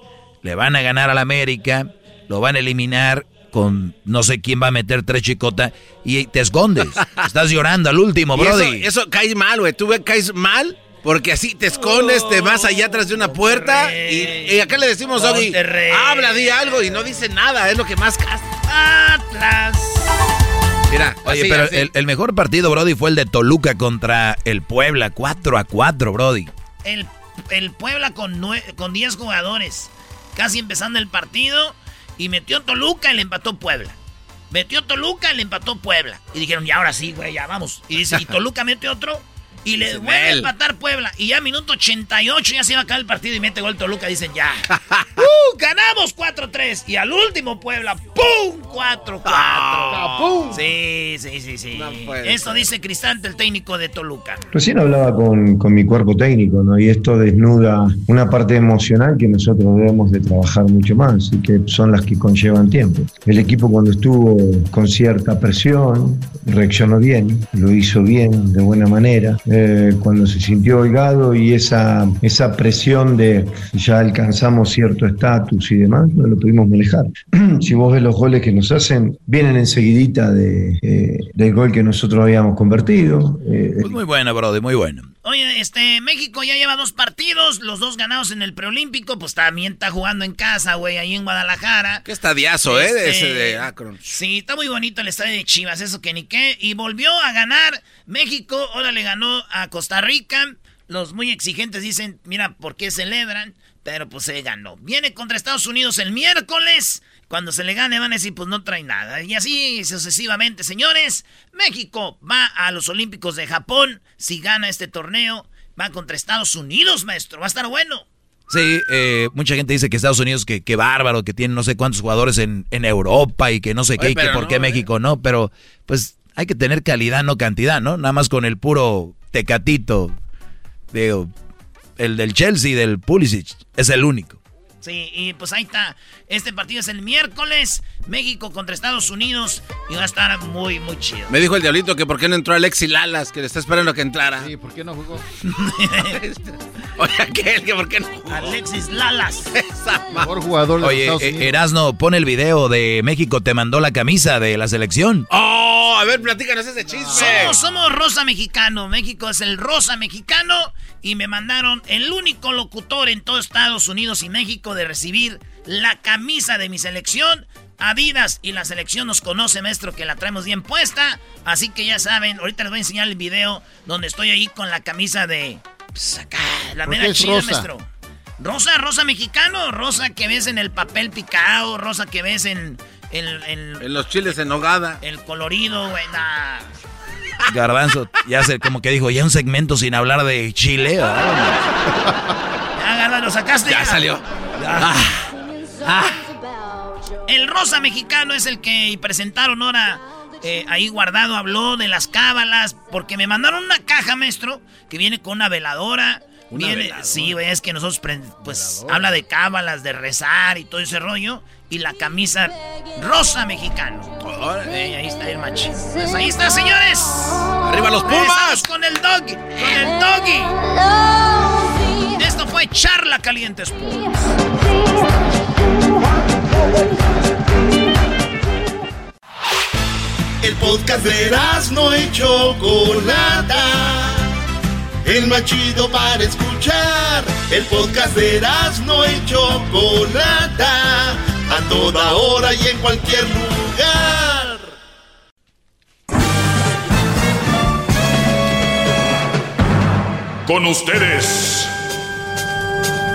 le van a ganar al América, lo van a eliminar con no sé quién va a meter tres chicotas y te escondes. Estás llorando al último, Brody. Eso, eso cae mal, güey. Tú caes mal porque así te escondes, oh, te vas allá atrás de una puerta y, y, acá le decimos, Doggy, habla, di algo y no dice nada, es lo que más casta. Atlas. Mira, Oye, así, pero así. El, el, mejor partido, Brody, fue el de Toluca contra el Puebla, 4 a 4, Brody. El, el Puebla con, con 10 jugadores, casi empezando el partido, y metió Toluca y le empató Puebla. Metió Toluca y le empató Puebla. Y dijeron, ya ahora sí, güey, ya vamos. Y dice, y Toluca mete otro. Y le vuelve a empatar Puebla. Y ya minuto 88 ya se iba a acabar el partido y mete gol Toluca. Dicen ya. ¡Uh! Ganamos 4-3. Y al último Puebla. ¡Pum! 4-4. ¡Pum! Sí, sí, sí, sí. No Eso dice Cristante, el técnico de Toluca. Recién hablaba con, con, mi cuerpo técnico, ¿no? Y esto desnuda una parte emocional que nosotros debemos de trabajar mucho más y que son las que conllevan tiempo. El equipo cuando estuvo con cierta presión reaccionó bien, lo hizo bien, de buena manera eh, cuando se sintió holgado y esa, esa presión de ya alcanzamos cierto estatus y demás, no lo pudimos manejar. si vos ves los goles que nos hacen, vienen enseguidita de, eh, del gol que nosotros habíamos convertido. Eh, pues muy bueno, Brody, muy bueno. Oye, este, México ya lleva dos partidos, los dos ganados en el preolímpico, pues también está jugando en casa, güey, ahí en Guadalajara. Qué estadiazo, este, ¿eh? De ese de Akron. Sí, está muy bonito el estadio de Chivas, eso que ni qué. Y volvió a ganar México, ahora le ganó a Costa Rica. Los muy exigentes dicen, mira, ¿por qué celebran? Pero pues se ganó. Viene contra Estados Unidos el miércoles. Cuando se le gane van a decir, pues no trae nada. Y así sucesivamente, señores. México va a los Olímpicos de Japón. Si gana este torneo, va contra Estados Unidos, maestro. Va a estar bueno. Sí, eh, mucha gente dice que Estados Unidos, que, que bárbaro, que tiene no sé cuántos jugadores en, en Europa y que no sé qué, y que por qué eh. México no. Pero pues hay que tener calidad, no cantidad, ¿no? Nada más con el puro tecatito. Digo, el del Chelsea, del Pulisic, es el único. Sí, y pues ahí está. Este partido es el miércoles. México contra Estados Unidos. Y va a estar muy, muy chido. Me dijo el diablito que por qué no entró Alexi Lalas, que le está esperando que entrara. Sí, ¿por qué no jugó? Oye, aquel que por qué no jugó. Alexis Lalas. Mejor jugador de Oye, Estados eh, Unidos. Erasno, pon el video de México te mandó la camisa de la selección. Oh, a ver, platícanos ese chisme. Somos, somos rosa mexicano. México es el rosa mexicano. Y me mandaron el único locutor en todo Estados Unidos y México de recibir la camisa de mi selección. Adidas y la selección nos conoce, maestro, que la traemos bien puesta. Así que ya saben, ahorita les voy a enseñar el video donde estoy ahí con la camisa de. pues, acá, la ¿Por qué mera chida, rosa? maestro. Rosa, rosa mexicano, rosa que ves en el papel picado, rosa que ves en. en- en- En los chiles en nogada. el colorido, güey. nah. Garbanzo, ya sé, como que dijo, ya un segmento sin hablar de Chile. Ya, Garbanzo, lo sacaste. Ya salió. Ya. El rosa mexicano es el que presentaron ahora. eh, ahí guardado habló de las cábalas. Porque me mandaron una caja, maestro. Que viene con una veladora. ¿Una viene, veladora? sí, es que nosotros pues habla de cábalas, de rezar y todo ese rollo. Y la camisa rosa mexicano. Eh, ahí está el macho. Pues ahí está, señores. ¡Arriba los Pumas! Regresamos con el doggy. Con el doggy. Esto fue Charla Caliente Sports. El podcast de no y Chocolata. El más chido para escuchar. El podcast de no y Chocolata. A toda hora y en cualquier lugar. Con ustedes.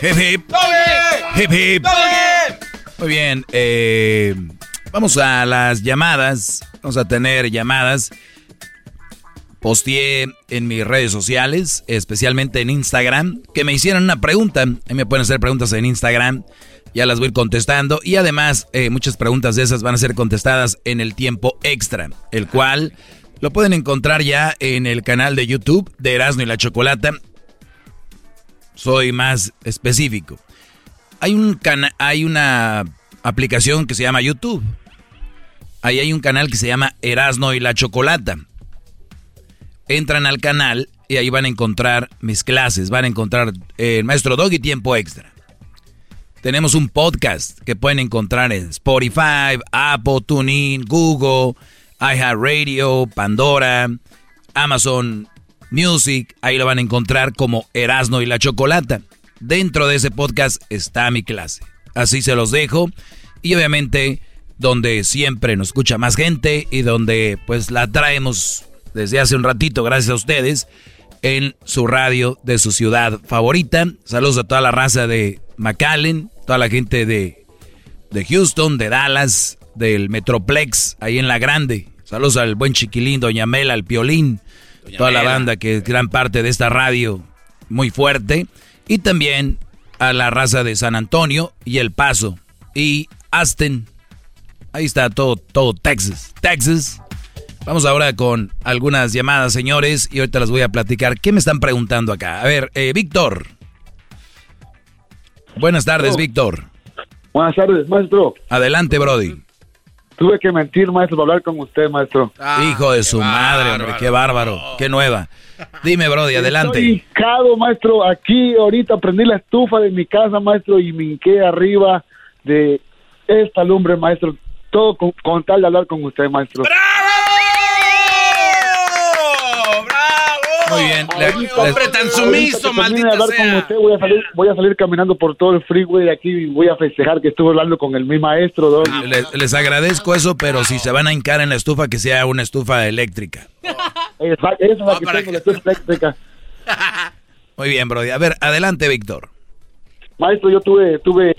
Hip hip. Hip hip. Muy bien, eh, vamos a las llamadas. Vamos a tener llamadas. Posteé en mis redes sociales, especialmente en Instagram, que me hicieran una pregunta. Ahí me pueden hacer preguntas en Instagram. Ya las voy a ir contestando. Y además, eh, muchas preguntas de esas van a ser contestadas en el tiempo extra, el cual lo pueden encontrar ya en el canal de YouTube de Erasmo y la Chocolata. Soy más específico. Hay, un hay una aplicación que se llama YouTube. Ahí hay un canal que se llama Erasno y la Chocolata. Entran al canal y ahí van a encontrar mis clases. Van a encontrar eh, el maestro Doggy Tiempo Extra. Tenemos un podcast que pueden encontrar en Spotify, Apple, TuneIn, Google, iHeartRadio, Pandora, Amazon Music. Ahí lo van a encontrar como Erasno y la Chocolata. Dentro de ese podcast está mi clase. Así se los dejo. Y obviamente donde siempre nos escucha más gente y donde pues la traemos desde hace un ratito, gracias a ustedes, en su radio de su ciudad favorita. Saludos a toda la raza de McAllen, toda la gente de, de Houston, de Dallas, del Metroplex, ahí en La Grande. Saludos al buen chiquilín, Doña Mela, al Piolín, toda la banda que es gran parte de esta radio muy fuerte. Y también a la raza de San Antonio y El Paso y Aston. Ahí está todo, todo Texas. Texas. Vamos ahora con algunas llamadas, señores, y ahorita las voy a platicar. ¿Qué me están preguntando acá? A ver, eh, Víctor. Buenas tardes, Víctor. Buenas tardes, maestro. Adelante, Brody. Tuve que mentir, maestro, para hablar con usted, maestro. Hijo de su madre, hombre, qué bárbaro, qué nueva. Dime, Brody, adelante. Estoy hincado, maestro. Aquí ahorita prendí la estufa de mi casa, maestro, y me hinqué arriba de esta lumbre, maestro. Todo con, con tal de hablar con usted, maestro. Muy bien. Hombre tan sumiso, de hablar sea. con usted, voy a, salir, voy a salir caminando por todo el freeway de aquí y voy a festejar que estuve hablando con el mi maestro. doc. Les, les agradezco eso, pero si se van a hincar en la estufa, que sea una estufa eléctrica. Esa, esa es la que tengo, la estufa eléctrica. Muy bien, Brody. A ver, adelante, Víctor. Maestro, yo tuve, tuve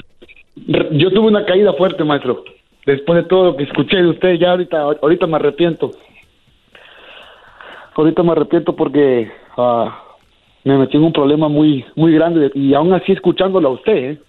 Yo tuve una caída fuerte, maestro. Después de todo lo que escuché de usted, ya ahorita, ahorita me arrepiento. Ahorita me arrepiento porque ah, me metí en un problema muy, muy grande y aún así escuchándolo a usted, ¿eh?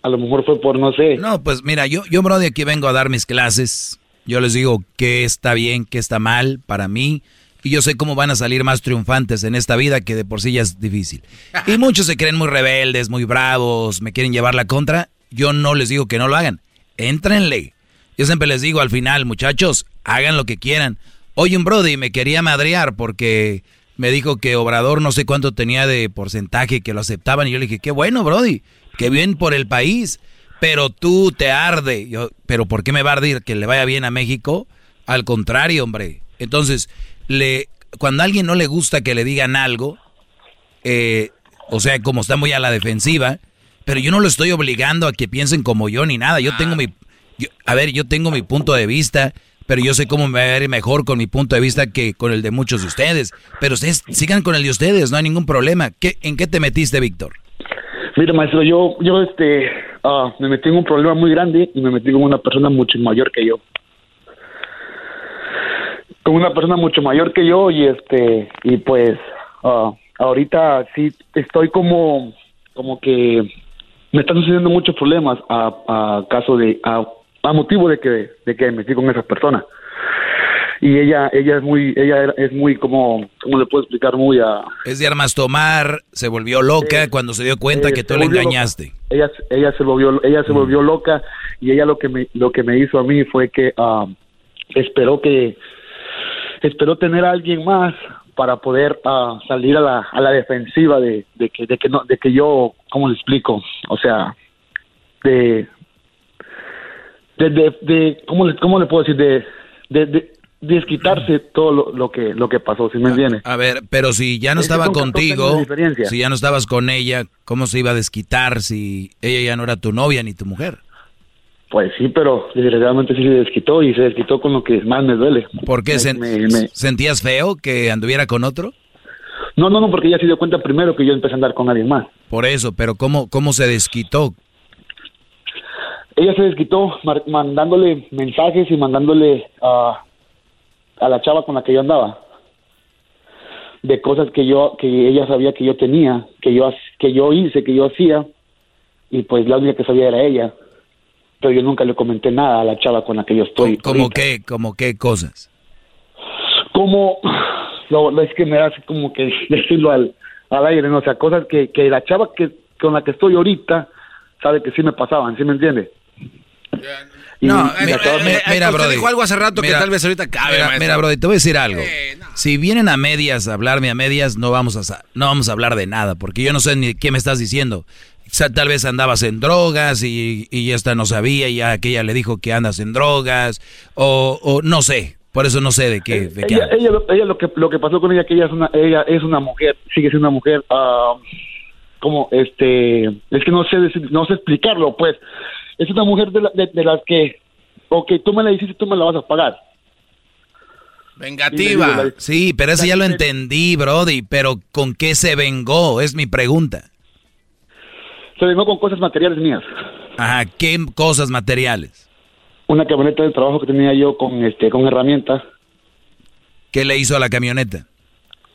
A lo mejor fue por, no sé. No, pues mira, yo, yo, Brody, aquí vengo a dar mis clases. Yo les digo qué está bien, qué está mal para mí. Y yo sé cómo van a salir más triunfantes en esta vida que de por sí ya es difícil. Y muchos se creen muy rebeldes, muy bravos, me quieren llevar la contra. Yo no les digo que no lo hagan. Éntrenle. Yo siempre les digo al final, muchachos, hagan lo que quieran. Oye, un Brody me quería madrear porque me dijo que Obrador no sé cuánto tenía de porcentaje que lo aceptaban. Y yo le dije, qué bueno, Brody, qué bien por el país. Pero tú te arde. Yo, pero ¿por qué me va a arder que le vaya bien a México? Al contrario, hombre. Entonces, le, cuando a alguien no le gusta que le digan algo, eh, o sea, como está muy a la defensiva, pero yo no lo estoy obligando a que piensen como yo ni nada. Yo tengo mi, yo- a ver, yo tengo mi punto de vista, pero yo sé cómo me va a ir mejor con mi punto de vista que con el de muchos de ustedes. Pero ustedes sigan con el de ustedes, no hay ningún problema. ¿Qué, ¿En qué te metiste, Víctor? Mire, maestro, yo, yo este, ah, me metí en un problema muy grande y me metí con una persona mucho mayor que yo. Con una persona mucho mayor que yo y este, y pues, ah, ahorita sí estoy como, como que me están sucediendo muchos problemas a, a caso de, a, a motivo de que, de que me metí con esa persona. Y ella, ella es muy, ella es muy como, ¿cómo le puedo explicar? Muy a, Es de armas tomar, se volvió loca cuando se dio cuenta Eh, que tú volvió engañaste. ella ella se volvió ella Mm. se volvió loca y ella lo que me lo que me hizo a mí fue que ah, esperó que esperó tener a alguien más para poder ah, salir a la, a la defensiva de, de que de que no de que yo cómo le explico o sea de de, de, de- cómo le cómo le puedo decir de de, de desquitarse todo lo, lo que lo que pasó, ¿sí me entiende? A ver, pero si ya no Es estaba son 14 años contigo, si ya no estabas con ella, ¿cómo se iba a desquitar si ella ya no era tu novia ni tu mujer? Pues sí, pero desgraciadamente sí se desquitó y se desquitó con lo que más me duele. ¿Por qué? Me- sen- me- me- ¿Sentías feo que anduviera con otro? No, no, no, porque ella se dio cuenta primero que yo empecé a andar con alguien más. Por eso, pero ¿cómo, cómo se desquitó? Ella se desquitó mandándole mensajes y mandándole a a la chava con la que yo andaba de cosas que yo que ella sabía que yo tenía, que yo que yo hice, que yo hacía y pues la única que sabía era ella. Pero yo nunca le comenté nada a la chava con la que yo estoy. ¿Cómo ahorita. qué? ¿Cómo qué cosas? como lo, lo- es que me hace como que decirlo al, al aire, ¿no? O sea, cosas que, que la chava que con la que estoy ahorita sabe que sí me pasaban, ¿sí me entiende? Y No, mira, chava- mira, mira, usted Brody. dijo algo hace rato que tal vez ahorita cabe, Mira, mira, Brody, te voy a decir algo. Si vienen a medias a hablarme a medias, no vamos a no vamos a hablar de nada, porque yo no sé ni qué me estás diciendo. O sea, tal vez andabas en drogas y, y esta no sabía y ya aquella le dijo que andas en drogas o, o no sé. Por eso no sé de qué. De qué ella, hablas. ella, lo- ella lo que lo que pasó con ella que ella es una ella es una mujer sigue siendo una mujer ah, como este es que no sé decir- no sé explicarlo pues es una mujer de, la- de, de las que ok tú me la hiciste tú me la vas a pagar Vengativa. Sí, pero eso ya lo entendí, Brody. Pero ¿con qué se vengó? Es mi pregunta. se vengó con cosas materiales mías Ajá, ¿qué cosas materiales? una camioneta de trabajo que tenía yo con este con herramientas ¿Qué le hizo a la camioneta?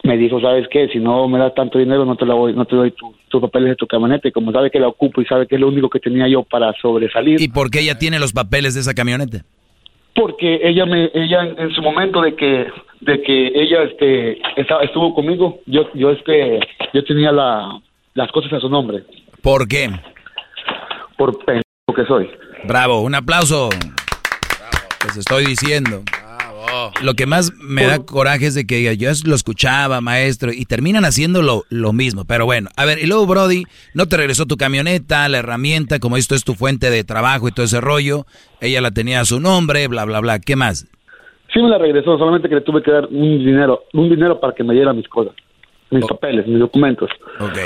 me dijo sabes qué si no me das tanto dinero no te la voy no te doy tu- tus papeles de tu camioneta y como sabe que la ocupo y sabe que es lo único que tenía yo para sobresalir ¿Y por qué ella tiene los papeles de esa camioneta? porque ella me ella en, en su momento de que de que ella este estaba, estuvo conmigo yo yo este yo tenía la las cosas a su nombre ¿Por qué? por pendejo que soy Bravo, un aplauso. Les estoy diciendo. Lo que más me da coraje es de que diga, yo lo escuchaba, maestro, y terminan haciendo lo, lo mismo. Pero bueno, a ver, y luego Brody, no te regresó tu camioneta, la herramienta, como esto es tu fuente de trabajo y todo ese rollo. Ella la tenía a su nombre, bla, bla, bla. ¿Qué más? sí me la regresó solamente que le tuve que dar un dinero un dinero para que me diera mis cosas mis papeles mis documentos Ok.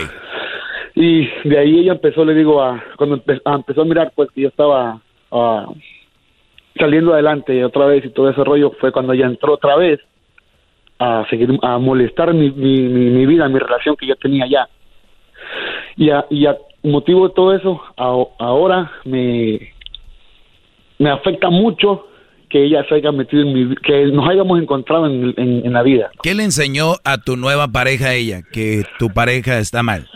Y de ahí ella empezó, le digo, a, cuando empe- a- empezó a mirar, pues que yo estaba ah, saliendo adelante otra vez y todo ese rollo, fue cuando ella entró otra vez a seguir, a molestar mi, mi, mi, mi vida, mi relación que yo tenía ya. Y a, y a motivo de todo eso, a- ahora me, me afecta mucho que ella se haya metido en mi que nos hayamos encontrado en, en- en la vida. ¿Qué le enseñó a tu nueva pareja ella? Que tu pareja está mal.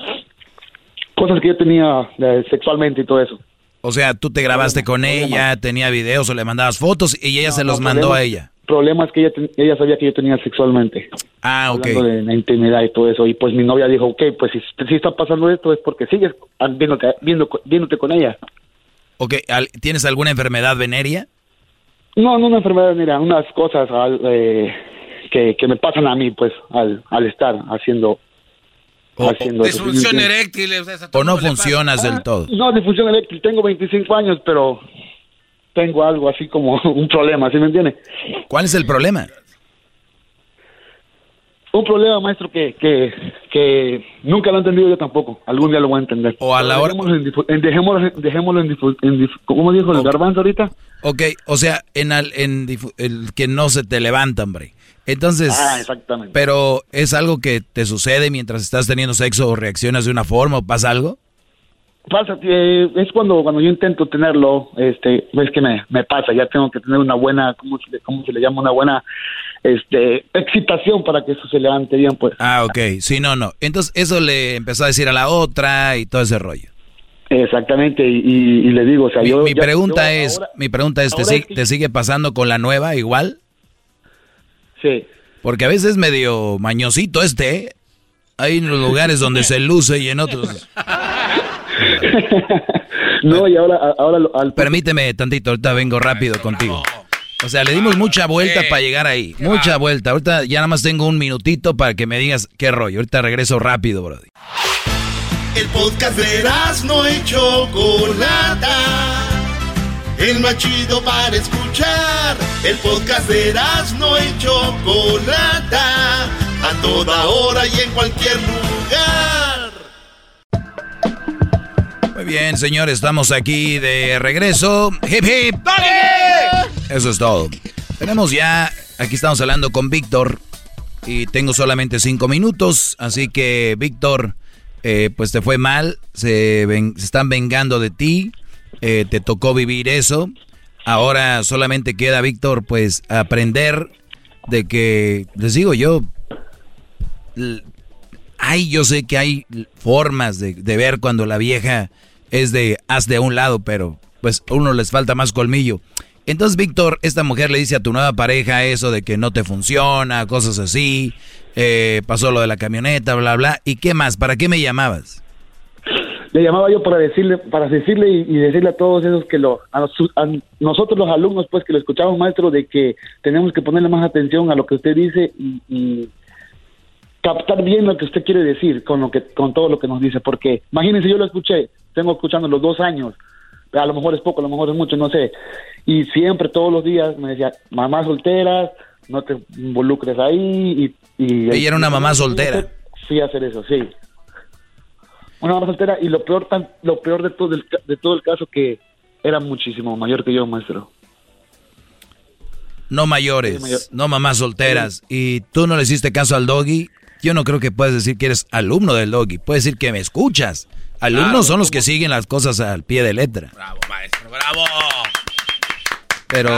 Cosas que yo tenía eh, sexualmente y todo eso. O sea, tú te grabaste con ella, tenía videos o le mandabas fotos y ella se los mandó a ella. Problemas que ella, ten- ella sabía que yo tenía sexualmente. Ah, ok. Hablando de la intimidad y todo eso. Y pues mi novia dijo, ok, pues si, si está pasando esto es porque sigues viéndote, viendo, viéndote con ella. Ok, ¿tienes alguna enfermedad venérea? No, no una enfermedad, mira, unas cosas al- eh, que, que me pasan a mí, pues, al, al estar haciendo... haciendo eso. Disfunción eréctil. o sea, ¿O no funcionas del todo? No, disfunción eréctil. Tengo 25 años, pero tengo algo así como un problema, ¿sí me entiende? ¿Cuál es el problema? Un problema, maestro, que, que, que nunca lo he entendido yo tampoco. Algún día lo voy a entender. O a la hora- Dejémoslo en, dejémoslo, dejémoslo en, ¿Cómo dijo el garbanzo ahorita? Ok, o sea, en, al- en el que no se te levanta, hombre. Entonces, Ah, exactamente. pero ¿es algo que te sucede mientras estás teniendo sexo o reaccionas de una forma o pasa algo? Pasa, eh, es cuando, cuando yo intento tenerlo, este, es que me, me pasa, ya tengo que tener una buena, ¿cómo se, le- cómo se le llama? Una buena este, excitación para que eso se levante bien, pues. Ah, ok. Sí, no, no. Entonces, eso le empezó a decir a la otra y todo ese rollo. Exactamente, y, y- y le digo, o sea, Mi, yo... mi ya- pregunta yo es, ahora- mi pregunta es, ¿te, si- es que- te sigue pasando con la nueva igual? Sí. Porque a veces es medio mañosito este, ¿eh? Hay en los lugares donde se luce y en otros... No, y ahora, ahora lo- al... Permíteme tantito, ahorita vengo rápido contigo. O sea, le dimos mucha vuelta para llegar ahí. Mucha vuelta. Ahorita ya nada más tengo un minutito para que me digas qué rollo. Ahorita regreso rápido, brody. El podcast de no y Chocolata. El más chido para escuchar. El podcast de no y Chocolata. A toda hora y en cualquier lugar. Muy bien, señores, estamos aquí de regreso. Hip hip. Eso es todo. Tenemos ya, aquí estamos hablando con Víctor y tengo solamente cinco minutos, así que Víctor, eh, pues te fue mal, se, ven- se están vengando de ti, eh, te tocó vivir eso. Ahora solamente queda, Víctor, pues aprender de que, les digo yo, hay, yo sé que hay formas de, de ver cuando la vieja es de haz de un lado, pero pues a uno les falta más colmillo. Entonces, Víctor, esta mujer le dice a tu nueva pareja eso de que no te funciona, cosas así, eh, pasó lo de la camioneta, bla, bla. ¿Y qué más? ¿Para qué me llamabas? Le llamaba yo para decirle, para decirle y, y decirle a todos esos que lo, a, su- a nosotros los alumnos, pues que lo escuchamos, maestro, de que tenemos que ponerle más atención a lo que usted dice y, y captar bien lo que usted quiere decir con lo que, con todo lo que nos dice, porque imagínense, yo lo escuché, tengo escuchando los dos años, a lo mejor es poco, a lo mejor es mucho, no sé, y siempre todos los días me decía, mamá solteras, no te involucres ahí y, y Ella era una mamá soltera. Sí, hacer eso, sí. Una mamá soltera y lo peor tan, lo peor de todo el, de todo el caso que era muchísimo mayor que yo, maestro. No mayores, no mamás solteras. Y tú no le hiciste caso al doggy. Yo no creo que puedes decir que eres alumno del doggy. Puedes decir que me escuchas. Alumnos Claro, son los que siguen las cosas al pie de letra. Bravo, maestro, bravo. Pero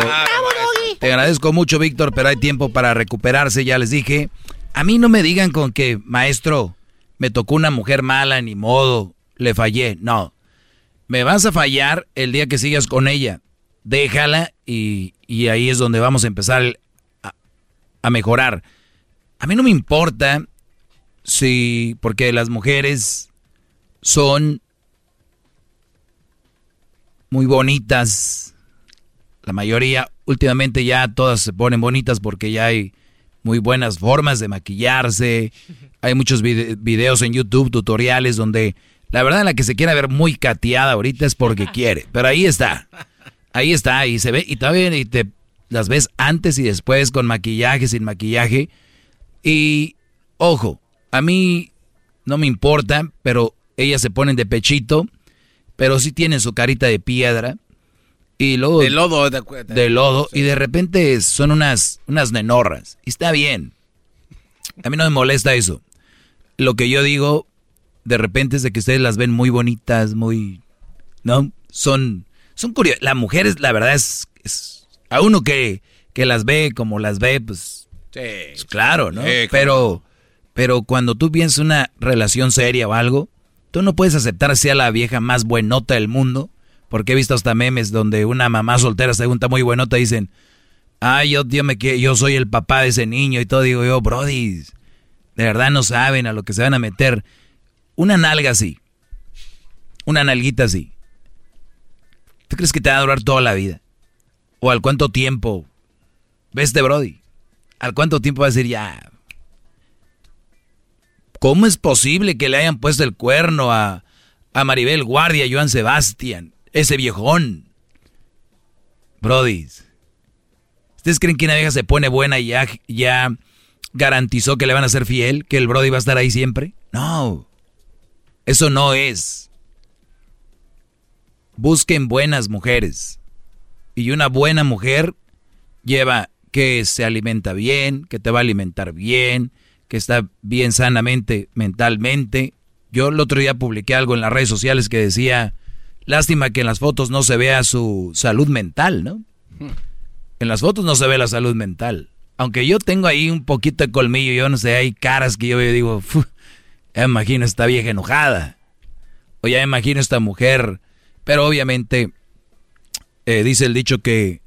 te agradezco mucho, Víctor, pero hay tiempo para recuperarse, ya les dije. A mí no me digan con que, maestro, me tocó una mujer mala, ni modo, le fallé. No, me vas a fallar el día que sigas con ella. Déjala y, y ahí es donde vamos a empezar a, a mejorar. A mí no me importa si, porque las mujeres son muy bonitas, la mayoría, últimamente ya todas se ponen bonitas porque ya hay muy buenas formas de maquillarse. Hay muchos vide- videos en YouTube, tutoriales, donde la verdad la que se quiera ver muy cateada ahorita es porque quiere. Pero ahí está. Ahí está. Y se ve, y todavía y te las ves antes y después con maquillaje, sin maquillaje. Y ojo, a mí no me importa, pero ellas se ponen de pechito, pero sí tienen su carita de piedra. Y luego De lodo, de lodo y de repente son unas, unas nenorras. Y está bien. A mí no me molesta eso. Lo que yo digo, de repente es de que ustedes las ven muy bonitas, muy, ¿no? Son, son curiosas. Las mujeres, la verdad es, es a uno que, que las ve como las ve, pues, pues claro, ¿no? Sí, pero, pero cuando tú piensas una relación seria o algo, tú no puedes aceptar sea la vieja más buenota del mundo, porque he visto hasta memes donde una mamá soltera se junta muy buenota dicen, ay, yo, yo, me, yo soy el papá de ese niño y todo, digo yo, brody, de verdad no saben a lo que se van a meter. Una nalga así, una nalguita así, ¿tú crees que te va a durar toda la vida? ¿O al cuánto tiempo? ¿Ves de Brody? ¿Al cuánto tiempo va a decir ya? ¿Cómo es posible que le hayan puesto el cuerno a, a Maribel Guardia, a Joan Sebastián, ese viejón? Brody, ¿ustedes creen que una vieja se pone buena y ya, ya garantizó que le van a ser fiel? ¿Que el Brody va a estar ahí siempre? No, eso no es. Busquen buenas mujeres. Y una buena mujer lleva que se alimenta bien, que te va a alimentar bien, que está bien sanamente, mentalmente. Yo el otro día publiqué algo en las redes sociales que decía, lástima que en las fotos no se vea su salud mental, ¿no? En las fotos no se ve la salud mental. Aunque yo tengo ahí un poquito de colmillo, yo no sé, hay caras que yo veo y digo, "Fu, ya imagino esta vieja enojada. O ya imagino esta mujer. Pero obviamente eh, dice el dicho que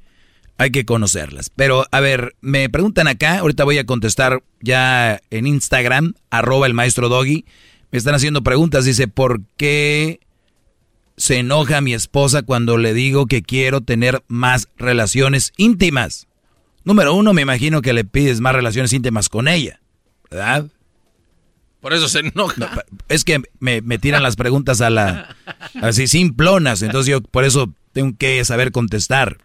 hay que conocerlas. Pero a ver, me preguntan acá, ahorita voy a contestar ya en Instagram, arroba el maestro Doggy. Me están haciendo preguntas, dice, ¿por qué se enoja mi esposa cuando le digo que quiero tener más relaciones íntimas? Número uno, me imagino que le pides más relaciones íntimas con ella, ¿verdad? Por eso se enoja. Es que me, me tiran las preguntas a la así simplonas, entonces yo por eso tengo que saber contestar.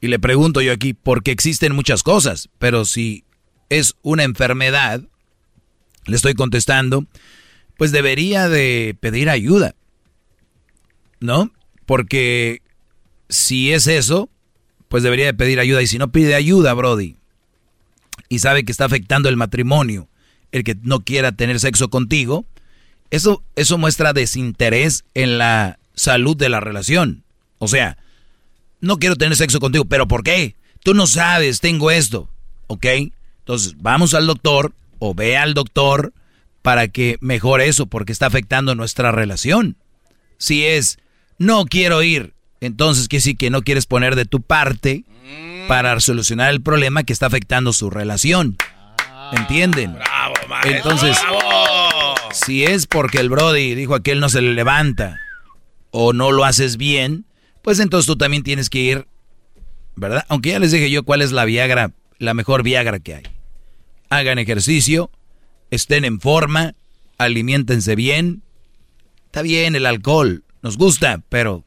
Y le pregunto yo aquí, porque existen muchas cosas, pero si es una enfermedad, le estoy contestando, pues debería de pedir ayuda. ¿No? Porque si es eso, pues debería de pedir ayuda. Y si no pide ayuda, Brody, y sabe que está afectando el matrimonio, el que no quiera tener sexo contigo, eso, eso muestra desinterés en la salud de la relación. O sea, no quiero tener sexo contigo, pero ¿por qué? Tú no sabes, tengo esto, ¿ok? Entonces, vamos al doctor o ve al doctor para que mejore eso, porque está afectando nuestra relación. Si es, no quiero ir, entonces quiere decir que no quieres poner de tu parte para solucionar el problema que está afectando su relación. ¿Entienden? Bravo, Entonces, si es porque el Brody dijo aquel no se le levanta o no lo haces bien, pues entonces tú también tienes que ir, ¿verdad? Aunque ya les dije yo cuál es la Viagra, la mejor Viagra que hay. Hagan ejercicio, estén en forma, alimentense bien. Está bien el alcohol, nos gusta, pero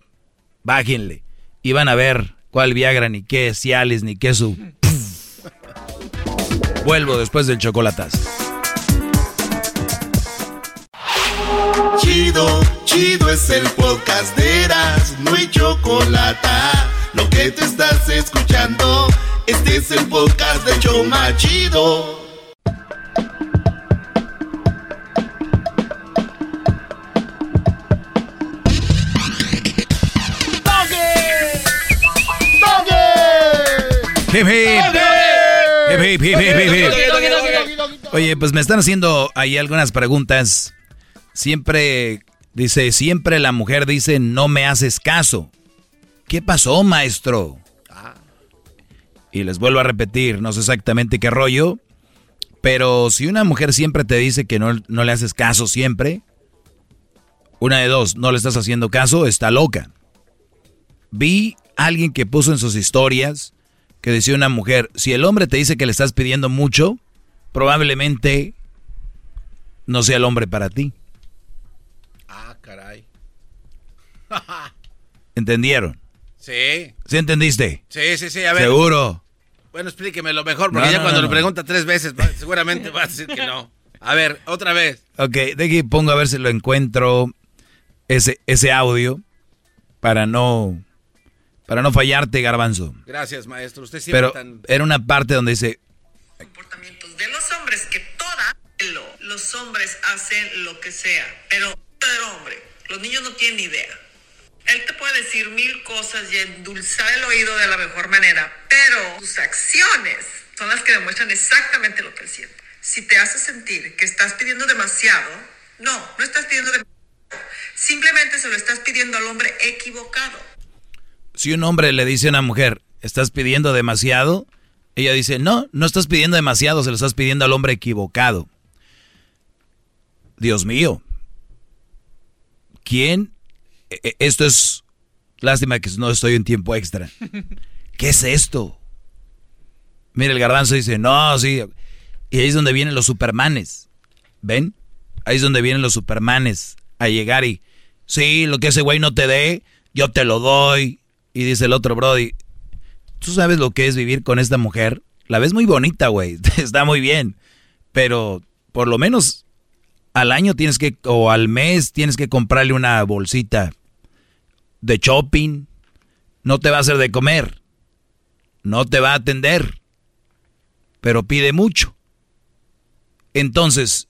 bájenle. Y van a ver cuál Viagra, ni qué Cialis, ni qué su... Vuelvo después del chocolatazo. Chido, chido es el podcast de Eras, no hay chocolate. Lo que te estás escuchando, este es el podcast de Choma Chido. Hip, hip. Hip, hip, hip, hip, hip, hip. Oye, pues me están haciendo ahí algunas preguntas. Siempre, dice, siempre la mujer dice, no me haces caso. ¿Qué pasó, maestro? Y les vuelvo a repetir, no sé exactamente qué rollo, pero si una mujer siempre te dice que no, no le haces caso siempre, una de dos, no le estás haciendo caso, está loca. Vi a alguien que puso en sus historias que decía una mujer, si el hombre te dice que le estás pidiendo mucho, probablemente no sea el hombre para ti. Ah, caray. ¿Entendieron? Sí. ¿Sí entendiste? Sí, sí, sí, a ver. Seguro. Bueno, explíquemelo lo mejor, porque No, ya no, cuando no, lo pregunta tres veces, seguramente va a decir que no. A ver, otra vez. Ok, de aquí pongo a ver si lo encuentro ese, ese audio para no para no fallarte, garbanzo. Gracias, maestro. Usted siempre Pero tan... era una parte donde dice, los hombres hacen lo que sea, pero verdadero hombre, los niños no tienen ni idea. Él te puede decir mil cosas y endulzar el oído de la mejor manera, pero sus acciones son las que demuestran exactamente lo que él siente. Si te hace sentir que estás pidiendo demasiado, no, no estás pidiendo demasiado. Simplemente se lo estás pidiendo al hombre equivocado. Si un hombre le dice a una mujer, estás pidiendo demasiado, ella dice, no, no estás pidiendo demasiado, se lo estás pidiendo al hombre equivocado. Dios mío. ¿Quién? E- e- Esto es... Lástima que no estoy en tiempo extra. ¿Qué es esto? Mira, el garbanzo dice, no, sí. Y ahí es donde vienen los supermanes. ¿Ven? Ahí es donde vienen los supermanes a llegar y, sí, lo que ese güey no te dé, yo te lo doy. Y dice el otro Brody, ¿tú sabes lo que es vivir con esta mujer? La ves muy bonita, güey, está muy bien. Pero por lo menos al año tienes que, o al mes tienes que comprarle una bolsita de shopping. No te va a hacer de comer. No te va a atender. Pero pide mucho. Entonces,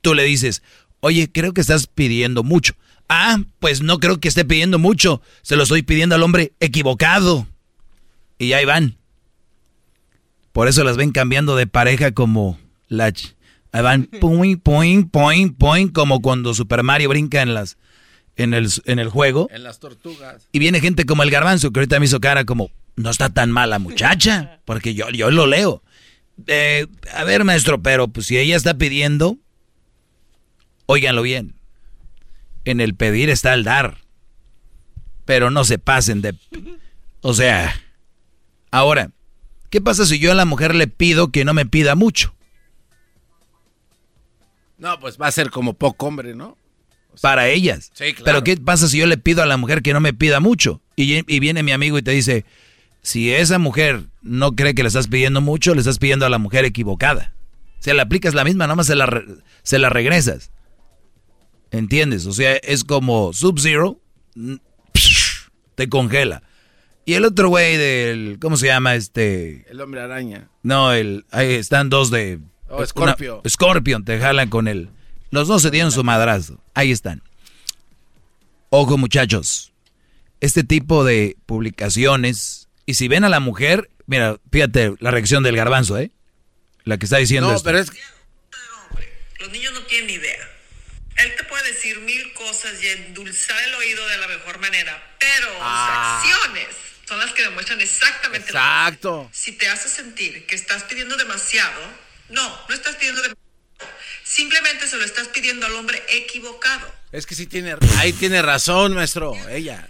tú le dices, oye, creo que estás pidiendo mucho. Ah, pues no creo que esté pidiendo mucho. Se lo estoy pidiendo al hombre equivocado. Y ahí van. Por eso las ven cambiando de pareja como la... Ahí van, poing, poing, poing, poing, como cuando Super Mario brinca en las... En el, en el juego. En las tortugas. Y viene gente como el garbanzo, que ahorita me hizo cara como, no está tan mala muchacha, porque yo, yo lo leo. Eh, a ver, maestro, pero pues si ella está pidiendo, óiganlo bien. En el pedir está el dar. Pero no se pasen de... O sea, ahora, ¿qué pasa si yo a la mujer le pido que no me pida mucho? No, pues va a ser como poco hombre, ¿no? Para ellas. Sí, claro. Pero ¿qué pasa si yo le pido a la mujer que no me pida mucho? Y, y viene mi amigo y te dice, si esa mujer no cree que le estás pidiendo mucho, le estás pidiendo a la mujer equivocada. Si le aplicas la misma, nada más se la, se la regresas. ¿Entiendes? O sea, es como Sub-Zero, te congela. Y el otro güey del, ¿cómo se llama? Este... El hombre araña. No, el, ahí están dos de... Oh, una- Scorpio. Scorpion, te jalan con él. Los dos se dieron su madrazo. Ahí están. Ojo muchachos, este tipo de publicaciones, y si ven a la mujer, mira, fíjate la reacción del garbanzo, ¿eh? La que está diciendo No, esto. pero es Los niños no tienen ni idea. Él te puede decir mil cosas y endulzar el oído de la mejor manera, pero Ah. sus acciones son las que demuestran exactamente lo que Exacto. Si te hace sentir que estás pidiendo demasiado, no, no estás pidiendo demasiado. Simplemente se lo estás pidiendo al hombre equivocado. Es que sí tiene, ahí tiene razón, maestro, ella.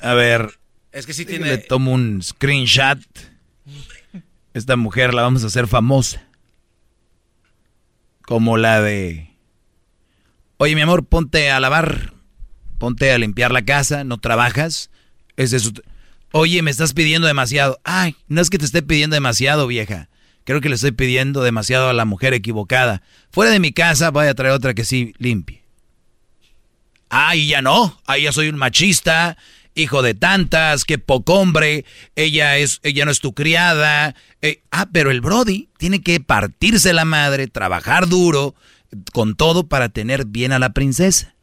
A ver. Es que sí tiene- Le tomo un screenshot. Esta mujer la vamos a hacer famosa. Como la de... Oye, mi amor, ponte a lavar. Ponte a limpiar la casa, no trabajas. Ese es Oye, me estás pidiendo demasiado. Ay, no es que te esté pidiendo demasiado, vieja. Creo que le estoy pidiendo demasiado a la mujer equivocada. Fuera de mi casa voy a traer otra que sí limpie. Ah, y ya no. Ahí ya soy un machista, hijo de tantas, que poco hombre. Ella es, ella no es tu criada. Eh, ah, pero el Brody tiene que partirse la madre, trabajar duro, con todo para tener bien a la princesa.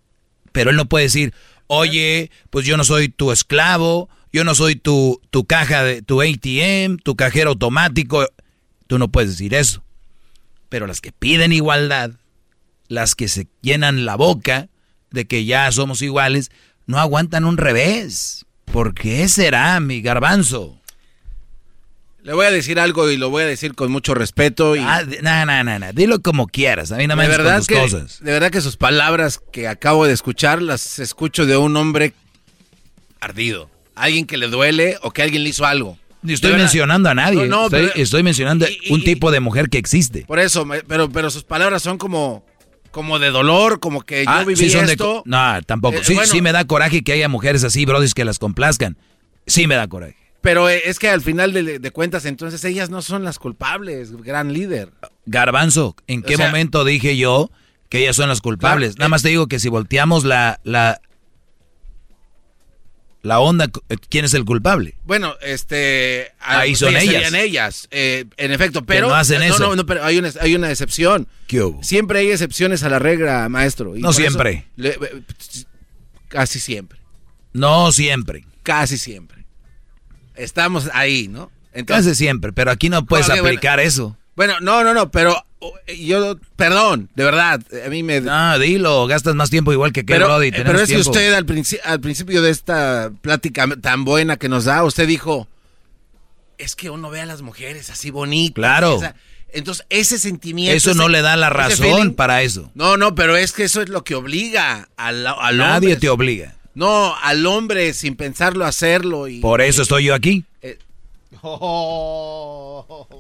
Pero él no puede decir, oye, pues yo no soy tu esclavo, yo no soy tu, tu caja de tu ATM, tu cajero automático. Tú no puedes decir eso. Pero las que piden igualdad, las que se llenan la boca de que ya somos iguales, no aguantan un revés. ¿Por qué será, mi garbanzo? Le voy a decir algo y lo voy a decir con mucho respeto. Y Ah, no, no, no, no. Dilo como quieras. A mí no me de con verdad tus que, cosas. de verdad que sus palabras que acabo de escuchar las escucho de un hombre ardido. Alguien que le duele o que alguien le hizo algo. Ni estoy mencionando a nadie. No, no, estoy, pero- estoy mencionando un tipo de mujer que existe. Por eso, pero, pero sus palabras son como, como de dolor, como que Ah, yo viví sí son esto. no, tampoco. Eh, sí, bueno. sí me da coraje que haya mujeres así, brodis, que las complazcan. Sí me da coraje. Pero eh, es que al final de, de cuentas, entonces ellas no son las culpables, gran líder. Garbanzo, ¿en O qué sea- momento dije yo que ellas son las culpables? Claro, Nada más te digo que si volteamos la, la... la onda, eh, ¿quién es el culpable? Bueno, este... Ahí son ellas. serían ellas, eh, en efecto, pero... no hacen no, eso. No, no, pero hay una, hay una excepción. ¿Qué hubo? Siempre hay excepciones a la regla, maestro. y No eso siempre. le- eh, casi siempre. No siempre. Casi siempre. Estamos ahí, ¿no? Casi siempre, pero aquí no puedes bueno. aplicar eso. Bueno, no, no, no, pero oh, yo, perdón, de verdad, a mí me... No, dilo, gastas más tiempo igual que que pero, Brody. eh, pero es tiempo. que usted al, princi- al principio de esta plática tan buena que nos da, usted dijo, es que uno ve a las mujeres así bonitas. Claro. entonces, ese sentimiento... Eso no ese- le da la razón feeling- para eso. No, no, pero es que eso es lo que obliga al, al Nadie hombre. te obliga. No, al hombre sin pensarlo hacerlo y... Por eso estoy yo aquí. Eh.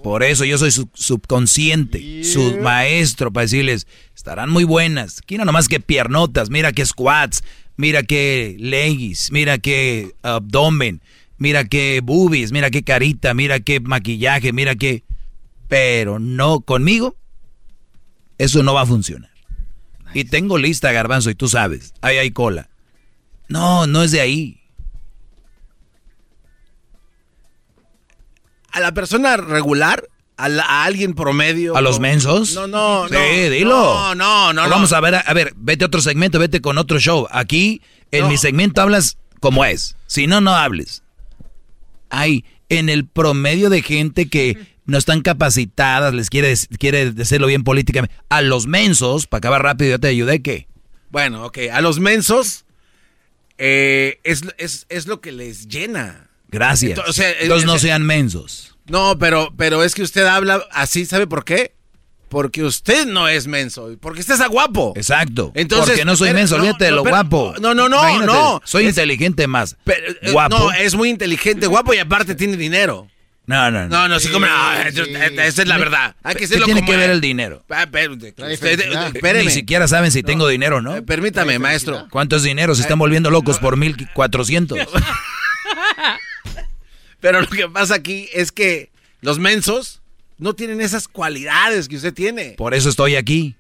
Por eso yo soy su subconsciente, su maestro, para decirles, estarán muy buenas. Quiero nomás que piernotas, mira que squats, mira que leggings, mira que abdomen, mira que boobies, mira que carita, mira que maquillaje, mira que... Pero no conmigo, eso no va a funcionar. Y tengo lista, garbanzo, y tú sabes, ahí hay cola. No, no es de ahí. a la persona regular, a, la- a alguien promedio. ¿A los mensos? No, no, Sí, no. dilo. No, no, no. no. Vamos a ver, a, ver, vete a otro segmento, vete con otro show. Aquí, en mi segmento, hablas como es. Si no, no hables. Hay en el promedio de gente que no están capacitadas, les quiere, quiere decirlo bien políticamente. A los mensos, para acabar rápido, yo te ayudé, ¿qué? Bueno, ok. A los mensos eh, es, es, es lo que les llena. Gracias. Ento- o sea, eh, Entonces no sean mensos. No, pero, pero es que usted habla así, ¿sabe por qué? Porque usted no es menso, porque usted es guapo. Exacto. Entonces, Porque no soy menso, no, olvídate de no, lo pero- guapo. no, no, no, Imagínate, no. Soy inteligente más. Eh, guapo. No, es muy inteligente, guapo y aparte tiene dinero. No, no, no. No, no, sí, como no, eso- esa es la verdad. Hay que ¿Qué tiene como que ver el dinero? Ah, usted- Ni espéreme. siquiera saben si tengo dinero, ¿no? Eh, Permítame, maestro. ¿Cuánto es dinero? Se están volviendo locos por 1400. Pero lo que pasa aquí es que los mensos no tienen esas cualidades que usted tiene. Por eso estoy aquí.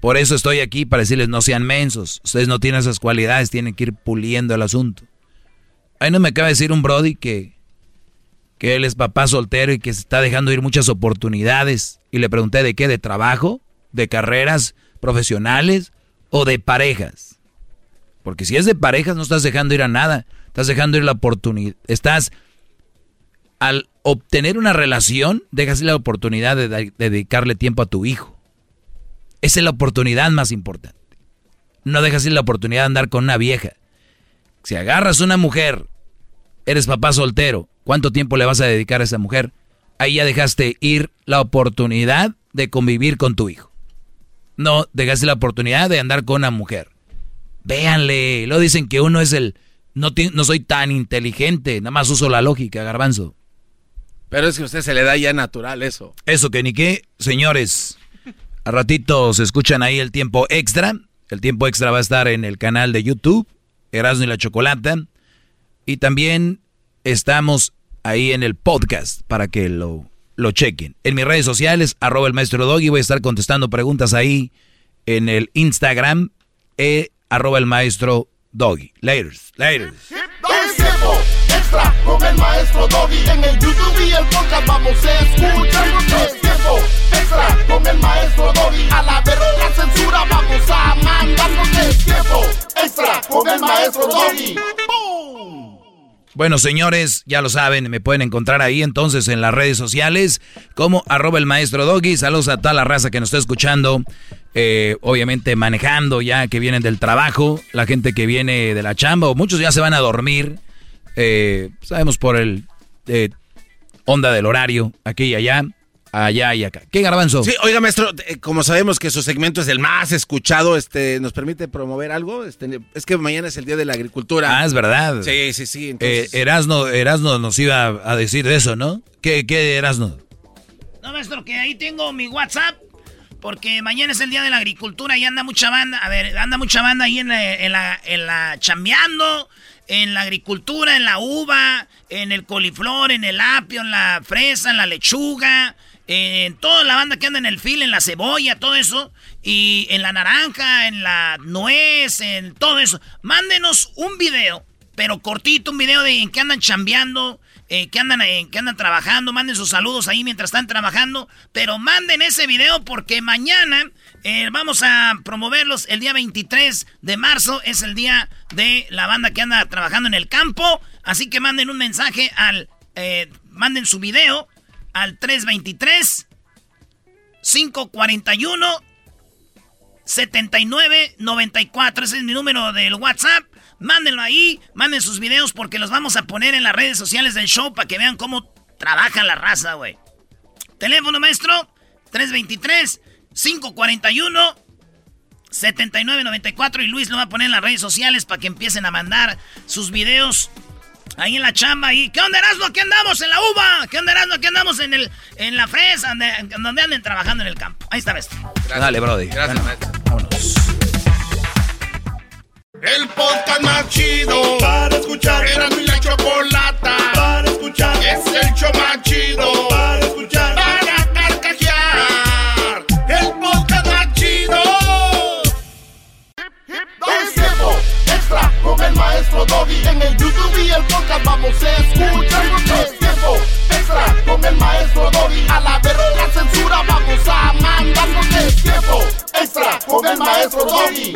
Por eso estoy aquí para decirles no sean mensos. Ustedes no tienen esas cualidades, tienen que ir puliendo el asunto. Ahí no me acaba de decir un Brody que, que él es papá soltero y que se está dejando ir muchas oportunidades. Y le pregunté de qué, de trabajo, de carreras profesionales o de parejas. Porque si es de parejas no estás dejando ir a nada. Estás dejando ir la oportunidad. Estás al obtener una relación, dejas la oportunidad de, de dedicarle tiempo a tu hijo. Esa es la oportunidad más importante. No dejas ir la oportunidad de andar con una vieja. Si agarras una mujer, eres papá soltero, ¿cuánto tiempo le vas a dedicar a esa mujer? Ahí ya dejaste ir la oportunidad de convivir con tu hijo. No dejaste la oportunidad de andar con una mujer. Véanle, lo dicen que uno es el... No, no soy tan inteligente, nada más uso la lógica, garbanzo. Pero es que a usted se le da ya natural eso. Eso que ni qué, señores. A ratito se escuchan ahí el tiempo extra. El tiempo extra va a estar en el canal de YouTube, Erasmo y la Chocolata. Y también estamos ahí en el podcast para que lo, lo chequen. En mis redes sociales, arroba el maestro Doggy, voy a estar contestando preguntas ahí en el Instagram, eh, arroba el maestro Doggy. Laters, laters. Extra con el maestro Doggy. En el YouTube y el podcast vamos a escuchar. Extra con el maestro Doggy. A la verga censura vamos a mandarnos. Es tiempo extra con el maestro Doggy. Bueno, señores, ya lo saben, me pueden encontrar ahí entonces en las redes sociales como arroba el maestro Doggy. Saludos a toda la raza que nos está escuchando, eh, obviamente manejando ya que vienen del trabajo, la gente que viene de la chamba, o muchos ya se van a dormir, eh, sabemos por el eh, onda del horario, aquí y allá, allá y acá. ¿Qué garbanzo? Sí, oiga, maestro, eh, como sabemos que su segmento es el más escuchado, este, ¿nos permite promover algo? Este, es que mañana es el Día de la Agricultura. Ah, es verdad. Sí, sí, sí. Eh, Entonces, Erasno, Erasno nos iba a decir de eso, ¿no? ¿Qué, qué Erasno? No, maestro, que ahí tengo mi WhatsApp. Porque mañana es el día de la agricultura y anda mucha banda. A ver, anda mucha banda ahí en la, en la, en la chambeando, en la agricultura, en la uva, en el coliflor, en el apio, en la fresa, en la lechuga, en toda la banda que anda en el fil, en la cebolla, todo eso, y en la naranja, en la nuez, en todo eso. Mándenos un video, pero cortito, un video de en que andan chambeando, eh, que, andan, eh, que andan trabajando, manden sus saludos ahí mientras están trabajando, pero manden ese video porque mañana eh, vamos a promoverlos. El día 23 de marzo, es el día de la banda que anda trabajando en el campo, así que manden un mensaje al, manden su video al 323 541 7994, ese es mi número del WhatsApp. Mándenlo ahí, manden sus videos porque los vamos a poner en las redes sociales del show para que vean cómo trabaja la raza, güey. Teléfono maestro 323 541 7994 y Luis lo va a poner en las redes sociales para que empiecen a mandar sus videos ahí en la chamba y ¿qué onda Erasmo? Aquí andamos en la uva, ¿qué onda Erasmo? Aquí andamos en el en la fresa, donde, donde anden trabajando en el campo. Ahí está, maestro. Dale, Brody. Gracias, maestro. Vámonos. El podcast más chido para escuchar. Era mi la chocolata para escuchar. Es el show más con el maestro Doggy. En el YouTube y el podcast vamos a escuchar. Es tiempo extra con el maestro Doggy. A la verga la censura vamos a mandarnos. Es tiempo extra con el maestro Doggy.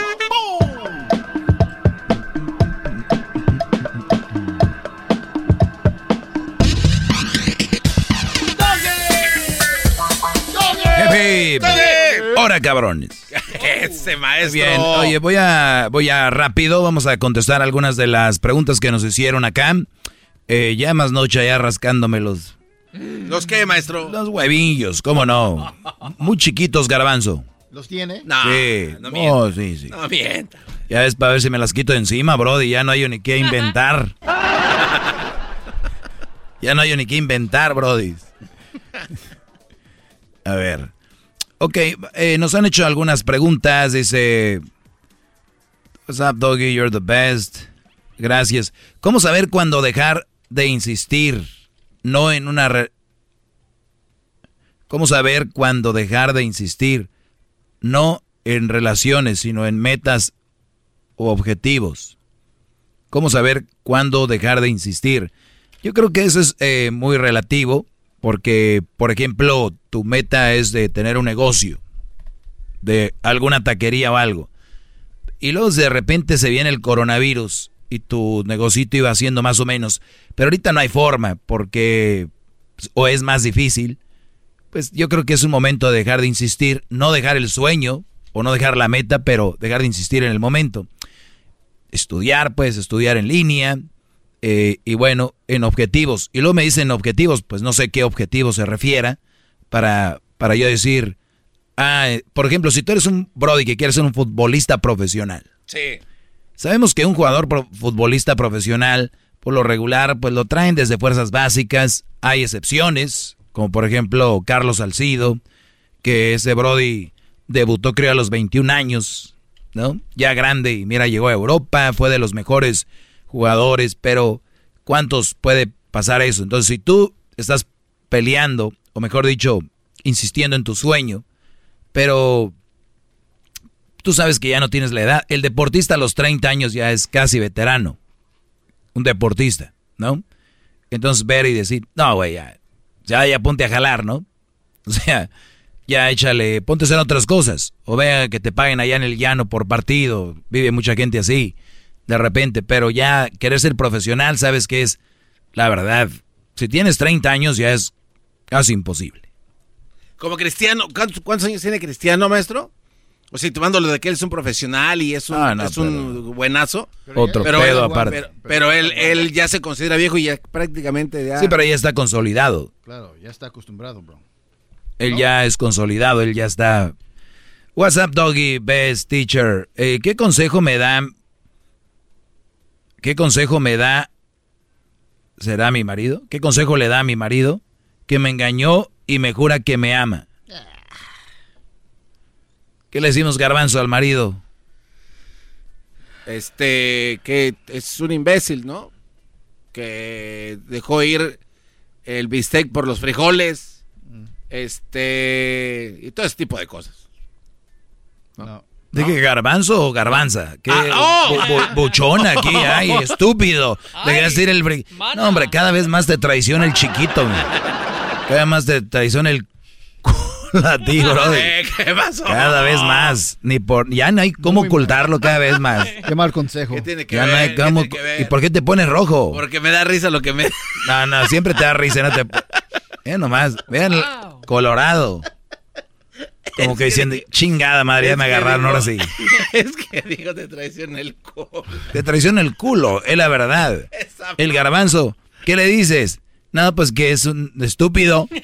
Hip, hip. Ahora, cabrones. Ese maestro. Bien, oye, voy a, voy a rápido, vamos a contestar algunas de las preguntas que nos hicieron acá. Eh, ya más noche ya rascándome los, ¿Los qué, maestro? los huevillos, ¿cómo no? Muy chiquitos, garbanzo. ¿Los tiene? No, sí. no Oh, mienta. sí, sí. No mienta. Ya es para ver si me las quito de encima, brody. Ya no hay ni qué inventar. ya no hay ni qué inventar, brody. A ver. Ok, eh, nos han hecho algunas preguntas. Dice... What's up, doggy? You're the best. Gracias. ¿Cómo saber cuándo dejar de insistir? No en una... re- ¿Cómo saber cuándo dejar de insistir? No en relaciones, sino en metas o objetivos. ¿Cómo saber cuándo dejar de insistir? Yo creo que eso es eh, muy relativo, porque, por ejemplo, tu meta es de tener un negocio, de alguna taquería o algo, y luego de repente se viene el coronavirus y tu negocito iba haciendo más o menos, pero ahorita no hay forma, porque o es más difícil, pues yo creo que es un momento de dejar de insistir, no dejar el sueño o no dejar la meta, pero dejar de insistir en el momento. Estudiar, pues estudiar en línea eh, y bueno, en objetivos. Y luego me dicen objetivos, pues no sé qué objetivo se refiera para, para yo decir, ah, eh, por ejemplo, si tú eres un Brody que quieres ser un futbolista profesional. Sí. Sabemos que un jugador pro- futbolista profesional, por lo regular, pues lo traen desde fuerzas básicas. Hay excepciones, como por ejemplo Carlos Salcido, que ese Brody debutó creo a los 21 años, ¿no? Ya grande y mira, llegó a Europa, fue de los mejores jugadores, pero ¿cuántos puede pasar eso? Entonces, si tú estás peleando, o mejor dicho, insistiendo en tu sueño, pero tú sabes que ya no tienes la edad. El deportista a los 30 años ya es casi veterano. Un deportista, ¿no? Entonces ver y decir, no, güey, ya, ya, ya ponte a jalar, ¿no? O sea, ya échale, ponte a hacer otras cosas. O vea que te paguen allá en el llano por partido. Vive mucha gente así, de repente. Pero ya querer ser profesional, sabes que es, la verdad, si tienes 30 años ya es casi imposible. Como Cristiano, ¿cuántos, cuántos años tiene Cristiano, maestro? O sea, tomándolo de que él es un profesional y es un, Ah, no, es un buenazo. Otro Pero pedo él- aparte. Pero, pero él, él ya se considera viejo y ya prácticamente ya... Sí, pero ya está consolidado. Claro, ya está acostumbrado, bro. Él ya es consolidado, él ya está. What's up, doggy, best teacher? Eh, ¿Qué consejo me da? ¿Qué consejo me da? ¿Será mi marido? ¿Qué consejo le da a mi marido? Que me engañó y me jura que me ama. ¿Qué le decimos garbanzo al marido? Este, que es un imbécil, ¿no? Que dejó ir el bistec por los frijoles. Este. Y todo ese tipo de cosas. ¿De qué garbanzo o garbanza? ¿Qué Ah, oh. bu- bu- buchona aquí? Ay, estúpido. Deberías decir el... bri- No, hombre, cada vez más te traiciona el chiquito. güey. Cada vez más te traiciona el a ti, bro. Eh, ¿Qué pasó? Cada vez más. Ni por, ya no hay cómo ocultarlo cada vez más. Qué mal consejo. ¿Qué tiene que Ya ver? no hay ¿Qué cómo... tiene que ver? ¿Y por qué te pones rojo? Porque me da risa lo que me. No, no, siempre te da risa, no te... Vean nomás, vean, colorado. Como que diciendo, chingada madre, ya me agarraron, digo- ahora sí. Es que digo, te traiciona el culo. Te traiciona el culo, es la verdad. El garbanzo, ¿qué le dices? No, pues que es un estúpido.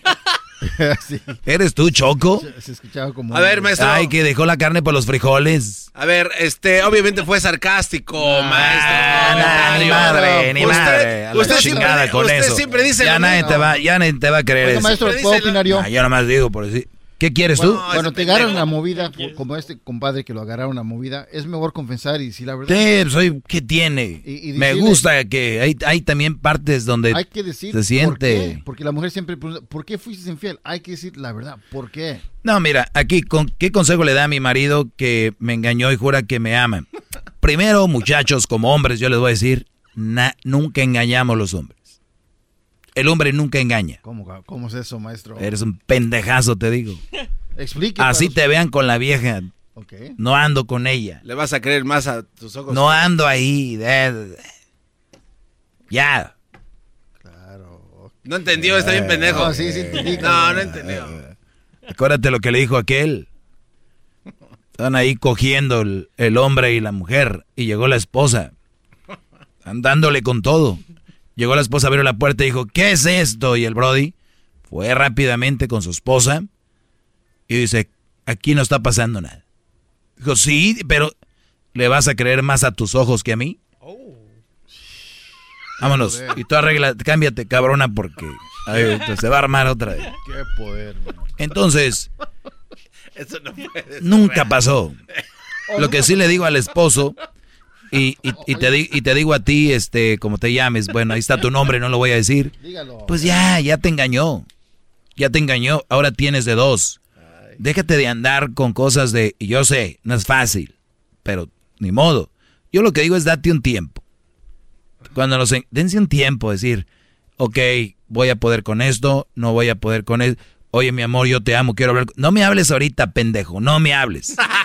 Sí. ¿Eres tú, Choco? Se escuchaba como. A ver, maestro. Ay, que dejó la carne por los frijoles. A ver, este, obviamente fue sarcástico, maestro. Ah, ni madre, ni Usted- madre. A la usted chingada siempre- con usted eso. siempre dice ya nadie te va, ya nadie te va a creer Oiga, eso. maestro, ¿puedo opinar yo? Ah, yo nomás digo por decir. ¿Qué quieres tú? Cuando te agarran la movida, como este compadre que lo agarraron la movida, es mejor confesar y si la verdad. Sí, soy, ¿qué tiene? Y- y Me gusta que hay, hay también partes donde Hay que decir se por siente. qué. Porque la mujer siempre pregunta, ¿por qué fuiste infiel? Hay que decir la verdad, ¿por qué? No, mira, aquí, con, ¿qué consejo le da a mi marido que me engañó y jura que me ama? Primero, muchachos, como hombres, yo les voy a decir, na- nunca engañamos los hombres. El hombre nunca engaña. ¿Cómo, cómo es eso, maestro? Eres un pendejazo, te digo. Explique. Así te vean con la vieja. No ando con ella. Le vas a creer más a tus ojos. No ando ahí. de- Ya. No entendió, está bien pendejo. No, sí, sí entendí. No, no entendió. Acuérdate lo que le dijo aquel. Están ahí cogiendo el, el hombre y la mujer. Y llegó la esposa. Están dándole con todo. Llegó la esposa, abrió la puerta y dijo, ¿qué es esto? Y el Brody fue rápidamente con su esposa. Y dice, aquí no está pasando nada. Dijo, sí, pero ¿le vas a creer más a tus ojos que a mí? Vámonos. Y tú arregla, cámbiate, cabrona, porque ay, se va a armar otra vez. Qué poder. Entonces, Eso no puede ser nunca real. pasó. Lo que sí le digo al esposo, y, y- y te, di- y te digo a ti, este, como te llames, bueno, ahí está tu nombre, no lo voy a decir. Dígalo. Pues ya, ya te engañó. Ya te engañó, ahora tienes de dos. Déjate de andar con cosas de, y yo sé, no es fácil, pero ni modo. Yo lo que digo es date un tiempo. Cuando en- dense un tiempo, decir, ok, voy a poder con esto, no voy a poder con esto. Oye, mi amor, yo te amo, quiero hablar. con-". No me hables ahorita, pendejo, no me hables.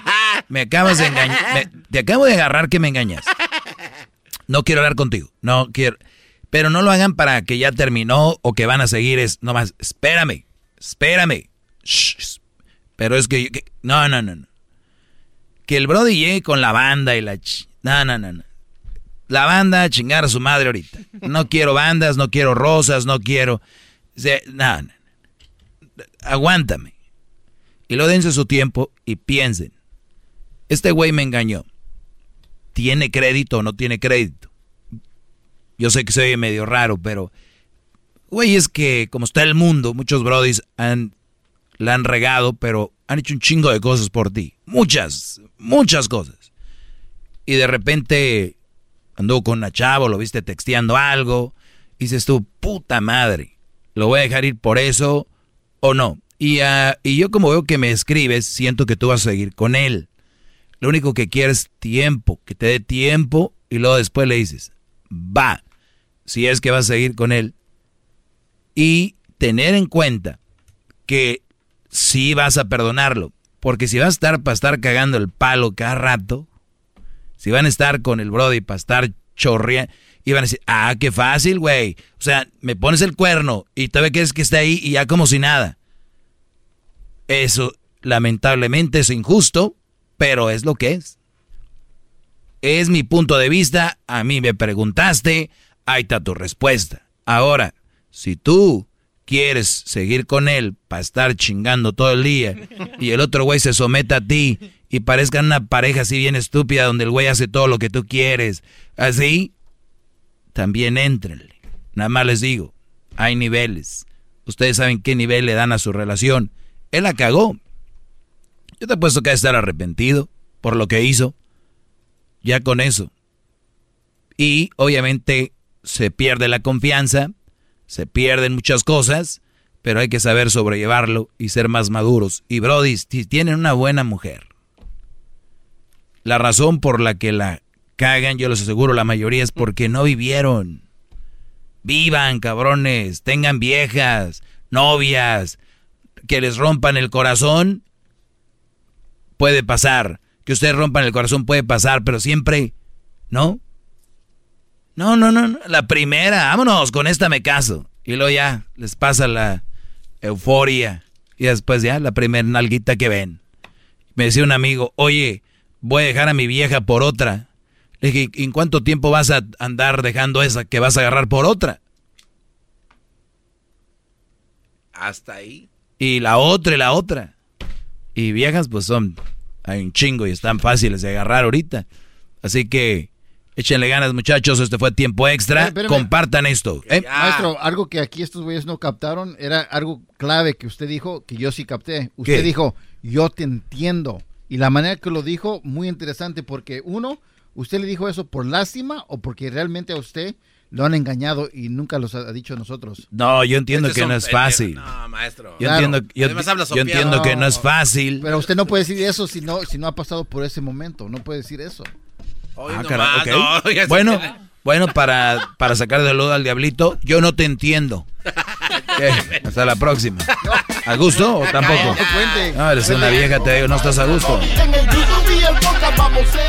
Me acabas de engañar, te acabo de agarrar que me engañas. No quiero hablar contigo, no quiero. Pero no lo hagan para que ya terminó o que van a seguir, es nomás, espérame, espérame. Shh, pero es que, no, no, no. Que el Brody llegue con la banda y la... ch- No, no, no. La banda a chingar a su madre ahorita. No quiero bandas, no quiero rosas, no quiero... No, no, no. Aguántame. Y lo dense su tiempo y piensen. Este güey me engañó. ¿Tiene crédito o no tiene crédito? Yo sé que se oye medio raro, pero... Güey, es que como está el mundo, muchos brodis han, la han regado, pero han hecho un chingo de cosas por ti. Muchas, muchas cosas. Y de repente anduvo con una chava, lo viste texteando algo, y dices tú, puta madre, ¿lo voy a dejar ir por eso o no? Y, ah, y yo como veo que me escribes, siento que tú vas a seguir con él. Lo único que quieres es tiempo, que te dé tiempo, y luego después le dices, va, si es que vas a seguir con él. Y tener en cuenta que sí vas a perdonarlo. Porque si vas a estar para estar cagando el palo cada rato, si van a estar con el Brody para estar chorreando, y van a decir, ah, qué fácil, güey. O sea, me pones el cuerno y todavía quieres que esté ahí y ya como si nada. Eso, lamentablemente, es injusto, pero es lo que es. Es mi punto de vista, a mí me preguntaste, ahí está tu respuesta. Ahora, si tú quieres seguir con él para estar chingando todo el día y el otro güey se someta a ti y parezcan una pareja así bien estúpida donde el güey hace todo lo que tú quieres, así, también entrenle. Nada más les digo, hay niveles. Ustedes saben qué nivel le dan a su relación. Él la cagó. Yo te apuesto que va a estar arrepentido por lo que hizo. Ya con eso. Y obviamente se pierde la confianza, se pierden muchas cosas, pero hay que saber sobrellevarlo y ser más maduros. Y Brody, si tienen una buena mujer, la razón por la que la cagan, yo les aseguro, la mayoría es porque no vivieron. Vivan, cabrones, tengan viejas, novias, que les rompan el corazón. Puede pasar. Que ustedes rompan el corazón puede pasar, pero siempre, ¿no? No, no, no, no. La primera, vámonos, con esta me caso. Y luego ya les pasa la euforia. Y después ya la primera nalguita que ven. Me decía un amigo, oye, voy a dejar a mi vieja por otra. Le dije, ¿en cuánto tiempo vas a andar dejando esa que vas a agarrar por otra? Hasta ahí. Y la otra y la otra. Y viejas, pues son, hay un chingo y están fáciles de agarrar ahorita. Así que échenle ganas, muchachos. Este fue tiempo extra. Compartan esto. ¿eh? Maestro, algo que aquí estos güeyes no captaron era algo clave que usted dijo que yo sí capté. Usted ¿Qué? dijo, yo te entiendo. Y la manera que lo dijo, muy interesante porque uno, ¿usted le dijo eso por lástima o porque realmente a usted lo han engañado y nunca los ha dicho a nosotros? No, yo entiendo Este que son no es fácil. No, maestro. Yo Claro. entiendo, yo, Además habla yo sopeado. entiendo que no es fácil. Pero usted no puede decir eso si no, si no ha pasado por ese momento. No puede decir eso. Ah, caray, ok. bueno, bueno, para, para sacar de lodo al diablito, yo no te entiendo. ¿Qué? Hasta la próxima. ¿A gusto o tampoco? No, cuente. No, eres una vieja, te digo, no estás a gusto.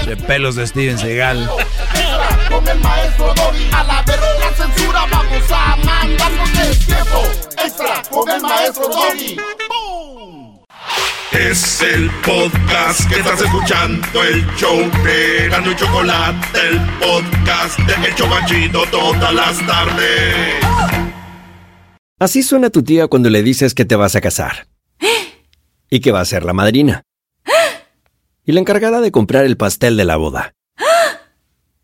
De pelos de Steven Seagal. Con el maestro Doggy. A la verga la censura vamos a mandarnos el tiempo extra con el maestro Doggy. Es el podcast que estás escuchando, el show de Gano y Chocolate, el podcast de El Chobachito todas las tardes. Así suena tu tía cuando le dices que te vas a casar. Y que va a ser la madrina. Y la encargada de comprar el pastel de la boda.